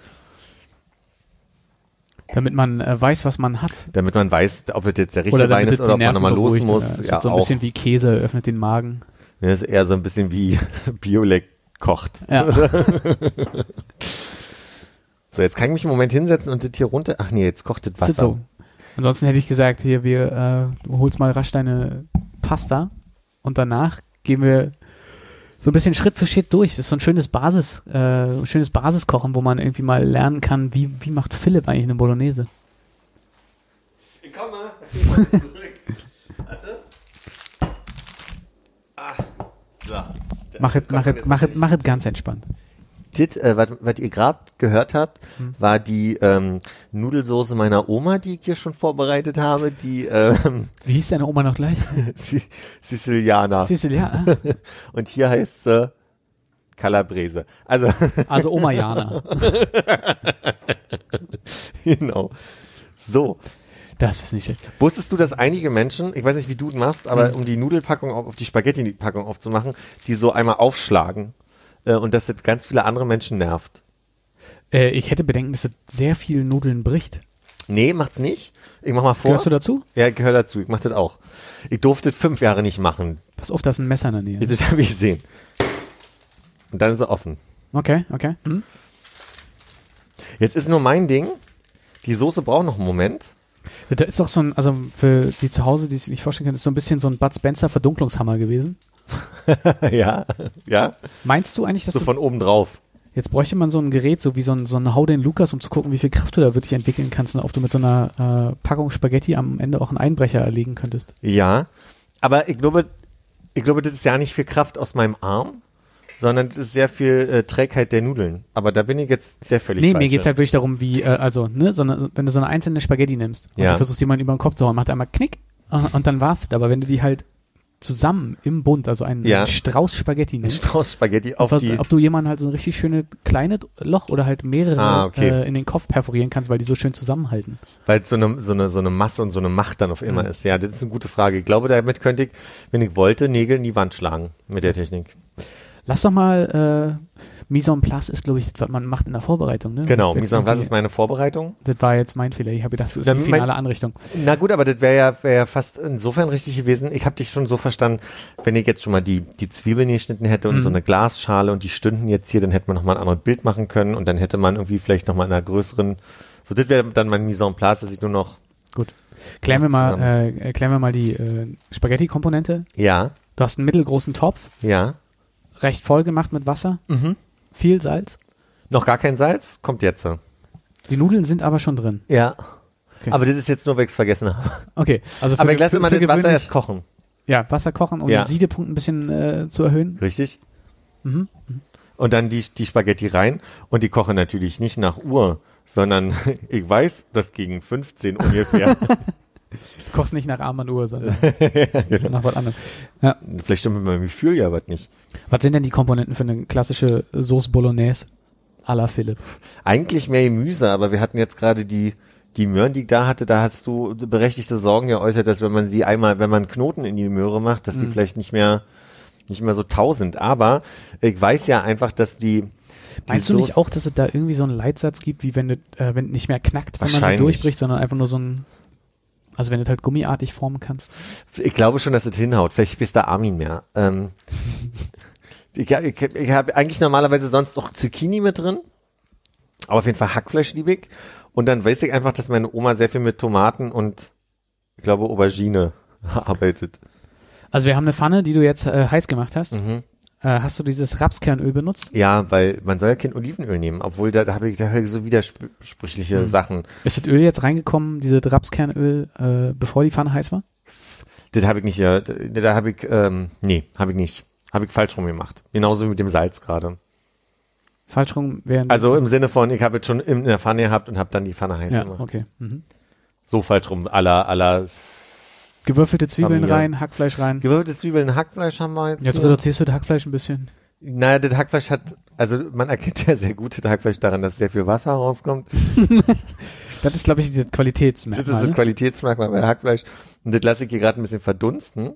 Damit man äh, weiß, was man hat. damit man weiß, ob es jetzt der richtige Oder Wein ist oder ob man nochmal los muss. Es Ja, ist so ein auch. bisschen wie Käse, öffnet den Magen. Das ist eher so ein bisschen wie Biolek kocht. Ja. So, jetzt kann ich mich im Moment hinsetzen und das hier runter. Ach nee, jetzt kocht das Wasser. das so? Ansonsten hätte ich gesagt, hier, wir äh, du holst mal rasch deine Pasta und danach gehen wir so ein bisschen Schritt für Schritt durch. Das ist so ein schönes Basis, äh, schönes Basiskochen, wo man irgendwie mal lernen kann, wie, wie macht Philipp eigentlich eine Bolognese. Ich komme. Zurück. Warte. Ah, so. Mach es, mach es, mach es, mach es ganz entspannt. Das, äh, was, was ihr gerade gehört habt, Hm. war die ähm, Nudelsoße meiner Oma, die ich hier schon vorbereitet habe, die ähm, Wie hieß deine Oma noch gleich? Si- Siciliana. Ah. Und hier heißt sie Calabrese. Also, Also Oma Jana. genau. So. Das ist nicht schlecht. Wusstest du, dass einige Menschen, ich weiß nicht, wie du das machst, aber um die Nudelpackung auf, auf die Spaghetti-Packung aufzumachen, die so einmal aufschlagen äh, und dass das ganz viele andere Menschen nervt. Äh, ich hätte Bedenken, dass es sehr viel Nudeln bricht. Nee, macht's nicht. Ich mach mal vor. Gehörst du dazu? Ja, ich gehöre dazu. Ich mach das auch. Ich durfte das fünf Jahre nicht machen. Pass auf, da ist ein Messer in der Nähe. Das habe ich gesehen. Und dann ist er offen. Okay, okay. Hm? Jetzt ist nur mein Ding. Die Soße braucht noch einen Moment. Da ist doch so ein, also für die zu Hause, die sich nicht vorstellen können, ist so ein bisschen so ein Bud Spencer Verdunklungshammer gewesen. ja, ja. Meinst du eigentlich, dass So du, von oben drauf. jetzt bräuchte man so ein Gerät, so wie so ein, so ein Hau den Lukas, um zu gucken, wie viel Kraft du da wirklich entwickeln kannst und ob du mit so einer äh, Packung Spaghetti am Ende auch einen Einbrecher erlegen könntest. Ja. Aber ich glaube, ich glaube, das ist ja nicht viel Kraft aus meinem Arm, sondern das ist sehr viel äh, Trägheit der Nudeln. Aber da bin ich jetzt der völlig nee, falsche. mir geht's halt wirklich darum, wie, äh, also, ne, so eine, wenn du so eine einzelne Spaghetti nimmst und Ja. du versuchst jemanden über den Kopf zu hauen, macht er einmal Knick äh, und dann war's das. Aber wenn du die halt zusammen im Bund, also einen Ja. Strauß Spaghetti nimmst, Strauß Spaghetti auf was, die. ob du jemanden halt so ein richtig schönes kleines Loch oder halt mehrere Ah, okay. äh, in den Kopf perforieren kannst, weil die so schön zusammenhalten. Weil es so eine, so, eine, so eine Masse und so eine Macht dann auf immer Mhm. ist. Ja, das ist eine gute Frage. Ich glaube, damit könnte ich, wenn ich wollte, Nägel in die Wand schlagen mit der Technik. Lass doch mal, äh, Mise en place ist, glaube ich, was man macht in der Vorbereitung, ne? Genau, Mise en place ist meine Vorbereitung. Das war jetzt mein Fehler. Ich habe gedacht, das ist Na, die mein- finale Anrichtung. Na gut, aber das wäre ja, wär ja fast insofern richtig gewesen. Ich habe dich schon so verstanden, wenn ich jetzt schon mal die, die Zwiebeln geschnitten hätte und Mhm. so eine Glasschale und die stünden jetzt hier, dann hätte man noch mal ein anderes Bild machen können und dann hätte man irgendwie vielleicht noch mal in einer größeren, so das wäre dann mein Mise en place, dass ich nur noch, Gut. Klären wir mal, äh, erklären wir mal die äh, Spaghetti-Komponente. ja, Du hast einen mittelgroßen Topf, ja, recht voll gemacht mit Wasser, mhm. viel Salz. noch gar kein Salz, kommt jetzt. Die Nudeln sind aber schon drin. Ja. Okay. Aber das ist jetzt nur, weil ich es vergessen habe. Okay, also für, Aber ich lasse immer das Wasser erst kochen. Ja, Wasser kochen, um Ja. den Siedepunkt ein bisschen äh, zu erhöhen. Richtig? Mhm. Und dann die, die Spaghetti rein und die kochen natürlich nicht nach Uhr, sondern ich weiß, dass gegen 15 ungefähr. Du kochst nicht nach Armbanduhr, sondern Genau. nach was anderem. Vielleicht stimmt mit meinem Gefühl ja was nicht. Was sind denn die Komponenten für eine klassische Sauce Bolognese à la Philipp? Eigentlich mehr Gemüse, aber wir hatten jetzt gerade die, die Möhren, die ich da hatte, da hast du berechtigte Sorgen geäußert, dass wenn man sie einmal, wenn man Knoten in die Möhre macht, dass die Mhm. vielleicht nicht mehr, nicht mehr so tausend. Aber ich weiß ja einfach, dass die, die Meinst du nicht auch, dass es da irgendwie so einen Leitsatz gibt, wie wenn du, äh, wenn nicht mehr knackt, wenn man sie durchbricht, sondern einfach nur so ein, also wenn du halt gummiartig formen kannst? Ich glaube schon, dass es hinhaut. Vielleicht wisst der Armin mehr. Ähm, ich ich, ich habe eigentlich normalerweise sonst noch Zucchini mit drin. Aber auf jeden Fall Hackfleisch liebe ich. Und dann weiß ich einfach, dass meine Oma sehr viel mit Tomaten und ich glaube Aubergine arbeitet. Also wir haben eine Pfanne, die du jetzt äh, heiß gemacht hast. Mhm. Äh, hast du dieses Rapskernöl benutzt? Ja, weil man soll ja kein Olivenöl nehmen, obwohl da, da habe ich, da habe ich so widersprüchliche Hm. Sachen. Ist das Öl jetzt reingekommen, diese Rapskernöl, äh, bevor die Pfanne heiß war? Das habe ich nicht, ja, da, da habe ich, ähm, nee, habe ich nicht. Habe ich falsch rum gemacht. Genauso wie mit dem Salz gerade. Falsch rum während. Also im Sinne von, ich habe es schon in der Pfanne gehabt und habe dann die Pfanne heiß ja, gemacht. okay. Mhm. So falsch rum, aller, aller Gewürfelte Zwiebeln Familie. rein, Hackfleisch rein. gewürfelte Zwiebeln, Hackfleisch haben wir jetzt. Jetzt hier. reduzierst du das Hackfleisch ein bisschen. Naja, das Hackfleisch hat, also man erkennt ja sehr gut das Hackfleisch daran, dass sehr viel Wasser rauskommt. Das ist, glaube ich, das Qualitätsmerkmal. Das ist das? Qualitätsmerkmal bei Hackfleisch. Und das lasse ich hier gerade ein bisschen verdunsten.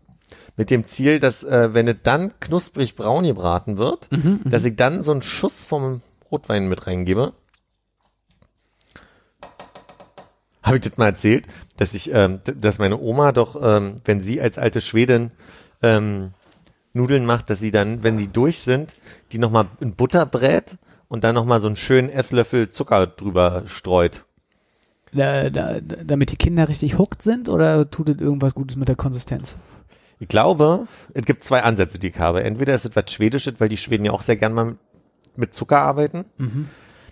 Mit dem Ziel, dass, äh, wenn es dann knusprig braun gebraten wird, Mhm, dass ich dann so einen Schuss vom Rotwein mit reingebe. Habe ich das mal erzählt, dass ich, ähm, dass meine Oma doch, ähm, wenn sie als alte Schwedin ähm, Nudeln macht, dass sie dann, wenn die durch sind, die nochmal in Butter brät und dann nochmal so einen schönen Esslöffel Zucker drüber streut. da, da, damit die Kinder richtig hooked sind oder tut es irgendwas Gutes mit der Konsistenz? Ich glaube, es gibt zwei Ansätze, die ich habe. Entweder ist es was Schwedisches, weil die Schweden ja auch sehr gern mal mit Zucker arbeiten.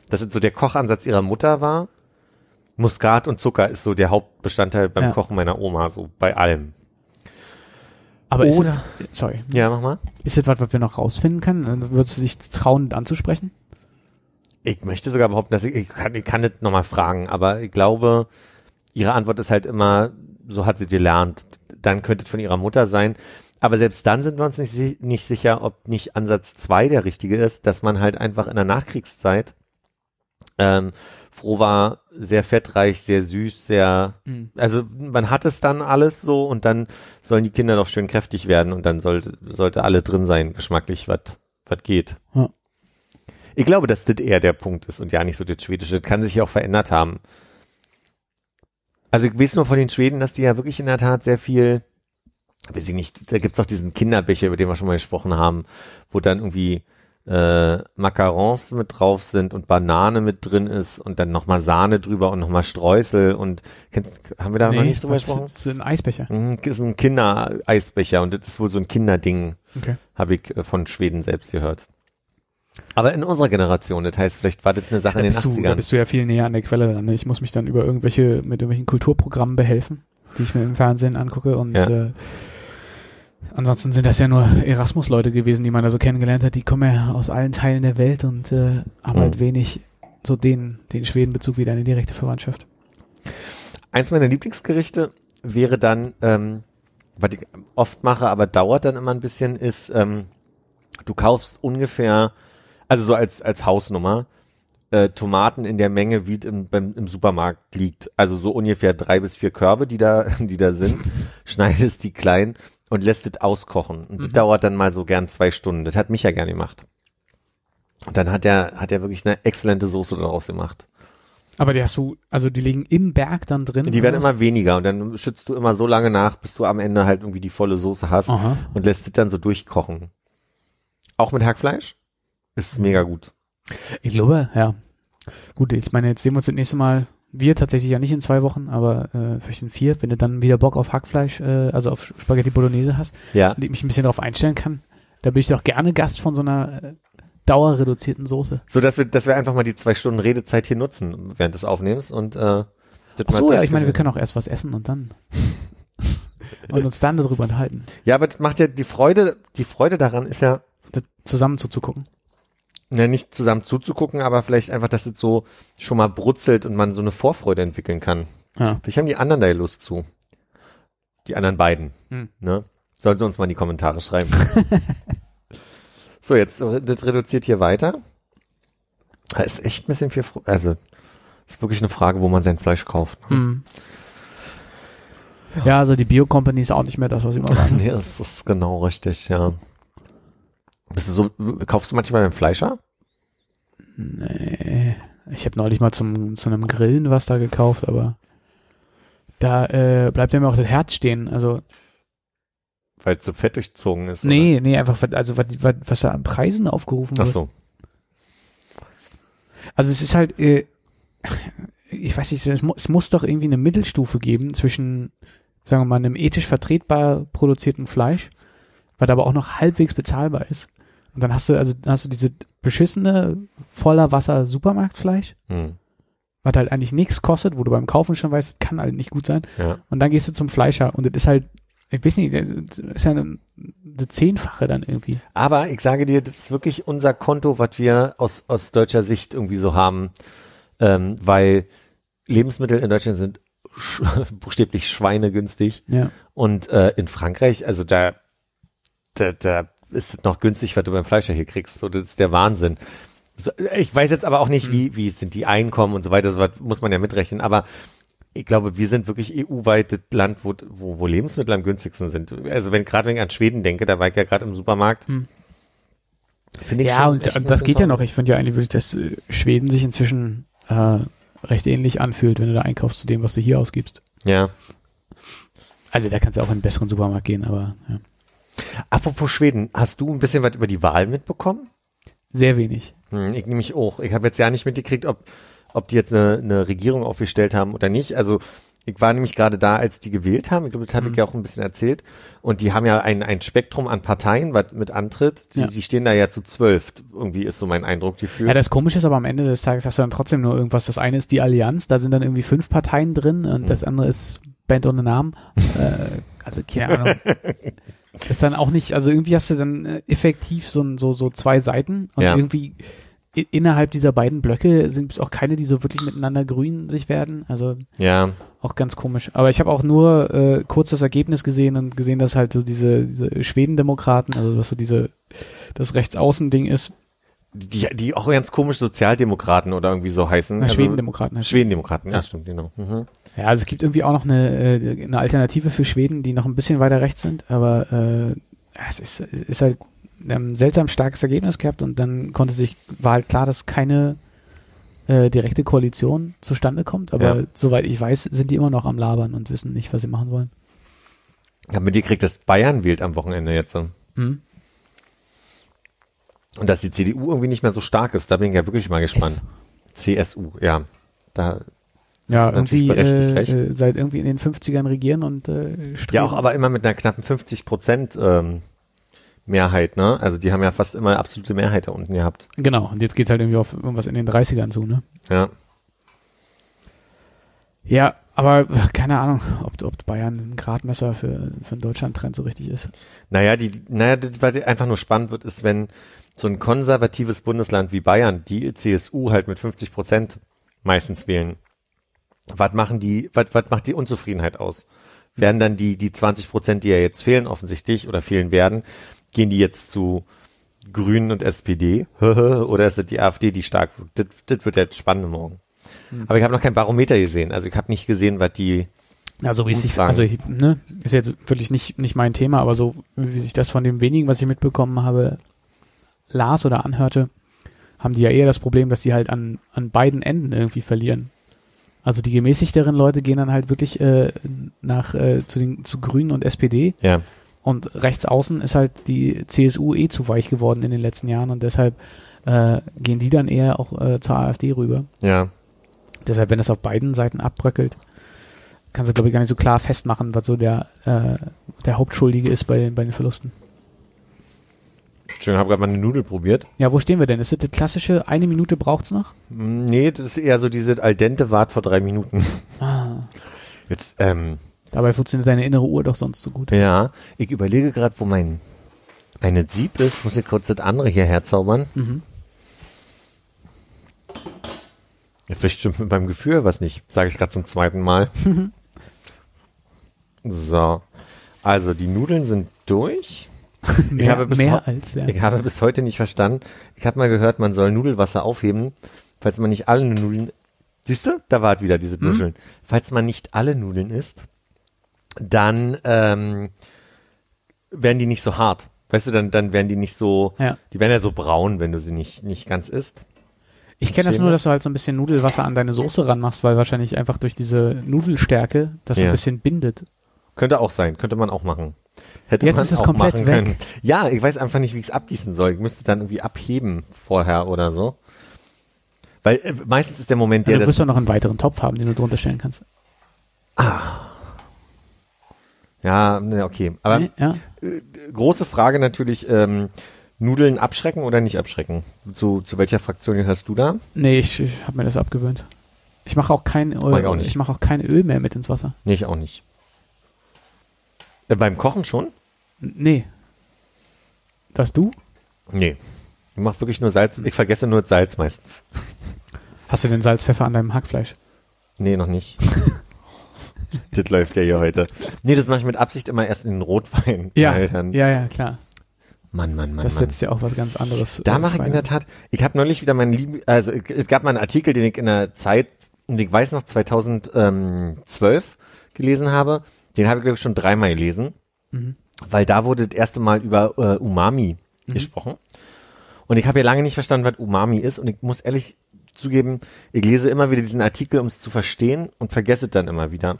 Dass es so der Kochansatz ihrer Mutter war. Muskat und Zucker ist so der Hauptbestandteil beim Ja. Kochen meiner Oma, so bei allem. Aber ist Oder- es, sorry, Ja, mach mal. ist das was, was wir noch rausfinden können? Also Würdest du dich trauen, anzusprechen? Ich möchte sogar behaupten, dass ich, ich kann, ich kann das nochmal fragen, aber ich glaube, ihre Antwort ist halt immer, so hat sie gelernt. Dann könnte es von ihrer Mutter sein. Aber selbst dann sind wir uns nicht, nicht sicher, ob nicht Ansatz zwei der richtige ist, dass man halt einfach in der Nachkriegszeit ähm, froh war, sehr fettreich, sehr süß, sehr, Mhm. also man hat es dann alles so und dann sollen die Kinder doch schön kräftig werden und dann sollte, sollte alle drin sein, geschmacklich, was was geht. Ja. Ich glaube, dass das eher der Punkt ist und ja nicht so das Schwedische. Das kann sich ja auch verändert haben. Also ich weiß nur von den Schweden, dass die ja wirklich in der Tat sehr viel, weiß ich nicht, da gibt's doch diesen Kinderbecher, über den wir schon mal gesprochen haben, wo dann irgendwie äh, Macarons mit drauf sind und Banane mit drin ist und dann nochmal Sahne drüber und nochmal Streusel und kennst, haben wir da noch nicht drüber gesprochen? das ist ein Eisbecher. Mhm, Das ist ein Kindereisbecher und das ist wohl so ein Kinderding, Okay. habe ich äh, von Schweden selbst gehört. Aber in unserer Generation, das heißt, vielleicht war das eine Sache Da in den bist, du, da 80ern. bist du ja viel näher an der Quelle dran. ne? Ich muss mich dann über irgendwelche, mit irgendwelchen Kulturprogrammen behelfen, die ich mir im Fernsehen angucke und Ja. äh, ansonsten sind das ja nur Erasmus-Leute gewesen, die man da so kennengelernt hat. Die kommen ja aus allen Teilen der Welt und äh, haben Mhm. halt wenig so den, den Schwedenbezug wie deine direkte Verwandtschaft. Eins meiner Lieblingsgerichte wäre dann, ähm, was ich oft mache, aber dauert dann immer ein bisschen, ist, ähm, du kaufst ungefähr, also so als, als Hausnummer, äh, Tomaten in der Menge, wie es im, beim, im Supermarkt liegt. Also so ungefähr drei bis vier Körbe, die da, die da sind. Schneidest die klein und lässt es auskochen. Und das dauert dann mal so gern zwei Stunden. Das hat mich ja gern gemacht. Und dann hat er, hat er wirklich eine exzellente Soße daraus gemacht. Aber die hast du, also die liegen im Berg dann drin. Die werden was? immer weniger und dann schützt du immer so lange nach, bis du am Ende halt irgendwie die volle Soße hast Aha. und lässt es dann so durchkochen. Auch mit Hackfleisch? Ist mega gut. Ich glaube, ja. Gut, ich meine, jetzt sehen wir uns das nächste Mal. Wir tatsächlich ja nicht in zwei Wochen, aber äh, vielleicht in vier, wenn du dann wieder Bock auf Hackfleisch, äh, also auf Spaghetti Bolognese hast, Ja. und ich mich ein bisschen darauf einstellen kann, da bin ich doch gerne Gast von so einer äh, dauerreduzierten Soße. So dass wir, dass wir einfach mal die zwei Stunden Redezeit hier nutzen während des Aufnehmens und äh, das Ach so, ja, ich meine, wir können auch erst was essen und dann und uns dann darüber unterhalten, Ja, aber das macht ja die Freude, die Freude daran ist ja, das zusammen zuzugucken. Ja nicht zusammen zuzugucken, aber vielleicht einfach, dass es so schon mal brutzelt und man so eine Vorfreude entwickeln kann. Ja. Vielleicht haben die anderen da ja Lust zu. Die anderen beiden. Hm. Ne? Sollen sie uns mal in die Kommentare schreiben. so, jetzt äh, das reduziert hier weiter. Da ist echt ein bisschen viel, also ist wirklich eine Frage, wo man sein Fleisch kauft. Hm. Ja, also die Bio-Company ist auch nicht mehr das, was immer war. ne? nee, das ist genau richtig, ja. Bist du so, kaufst du manchmal beim Fleischer? Nee. Ich habe neulich mal zum, zu einem Grillen was da gekauft, aber da äh, bleibt ja mir auch das Herz stehen. Also, Weil es so fett durchzogen ist? nee, nee, einfach, was- also was, was, was da an Preisen aufgerufen Oder? Ach wird. so. Also es ist halt, äh, ich weiß nicht, es, mu es muss doch irgendwie eine Mittelstufe geben zwischen, sagen wir mal, einem ethisch vertretbar produzierten Fleisch, was aber auch noch halbwegs bezahlbar ist. Und dann hast du, also hast du diese beschissene, voller Wasser Supermarktfleisch, Hm. was halt eigentlich nichts kostet, wo du beim Kaufen schon weißt, das kann halt nicht gut sein. Ja. Und dann gehst du zum Fleischer und das ist halt, ich weiß nicht, das ist ja eine, eine Zehnfache dann irgendwie. Aber ich sage dir, das ist wirklich unser Konto, was wir aus, aus deutscher Sicht irgendwie so haben, ähm, weil Lebensmittel in Deutschland sind sch buchstäblich schweinegünstig Ja. und äh, in Frankreich, also da, da, da ist noch günstig, was du beim Fleischer hier kriegst. So, das ist der Wahnsinn. So, ich weiß jetzt aber auch nicht, wie, wie sind die Einkommen und so weiter, so was muss man ja mitrechnen, aber ich glaube, wir sind wirklich EU-weit das Land, wo, wo, wo Lebensmittel am günstigsten sind. Also wenn gerade wenn ich an Schweden denke, da war ich ja gerade im Supermarkt. Hm. Finde ich Ja, schon und ein das geht ja noch. Ich finde ja eigentlich wirklich, dass äh, Schweden sich inzwischen äh, recht ähnlich anfühlt, wenn du da einkaufst zu dem, was du hier ausgibst. Ja. Also da kannst du auch in einen besseren Supermarkt gehen, aber ja. Apropos Schweden, hast du ein bisschen was über die Wahl mitbekommen? sehr wenig. Hm, ich nämlich auch. Ich habe jetzt ja nicht mitgekriegt, ob, ob die jetzt eine, eine Regierung aufgestellt haben oder nicht. Also ich war nämlich gerade da, als die gewählt haben. Ich glaube, das habe ich Mhm. ja auch ein bisschen erzählt. Und die haben ja ein, ein Spektrum an Parteien, was mit antritt. Die, Ja. die stehen da ja zu zwölf. Irgendwie ist so mein Eindruck, die Ja, das Komische ist aber am Ende des Tages hast du dann trotzdem nur irgendwas. Das eine ist die Allianz, da sind dann irgendwie fünf Parteien drin und Mhm. das andere ist Band ohne Namen. äh, also keine Ahnung. ist dann auch nicht, also irgendwie hast du dann äh, effektiv so, so, so zwei Seiten und Ja. irgendwie innerhalb dieser beiden Blöcke sind es auch keine, die so wirklich miteinander grün sich werden. Also ja, auch ganz komisch. Aber ich habe auch nur äh, kurz das Ergebnis gesehen und gesehen, dass halt so diese, diese Schwedendemokraten, also dass so diese das Rechtsaußen-Ding ist. die, die auch ganz komisch Sozialdemokraten oder irgendwie so heißen. Na, Also- Schwedendemokraten. heißt Schwedendemokraten, ja, Ja. stimmt, genau. Mhm. Ja, also es gibt irgendwie auch noch eine, äh, eine Alternative für Schweden, die noch ein bisschen weiter rechts sind, aber äh, es ist, es ist halt ein seltsam starkes Ergebnis gehabt und dann konnte sich, war halt klar, dass keine äh, direkte Koalition zustande kommt, aber Ja. soweit ich weiß, sind die immer noch am Labern und wissen nicht, was sie machen wollen. Ich habe mitgekriegt, dass Bayern wählt am Wochenende jetzt. so. Hm? Und dass die CDU irgendwie nicht mehr so stark ist, da bin ich ja wirklich mal gespannt. CSU, ja. Da Ja, irgendwie äh, äh, seit irgendwie in den 50ern regieren und äh, streben. Ja, auch aber immer mit einer knappen 50 Prozent ähm, Mehrheit, ne? Also die haben ja fast immer absolute Mehrheit da unten gehabt. Genau, und jetzt geht's halt irgendwie auf irgendwas in den 30ern zu, ne? Ja. Ja, aber keine Ahnung, ob, ob Bayern ein Gradmesser für, für einen Deutschland-Trend so richtig ist. Naja, die, naja, das, was einfach nur spannend wird, ist, wenn so ein konservatives Bundesland wie Bayern die CSU halt mit 50 Prozent meistens wählen. Was machen die, was, was macht die Unzufriedenheit aus? Werden dann die, die 20 Prozent, die ja jetzt fehlen, offensichtlich oder fehlen werden, gehen die jetzt zu Grünen und SPD? oder ist es die AfD, die stark wird? Das, das wird jetzt spannend morgen. Aber ich habe noch kein Barometer gesehen. Also ich habe nicht gesehen, was die, Ja, so wie sich, also ne, ist jetzt wirklich nicht, nicht mein Thema, aber so wie sich das von dem wenigen, was ich mitbekommen habe, las oder anhörte, haben die ja eher das Problem, dass die halt an, an beiden Enden irgendwie verlieren. Also die gemäßigteren Leute gehen dann halt wirklich äh, nach äh, zu den zu Grünen und SPD ja, und rechts außen ist halt die CSU eh zu weich geworden in den letzten Jahren und deshalb äh, gehen die dann eher auch äh, zur AfD rüber. ja, Deshalb, wenn es auf beiden Seiten abbröckelt, kannst du, glaube ich, gar nicht so klar festmachen, was so der, äh, der Hauptschuldige ist bei, bei den Verlusten. Schön, habe gerade mal eine Nudel probiert. Ja, wo stehen wir denn? Ist das das klassische, eine Minute braucht's noch? Mm, Nee, das ist eher so diese al dente Wart vor drei Minuten. Ah, Jetzt, ähm, dabei funktioniert deine innere Uhr doch sonst so gut. ja, ich überlege gerade, wo mein eine Sieb ist. Muss ich kurz das andere hier herzaubern. Mhm. Vielleicht stimmt mit meinem Gefühl was nicht. Sage ich gerade zum zweiten Mal. so. Also, die Nudeln sind durch. Mehr, habe bis mehr als, ja. Ich habe bis heute nicht verstanden. Ich habe mal gehört, man soll Nudelwasser aufheben, falls man nicht alle Nudeln. Siehst du? Da war es wieder diese Nudeln. Falls man nicht alle Nudeln isst, dann ähm, werden die nicht so hart. Weißt du, dann, dann werden die nicht so, Ja. die werden ja so braun, wenn du sie nicht, nicht ganz isst. Ich kenne das nur, das? dass du halt so ein bisschen Nudelwasser an deine Soße ranmachst, weil wahrscheinlich einfach durch diese Nudelstärke das Ja. ein bisschen bindet. Könnte auch sein, könnte man auch machen. Hätte Jetzt ist es komplett weg. können. Ja, ich weiß einfach nicht, wie ich es abgießen soll. Ich müsste dann irgendwie abheben vorher oder so. Weil äh, meistens ist der Moment der, du das wirst doch noch einen weiteren Topf haben, den du drunter stellen kannst. Ja, ne, okay. Aber Nee, ja. große Frage natürlich, ähm, Nudeln abschrecken oder nicht abschrecken? Zu, zu welcher Fraktion gehörst du da? Nee, ich, ich habe mir das abgewöhnt. Ich mache auch kein Mach ich auch Öl, nicht. ich mache auch kein Öl mehr mit ins Wasser. Nee, ich auch nicht. Beim Kochen schon? Nee. Das du? Nee. Ich mache wirklich nur Salz. Ich vergesse nur Salz meistens. Hast du denn Salz, Pfeffer an deinem Hackfleisch? Nee, noch nicht. das läuft ja hier heute. Nee, das mache ich mit Absicht immer erst in den Rotwein. Ja, ja, ja, klar. Mann, Mann, Mann, Das Mann. setzt ja auch was ganz anderes. Da mache ich in der Tat, ich habe neulich wieder meinen lieben, also es gab mal einen Artikel, den ich in der Zeit, und ich weiß noch, 2012 gelesen habe, den habe ich glaube ich schon dreimal gelesen, Mhm. weil da wurde das erste Mal über äh, Umami Mhm. gesprochen. Und ich habe ja lange nicht verstanden, was Umami ist und ich muss ehrlich zugeben, ich lese immer wieder diesen Artikel, um es zu verstehen und vergesse es dann immer wieder.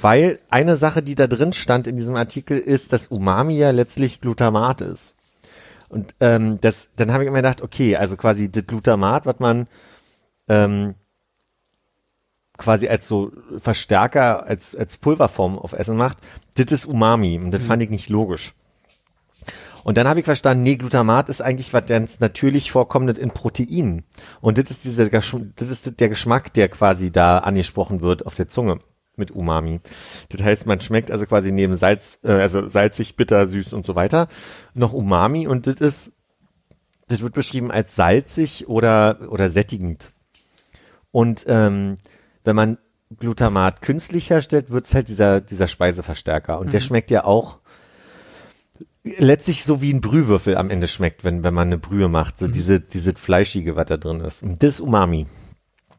Weil eine Sache, die da drin stand in diesem Artikel, ist, dass Umami ja letztlich Glutamat ist. Und ähm, das, dann habe ich immer gedacht, okay, also quasi das Glutamat, was man ähm, quasi als so Verstärker, als, als Pulverform auf Essen macht, das ist Umami. Und das fand ich nicht logisch. Und dann habe ich verstanden, nee, Glutamat ist eigentlich was ganz natürlich vorkommendes in Proteinen. Und das ist dieser, das ist der Geschmack, der quasi da angesprochen wird auf der Zunge mit Umami. Das heißt, man schmeckt also quasi neben Salz, äh, also salzig, bitter, süß und so weiter, noch Umami und das ist, das wird beschrieben als salzig oder, oder sättigend. Und ähm, wenn man Glutamat künstlich herstellt, wird's halt dieser, dieser Speiseverstärker. Und der schmeckt ja auch letztlich so wie ein Brühwürfel am Ende schmeckt, wenn, wenn man eine Brühe macht. So diese, diese Fleischige, was da drin ist. Und das ist Umami.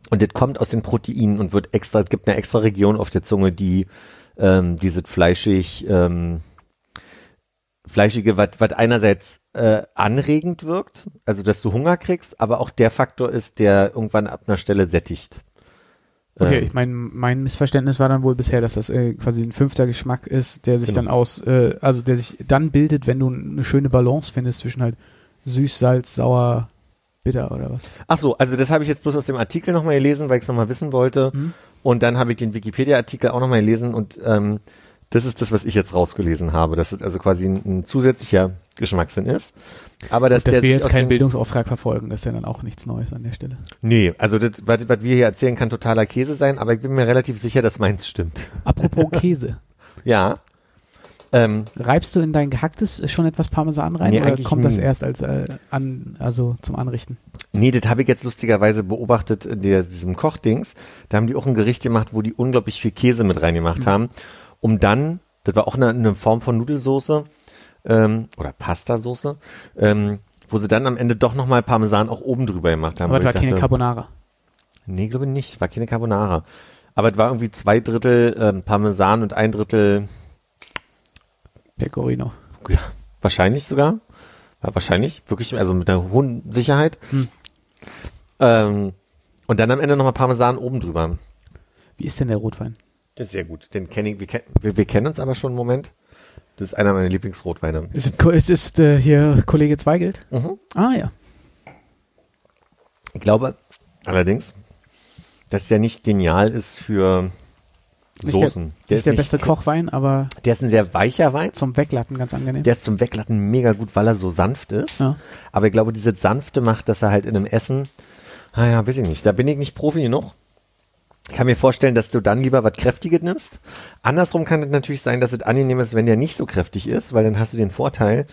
Und das kommt aus den Proteinen und wird extra, es gibt eine extra Region auf der Zunge, die ähm, diese fleischig, ähm, fleischige, was was einerseits äh, anregend wirkt, also dass du Hunger kriegst, aber auch der Faktor ist, der irgendwann ab einer Stelle sättigt. Okay, Ähm, ich meine, mein Missverständnis war dann wohl bisher, dass das äh, quasi ein fünfter Geschmack ist, der sich Genau. dann aus, äh, also der sich dann bildet, wenn du eine schöne Balance findest zwischen halt süß, salz, sauer, bitter oder was. Ach so, also das habe ich jetzt bloß aus dem Artikel nochmal gelesen, weil ich es nochmal wissen wollte. Mhm. Und dann habe ich den Wikipedia-Artikel auch nochmal gelesen und ähm, das ist das, was ich jetzt rausgelesen habe, dass es also quasi ein, ein zusätzlicher Geschmackssinn ist. Aber dass Dass der wir jetzt keinen Bildungsauftrag verfolgen, das ist ja dann auch nichts Neues an der Stelle. Nee, also das, was, wir hier erzählen, kann totaler Käse sein, aber ich bin mir relativ sicher, dass meins stimmt. Apropos Käse. Ja. Ähm, Reibst du in dein Gehacktes schon etwas Parmesan rein Nee, oder kommt das erst als äh, an, also zum Anrichten? Nee, das habe ich jetzt lustigerweise beobachtet in der, diesem Kochdings. Da haben die auch ein Gericht gemacht, wo die unglaublich viel Käse mit reingemacht haben, um dann, das war auch eine, eine Form von Nudelsoße ähm, oder Pastasoße, ähm, wo sie dann am Ende doch nochmal Parmesan auch oben drüber gemacht haben. Aber das war ich keine dachte, Carbonara. Nee, glaube nicht, war keine Carbonara. Aber es war irgendwie zwei Drittel ähm, Parmesan und ein Drittel, Pecorino. ja, wahrscheinlich sogar. War wahrscheinlich, wirklich, also mit einer hohen Sicherheit. Hm. Ähm, und dann am Ende nochmal Parmesan oben drüber. Wie ist denn der Rotwein? Das ist sehr gut. Den kenn ich, wir, wir, wir kennen uns aber schon einen Moment. Das ist einer meiner Lieblingsrotweine. Ist es, ist es äh, hier Kollege Zweigelt? Mhm. Ah ja. Ich glaube allerdings, dass der nicht genial ist für Nicht der- Soßen. Nicht der beste Kochwein, aber Der ist ein sehr weicher Wein. zum Weglatten ganz angenehm. Der ist zum Weglatten mega gut, weil er so sanft ist. Ja. Aber ich glaube, diese Sanfte macht, dass er halt in einem Essen, ah ja, weiß ich nicht, da bin ich nicht Profi genug. Ich kann mir vorstellen, dass du dann lieber was Kräftiges nimmst. Andersrum kann es natürlich sein, dass es angenehm ist, wenn der nicht so kräftig ist, weil dann hast du den Vorteil,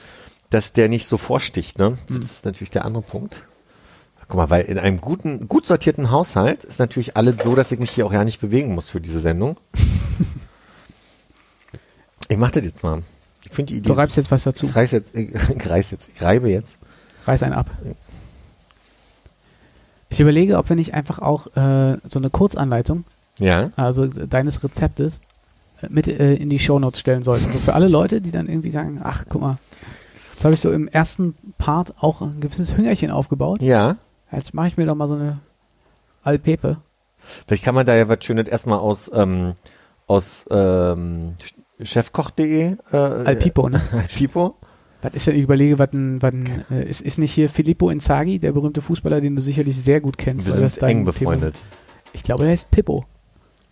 dass der nicht so vorsticht. Ne? Hm. Das ist natürlich der andere Punkt. Guck mal, weil in einem guten, gut sortierten Haushalt ist natürlich alles so, dass ich mich hier auch ja nicht bewegen muss für diese Sendung. ich mach das jetzt mal. Ich finde die Idee. Du reibst jetzt was dazu. Ich reiß jetzt, ich, ich reiß jetzt, ich reibe jetzt. Reiß einen ab. Ich überlege, ob wir nicht einfach auch äh, so eine Kurzanleitung, Ja. also deines Rezeptes, äh, mit äh, in die Shownotes stellen sollten. So für alle Leute, die dann irgendwie sagen, ach, guck mal, jetzt habe ich so im ersten Part auch ein gewisses Hüngerchen aufgebaut. Ja. Jetzt mache ich mir doch mal so eine Alpepe. Vielleicht kann man da ja was Schönes erstmal aus, ähm, aus ähm, chefkoch.de. Äh, Alpipo, ne? Alpipo. Was ist denn, ich überlege, was ein, was ein äh, ist, ist nicht hier Filippo Inzaghi, der berühmte Fußballer, den du sicherlich sehr gut kennst. Wir sind eng Thema- befreundet. Ich glaube, der heißt Pippo.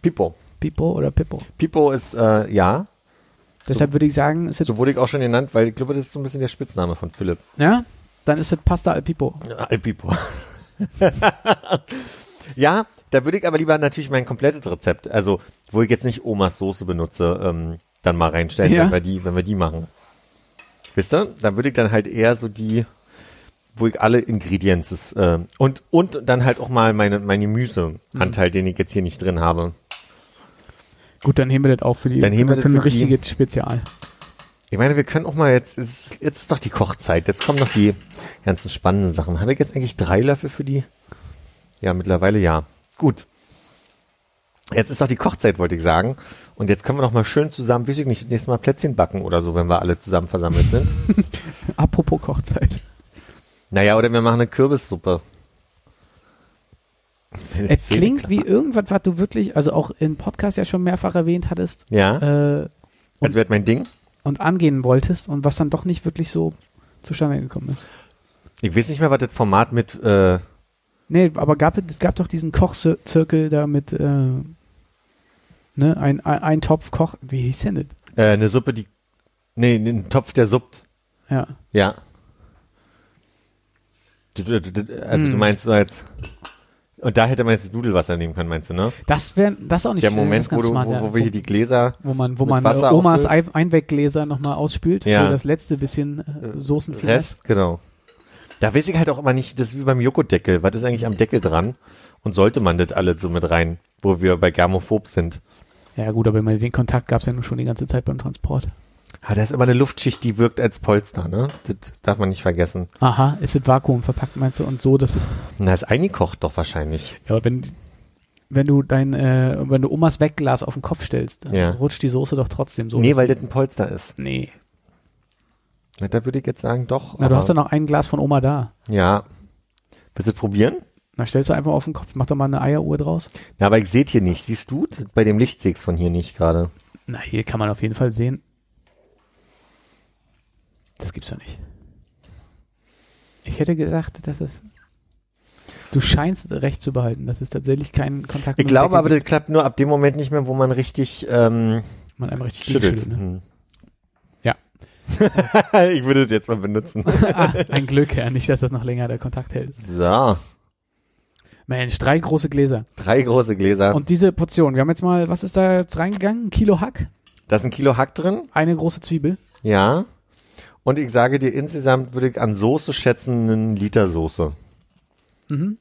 Pipo. Pippo oder Pippo. Pipo ist, äh, ja, Deshalb würde ich sagen, ist so wurde ich auch schon genannt, weil ich glaube, das ist so ein bisschen der Spitzname von Philipp. ja, dann ist es Pasta al Pippo. Alpipo. ja, da würde ich aber lieber natürlich mein komplettes Rezept, also wo ich jetzt nicht Omas Soße benutze, ähm, dann mal reinstellen, Ja. wenn wir die, wenn wir die machen. Wisst ihr? Da würde ich dann halt eher so die, wo ich alle Ingrediences äh, und und dann halt auch mal meine mein Gemüseanteil, den ich jetzt hier nicht drin habe. Gut, dann heben wir das auch für die Dann heben wir das für ein richtiges Spezial. Ich meine, wir können auch mal jetzt, jetzt ist doch die Kochzeit, jetzt kommen noch die ganzen spannenden Sachen. Haben wir jetzt eigentlich drei Löffel für die? Ja, mittlerweile ja. Gut. Jetzt ist doch die Kochzeit, wollte ich sagen. Und jetzt können wir noch mal schön zusammen, weiß ich nicht, nächstes Mal Plätzchen backen oder so, wenn wir alle zusammen versammelt sind. Apropos Kochzeit. naja, oder wir machen eine Kürbissuppe. Es klingt wie irgendwas, was du wirklich, also auch im Podcast ja schon mehrfach erwähnt hattest Ja, äh, das wird mein Ding. und angehen wolltest und was dann doch nicht wirklich so zustande gekommen ist. Ich weiß nicht mehr, was das Format mit, äh, Nee, aber gab, es gab doch diesen Kochzirkel da mit, äh, ne, ein, ein, ein Topf Koch, wie hieß denn das? äh, eine Suppe, die, nee, ein Topf, der suppt. Ja. Ja. Also du Hm. meinst so als und da hätte man jetzt das Nudelwasser nehmen können, meinst du, ne? Das wäre, das auch nicht Der äh, Moment, wo, du, smart, wo, wo wir hier die Gläser, wo man, wo man Wasser äh, Omas auffüllt. Ei- Einweggläser nochmal ausspült Ja. für das letzte bisschen äh, Soßenfinesse. Rest, genau. Da weiß ich halt auch immer nicht, das ist wie beim Joghurtdeckel. Was ist eigentlich am Deckel dran? Und sollte man das alle so mit rein, wo wir bei Germophob sind? Ja gut, aber den Kontakt gab es ja nun schon die ganze Zeit beim Transport. Ah, da ist immer eine Luftschicht, die wirkt als Polster, ne? Das darf man nicht vergessen. Aha, ist es Vakuum verpackt, meinst du? Und so, dass, Na, ist eingekocht doch wahrscheinlich. ja, aber wenn, wenn du dein, äh, wenn du Omas Wegglas auf den Kopf stellst, dann Ja. rutscht die Soße doch trotzdem so. nee, weil das ein Polster ist. Nee. Na, da würde ich jetzt sagen, doch. Na, du hast ja noch ein Glas von Oma da. Ja. Willst du das probieren? Na, stellst du einfach auf den Kopf, mach doch mal eine Eieruhr draus. Na, aber ich sehe hier nicht. Siehst du? Bei dem Licht sehe von hier nicht gerade. Na, hier kann man auf jeden Fall sehen. Das gibt's doch nicht. Ich hätte gedacht, dass es. Du scheinst recht zu behalten, dass es tatsächlich keinen Kontakt Ich mit dem glaube aber, das gibt. klappt nur ab dem Moment nicht mehr, wo man richtig ähm, man einem richtig schüttelt. schüttelt. Ne? Hm. Ja. ich würde das jetzt mal benutzen. ah, ein Glück, ja, nicht, dass das noch länger der Kontakt hält. So, Mensch, drei große Gläser. drei große Gläser. Und diese Portion, wir haben jetzt mal, was ist da jetzt reingegangen? Ein Kilo Hack, da ist ein Kilo Hack drin. eine große Zwiebel. Ja. Und ich sage dir, insgesamt würde ich an Soße schätzen, einen Liter Soße. Mhm.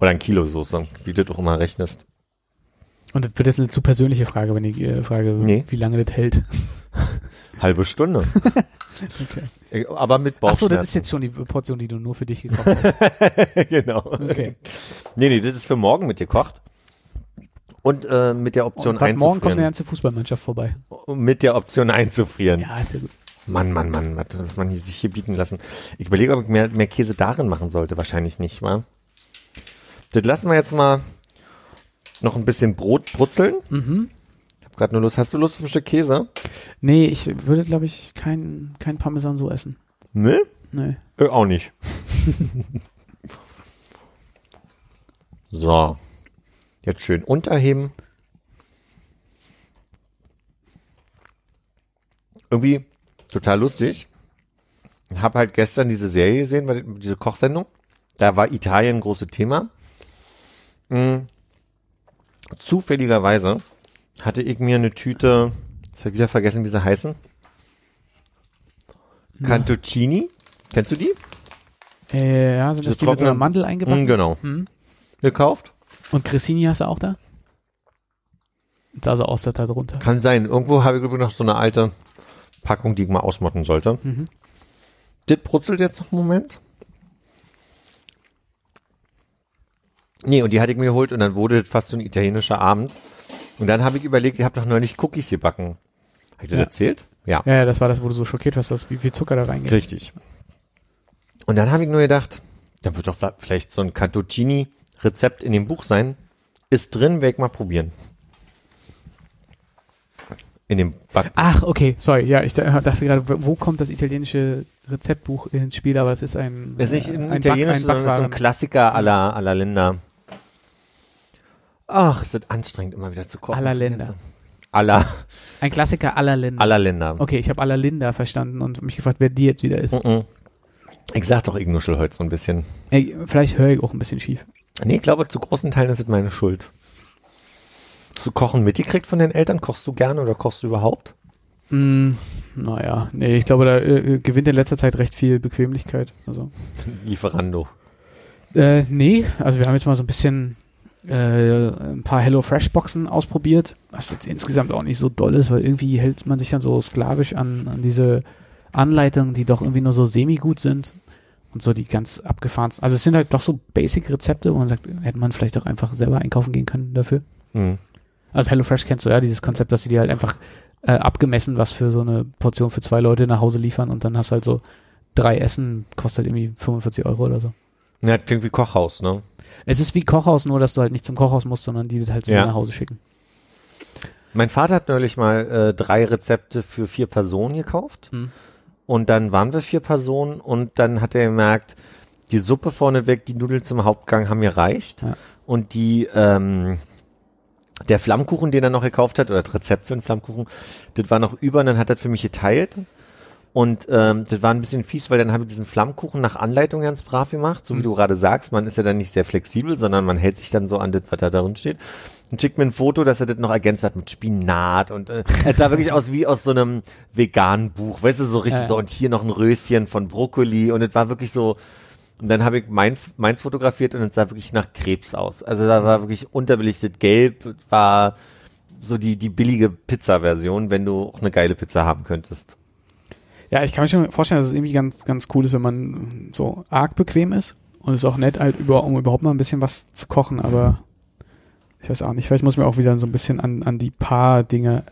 Oder ein Kilo Soße, wie du doch immer rechnest. Und das wird jetzt eine zu persönliche Frage, wenn ich äh, frage, Nee. wie lange das hält. Halbe Stunde. Okay. Ich- Aber mit Bauchschmerzen. das ist jetzt schon die Portion, die du nur für dich gekocht hast. genau. Okay. Nee, nee, das ist für morgen mitgekocht. Und äh, mit der Option Und was, morgen kommt eine einzufrieren. ganze Fußballmannschaft vorbei. mit der Option einzufrieren. Ja, ist ja gut. Mann, Mann, Mann, was muss man hier- sich hier bieten lassen. Ich überlege, ob ich mehr, mehr Käse darin machen sollte. Wahrscheinlich nicht, wa? Das lassen wir jetzt mal noch ein bisschen Brot brutzeln. Mhm. Ich hab grad nur Lust. Hast du Lust auf ein Stück Käse? Nee, ich würde, glaube ich, kein, kein Parmesan so essen. Ne? Nee. Äh, auch nicht. so. Jetzt schön unterheben. Irgendwie total lustig. Ich habe halt gestern diese Serie gesehen, diese Kochsendung. Da war Italien ein großes Thema. Mm. Zufälligerweise hatte ich mir eine Tüte, jetzt habe ich wieder vergessen, wie sie heißen. Cantuccini. Kennst du die? Äh, ja, sind das Das die mit so einer Mandel eingebacken? Mm, genau. Mhm. Gekauft? Und Cressini hast du auch da? Da sah aus, dass da drunter. Kann sein. Irgendwo habe ich glaube ich, noch so eine alte Packung, die ich mal ausmotten sollte. Mhm. Das brutzelt jetzt noch einen Moment. Nee, und die hatte ich mir geholt und dann wurde das fast so ein italienischer Abend. Und dann habe ich überlegt, ich habe doch neulich Cookies gebacken. Habe ich das Ja. erzählt? Ja. Ja, ja, das war das, wo du so schockiert warst, dass wie viel Zucker da reingeht. Richtig. Und dann habe ich nur gedacht, da wird doch vielleicht so ein Cantuccini-Rezept in dem Buch sein. Ist drin, werde ich mal probieren. In dem Back. Ach, okay, sorry. Ja, ich da- dachte gerade, wo kommt das italienische Rezeptbuch ins Spiel? Aber das ist ein, Ist nicht äh, ein ein, italienisch, Back, ein sondern ist so ein. Klassiker aller, aller Länder. Ach, ist das anstrengend, immer wieder zu kochen. Aller Länder. Aller, Ein Klassiker aller Länder. aller Länder. Okay, ich habe aller Linda verstanden und mich gefragt, wer die jetzt wieder ist. Mhm. Ich sag doch, ich nuschel heute so ein bisschen. Ey, vielleicht höre ich auch ein bisschen schief. Nee, ich glaube, zu großen Teilen ist es meine Schuld. Zu kochen mitgekriegt von den Eltern? Kochst du gerne oder kochst du überhaupt? Mm, naja, nee, ich glaube, da äh, gewinnt in letzter Zeit recht viel Bequemlichkeit. Also, Lieferando. äh, nee, also wir haben jetzt mal so ein bisschen äh, ein paar HelloFresh-Boxen ausprobiert, was jetzt insgesamt auch nicht so doll ist, weil irgendwie hält man sich dann so sklavisch an, an diese Anleitungen, die doch irgendwie nur so semi-gut sind und so die ganz abgefahrensten. Also es sind halt doch so Basic-Rezepte, wo man sagt, hätte man vielleicht auch einfach selber einkaufen gehen können dafür. Mhm. Also HelloFresh kennst du ja, dieses Konzept, dass sie dir halt einfach äh, abgemessen was für so eine Portion für zwei Leute nach Hause liefern und dann hast halt so drei Essen, kostet halt irgendwie 45 Euro oder so. Ja, klingt wie Kochhaus, ne? Es ist wie Kochhaus, nur dass du halt nicht zum Kochhaus musst, sondern die halt so Ja. nach Hause schicken. Mein Vater hat neulich mal äh, drei Rezepte für vier Personen gekauft. Hm. Und dann waren wir vier Personen und dann hat er gemerkt, die Suppe vorneweg, die Nudeln zum Hauptgang haben mir reicht. Ja. Und die, ähm, der Flammkuchen, den er noch gekauft hat, oder das Rezept für einen Flammkuchen, das war noch über und dann hat er das für mich geteilt. Und ähm, das war ein bisschen fies, weil dann habe ich diesen Flammkuchen nach Anleitung ganz brav gemacht, so wie du gerade sagst. Man ist ja dann nicht sehr flexibel, sondern man hält sich dann so an das, was da drin steht. Und schickt mir ein Foto, dass er das noch ergänzt hat mit Spinat und äh, es sah wirklich aus wie aus so einem veganen Buch, weißt du, so richtig Ja. so und hier noch ein Röschen von Brokkoli und es war wirklich so, und dann habe ich mein, meins fotografiert und es sah wirklich nach Krebs aus. Also da war wirklich unterbelichtet gelb, war so die, die billige Pizza-Version, wenn du auch eine geile Pizza haben könntest. Ja, ich kann mir schon vorstellen, dass es irgendwie ganz, ganz cool ist, wenn man so arg bequem ist. Und es ist auch nett, halt über, um überhaupt mal ein bisschen was zu kochen, aber ich weiß auch nicht, vielleicht muss ich mir auch wieder so ein bisschen an, an die paar Dinge,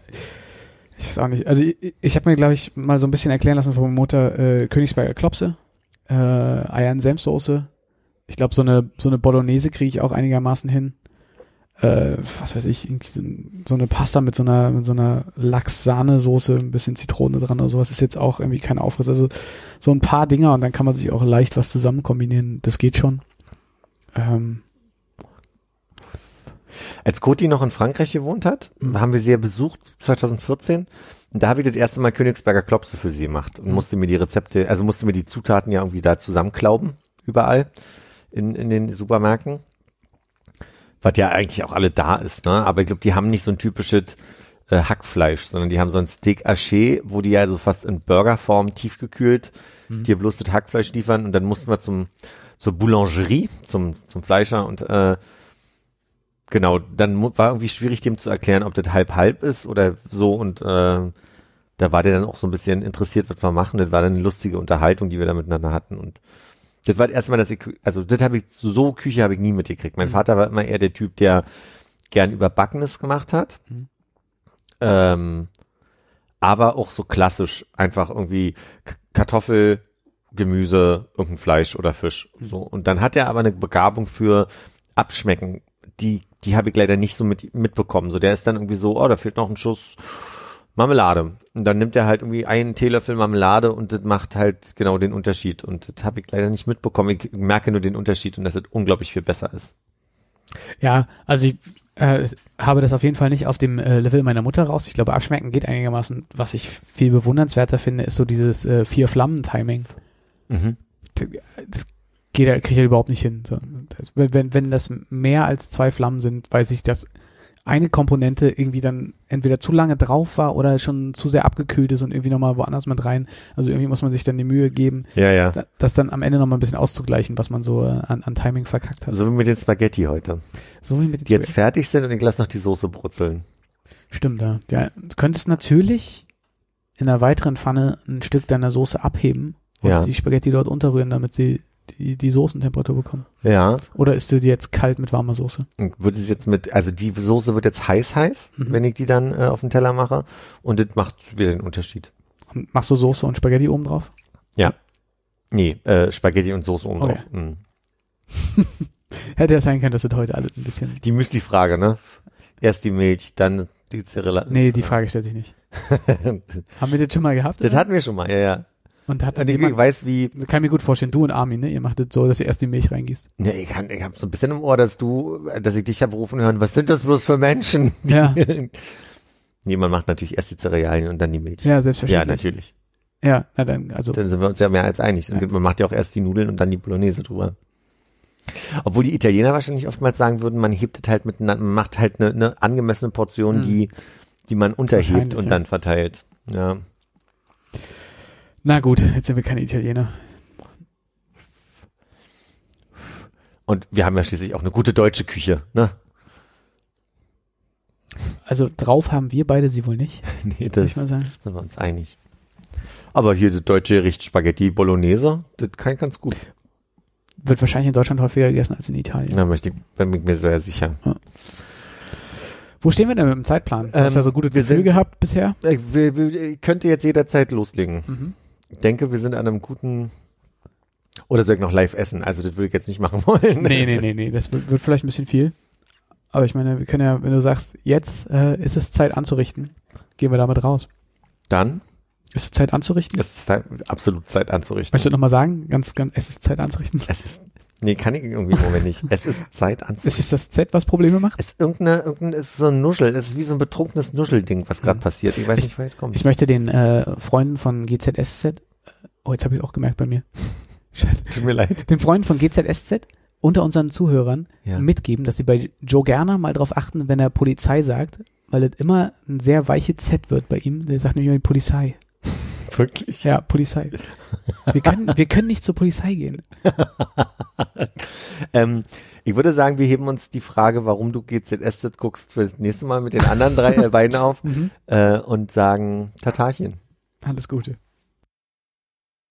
ich weiß auch nicht, also ich, ich habe mir, glaube ich, mal so ein bisschen erklären lassen von meiner Mutter, äh, Königsberger Klopse, äh, Eier in Senfsoße. Ich glaube, so eine, so eine Bolognese kriege ich auch einigermaßen hin. Äh, was weiß ich, irgendwie so, eine Pasta mit so einer, mit so einer Lachs-Sahnesoße, ein bisschen Zitrone dran oder sowas ist jetzt auch irgendwie kein Aufriss. Also so ein paar Dinger und dann kann man sich auch leicht was zusammen kombinieren. Das geht schon. Ähm, Als Coti noch in Frankreich gewohnt hat, Mhm. haben wir sie ja besucht, 2014. Und da habe ich das erste Mal Königsberger Klopse für sie gemacht und Mhm. musste mir die Rezepte, also musste mir die Zutaten ja irgendwie da zusammenklauben, überall in, in den Supermärkten. Was ja eigentlich auch alle da ist, ne? Aber ich glaube, die haben nicht so ein typisches äh, Hackfleisch, sondern die haben so ein Steak Haché, wo die ja so fast in Burgerform tiefgekühlt Mhm. dir bloß das Hackfleisch liefern und dann mussten wir zum zur Boulangerie, zum zum Fleischer und äh, genau, dann war irgendwie schwierig dem zu erklären, ob das halb halb ist oder so und äh, da war der dann auch so ein bisschen interessiert, was wir machen. Das war dann eine lustige Unterhaltung, die wir da miteinander hatten und das war das erste Mal, dass ich, also das habe ich, so Küche habe ich nie mitgekriegt. Mein Mhm. Vater war immer eher der Typ, der gern Überbackenes gemacht hat. Mhm. Ähm, aber auch so klassisch, einfach irgendwie Kartoffel, Gemüse, irgendein Fleisch oder Fisch. So. Und dann hat er aber eine Begabung für Abschmecken, die, die habe ich leider nicht so mit, mitbekommen. So, der ist dann irgendwie so, oh, da fehlt noch ein Schuss Marmelade. Und dann nimmt er halt irgendwie einen Teelöffel Marmelade und das macht halt genau den Unterschied. Und das habe ich leider nicht mitbekommen. Ich merke nur den Unterschied und dass es unglaublich viel besser ist. ja, also ich äh, habe das auf jeden Fall nicht auf dem äh, Level meiner Mutter raus. Ich glaube, abschmecken geht einigermaßen. Was ich viel bewundernswerter finde, ist so dieses äh, Vier-Flammen-Timing. Mhm. das geht kriege ich ja überhaupt nicht hin. So, das, wenn, wenn- wenn das mehr als zwei Flammen sind, weiß ich, dass eine Komponente irgendwie dann entweder zu lange drauf war oder schon zu sehr abgekühlt ist und irgendwie nochmal woanders mit rein. Also irgendwie muss man sich dann die Mühe geben, Ja, ja. da- das dann am Ende nochmal ein bisschen auszugleichen, was man so äh, an, an Timing verkackt hat. So wie mit den Spaghetti heute. So wie mit den Die jetzt fertig sind und ich lasse noch die Soße brutzeln. Stimmt, ja. ja. Du könntest natürlich in einer weiteren Pfanne ein Stück deiner Soße abheben und Ja. die Spaghetti dort unterrühren, damit sie die, die Soßentemperatur bekommen. Ja. Oder ist sie jetzt kalt mit warmer Soße? Wird es jetzt mit, also die Soße wird jetzt heiß heiß, Mhm. wenn ich die dann äh, auf den Teller mache. Und das macht wieder den Unterschied. Und machst du Soße und Spaghetti oben drauf? Nee, äh, Spaghetti und Soße oben Okay. drauf. Mhm. Hätte ja sein können, dass das heute alles ein bisschen. Die Müsli-Frage, ne? Erst die Milch, dann die Zirilla. Nee, die Frage stellt sich nicht. Haben wir das schon mal gehabt? das oder? hatten wir schon mal, ja, ja. Und hat Und ich jemand, weiß, wie, kann ich mir gut vorstellen, du und Armin, ne? Ihr macht das so, dass ihr erst die Milch reingießt. ne, ich, kann, ich habe so ein bisschen im Ohr, dass du, dass ich dich habe rufen hören, was sind das bloß für Menschen? Ja, nee, man macht natürlich erst die Cerealien und dann die Milch. ja, Ja, selbstverständlich. natürlich. Ja, na dann, also, Dann sind wir uns ja mehr als einig. Ja. Man macht ja auch erst die Nudeln und dann die Bolognese drüber. Obwohl die Italiener wahrscheinlich oftmals sagen würden, man hebt es halt mit, man macht halt eine, eine angemessene Portion, Hm. die, die man unterhebt und ja. dann verteilt. Ja. Na gut, jetzt sind wir keine Italiener. Und wir haben ja schließlich auch eine gute deutsche Küche, ne? Also drauf haben wir beide sie wohl nicht, nee, das ich mal sagen. sind wir uns einig. Aber hier das deutsche Gericht Spaghetti Bolognese, das kann ich ganz gut. Wird wahrscheinlich in Deutschland häufiger gegessen als in Italien. Da möchte ich, bin ich mir sehr sicher. Wo stehen wir denn mit dem Zeitplan? Du hast Ähm, ja so gutes wir Gefühl gehabt bisher. Ich, wir, ich könnte jetzt jederzeit loslegen. Mhm. Ich denke, wir sind an einem guten. Oder soll ich noch live essen? Also, das würde ich jetzt nicht machen wollen. Nee, nee, nee, nee, das wird, wird vielleicht ein bisschen viel. Aber ich meine, wir können ja, wenn du sagst, jetzt äh, ist es Zeit anzurichten, gehen wir damit raus. Dann Ist es Zeit anzurichten? ist es Zeit, absolut Zeit anzurichten. Möchtest du nochmal sagen? Ganz, ganz, es ist Zeit anzurichten. Es ist, nee, kann ich irgendwie im Moment nicht. Es ist Zeit Es anzurichten. ist das Z, was Probleme macht? Es ist irgendeine, irgendein, es ist so ein Nuschel. Es ist wie so ein betrunkenes Nuschelding, was gerade Mhm. passiert. Ich weiß Ich- nicht, woher es kommt. Ich möchte den äh, Freunden von GZSZ, äh, oh, jetzt habe ich es auch gemerkt bei mir. Scheiße. Tut mir leid. Den Freunden von GZSZ unter unseren Zuhörern Ja. mitgeben, dass sie bei Joe Gerner mal drauf achten, wenn er Polizei sagt, weil es immer ein sehr weiche Z wird bei ihm. Der sagt nämlich immer die Polizei. Wirklich? Ja, Polizei. Wir können, wir können nicht zur Polizei gehen. Ähm, ich würde sagen, wir heben uns die Frage, warum du GZSZ guckst, für das nächste Mal mit den anderen drei äh, beiden auf Mhm. äh, und sagen Tatarchen. Alles Gute.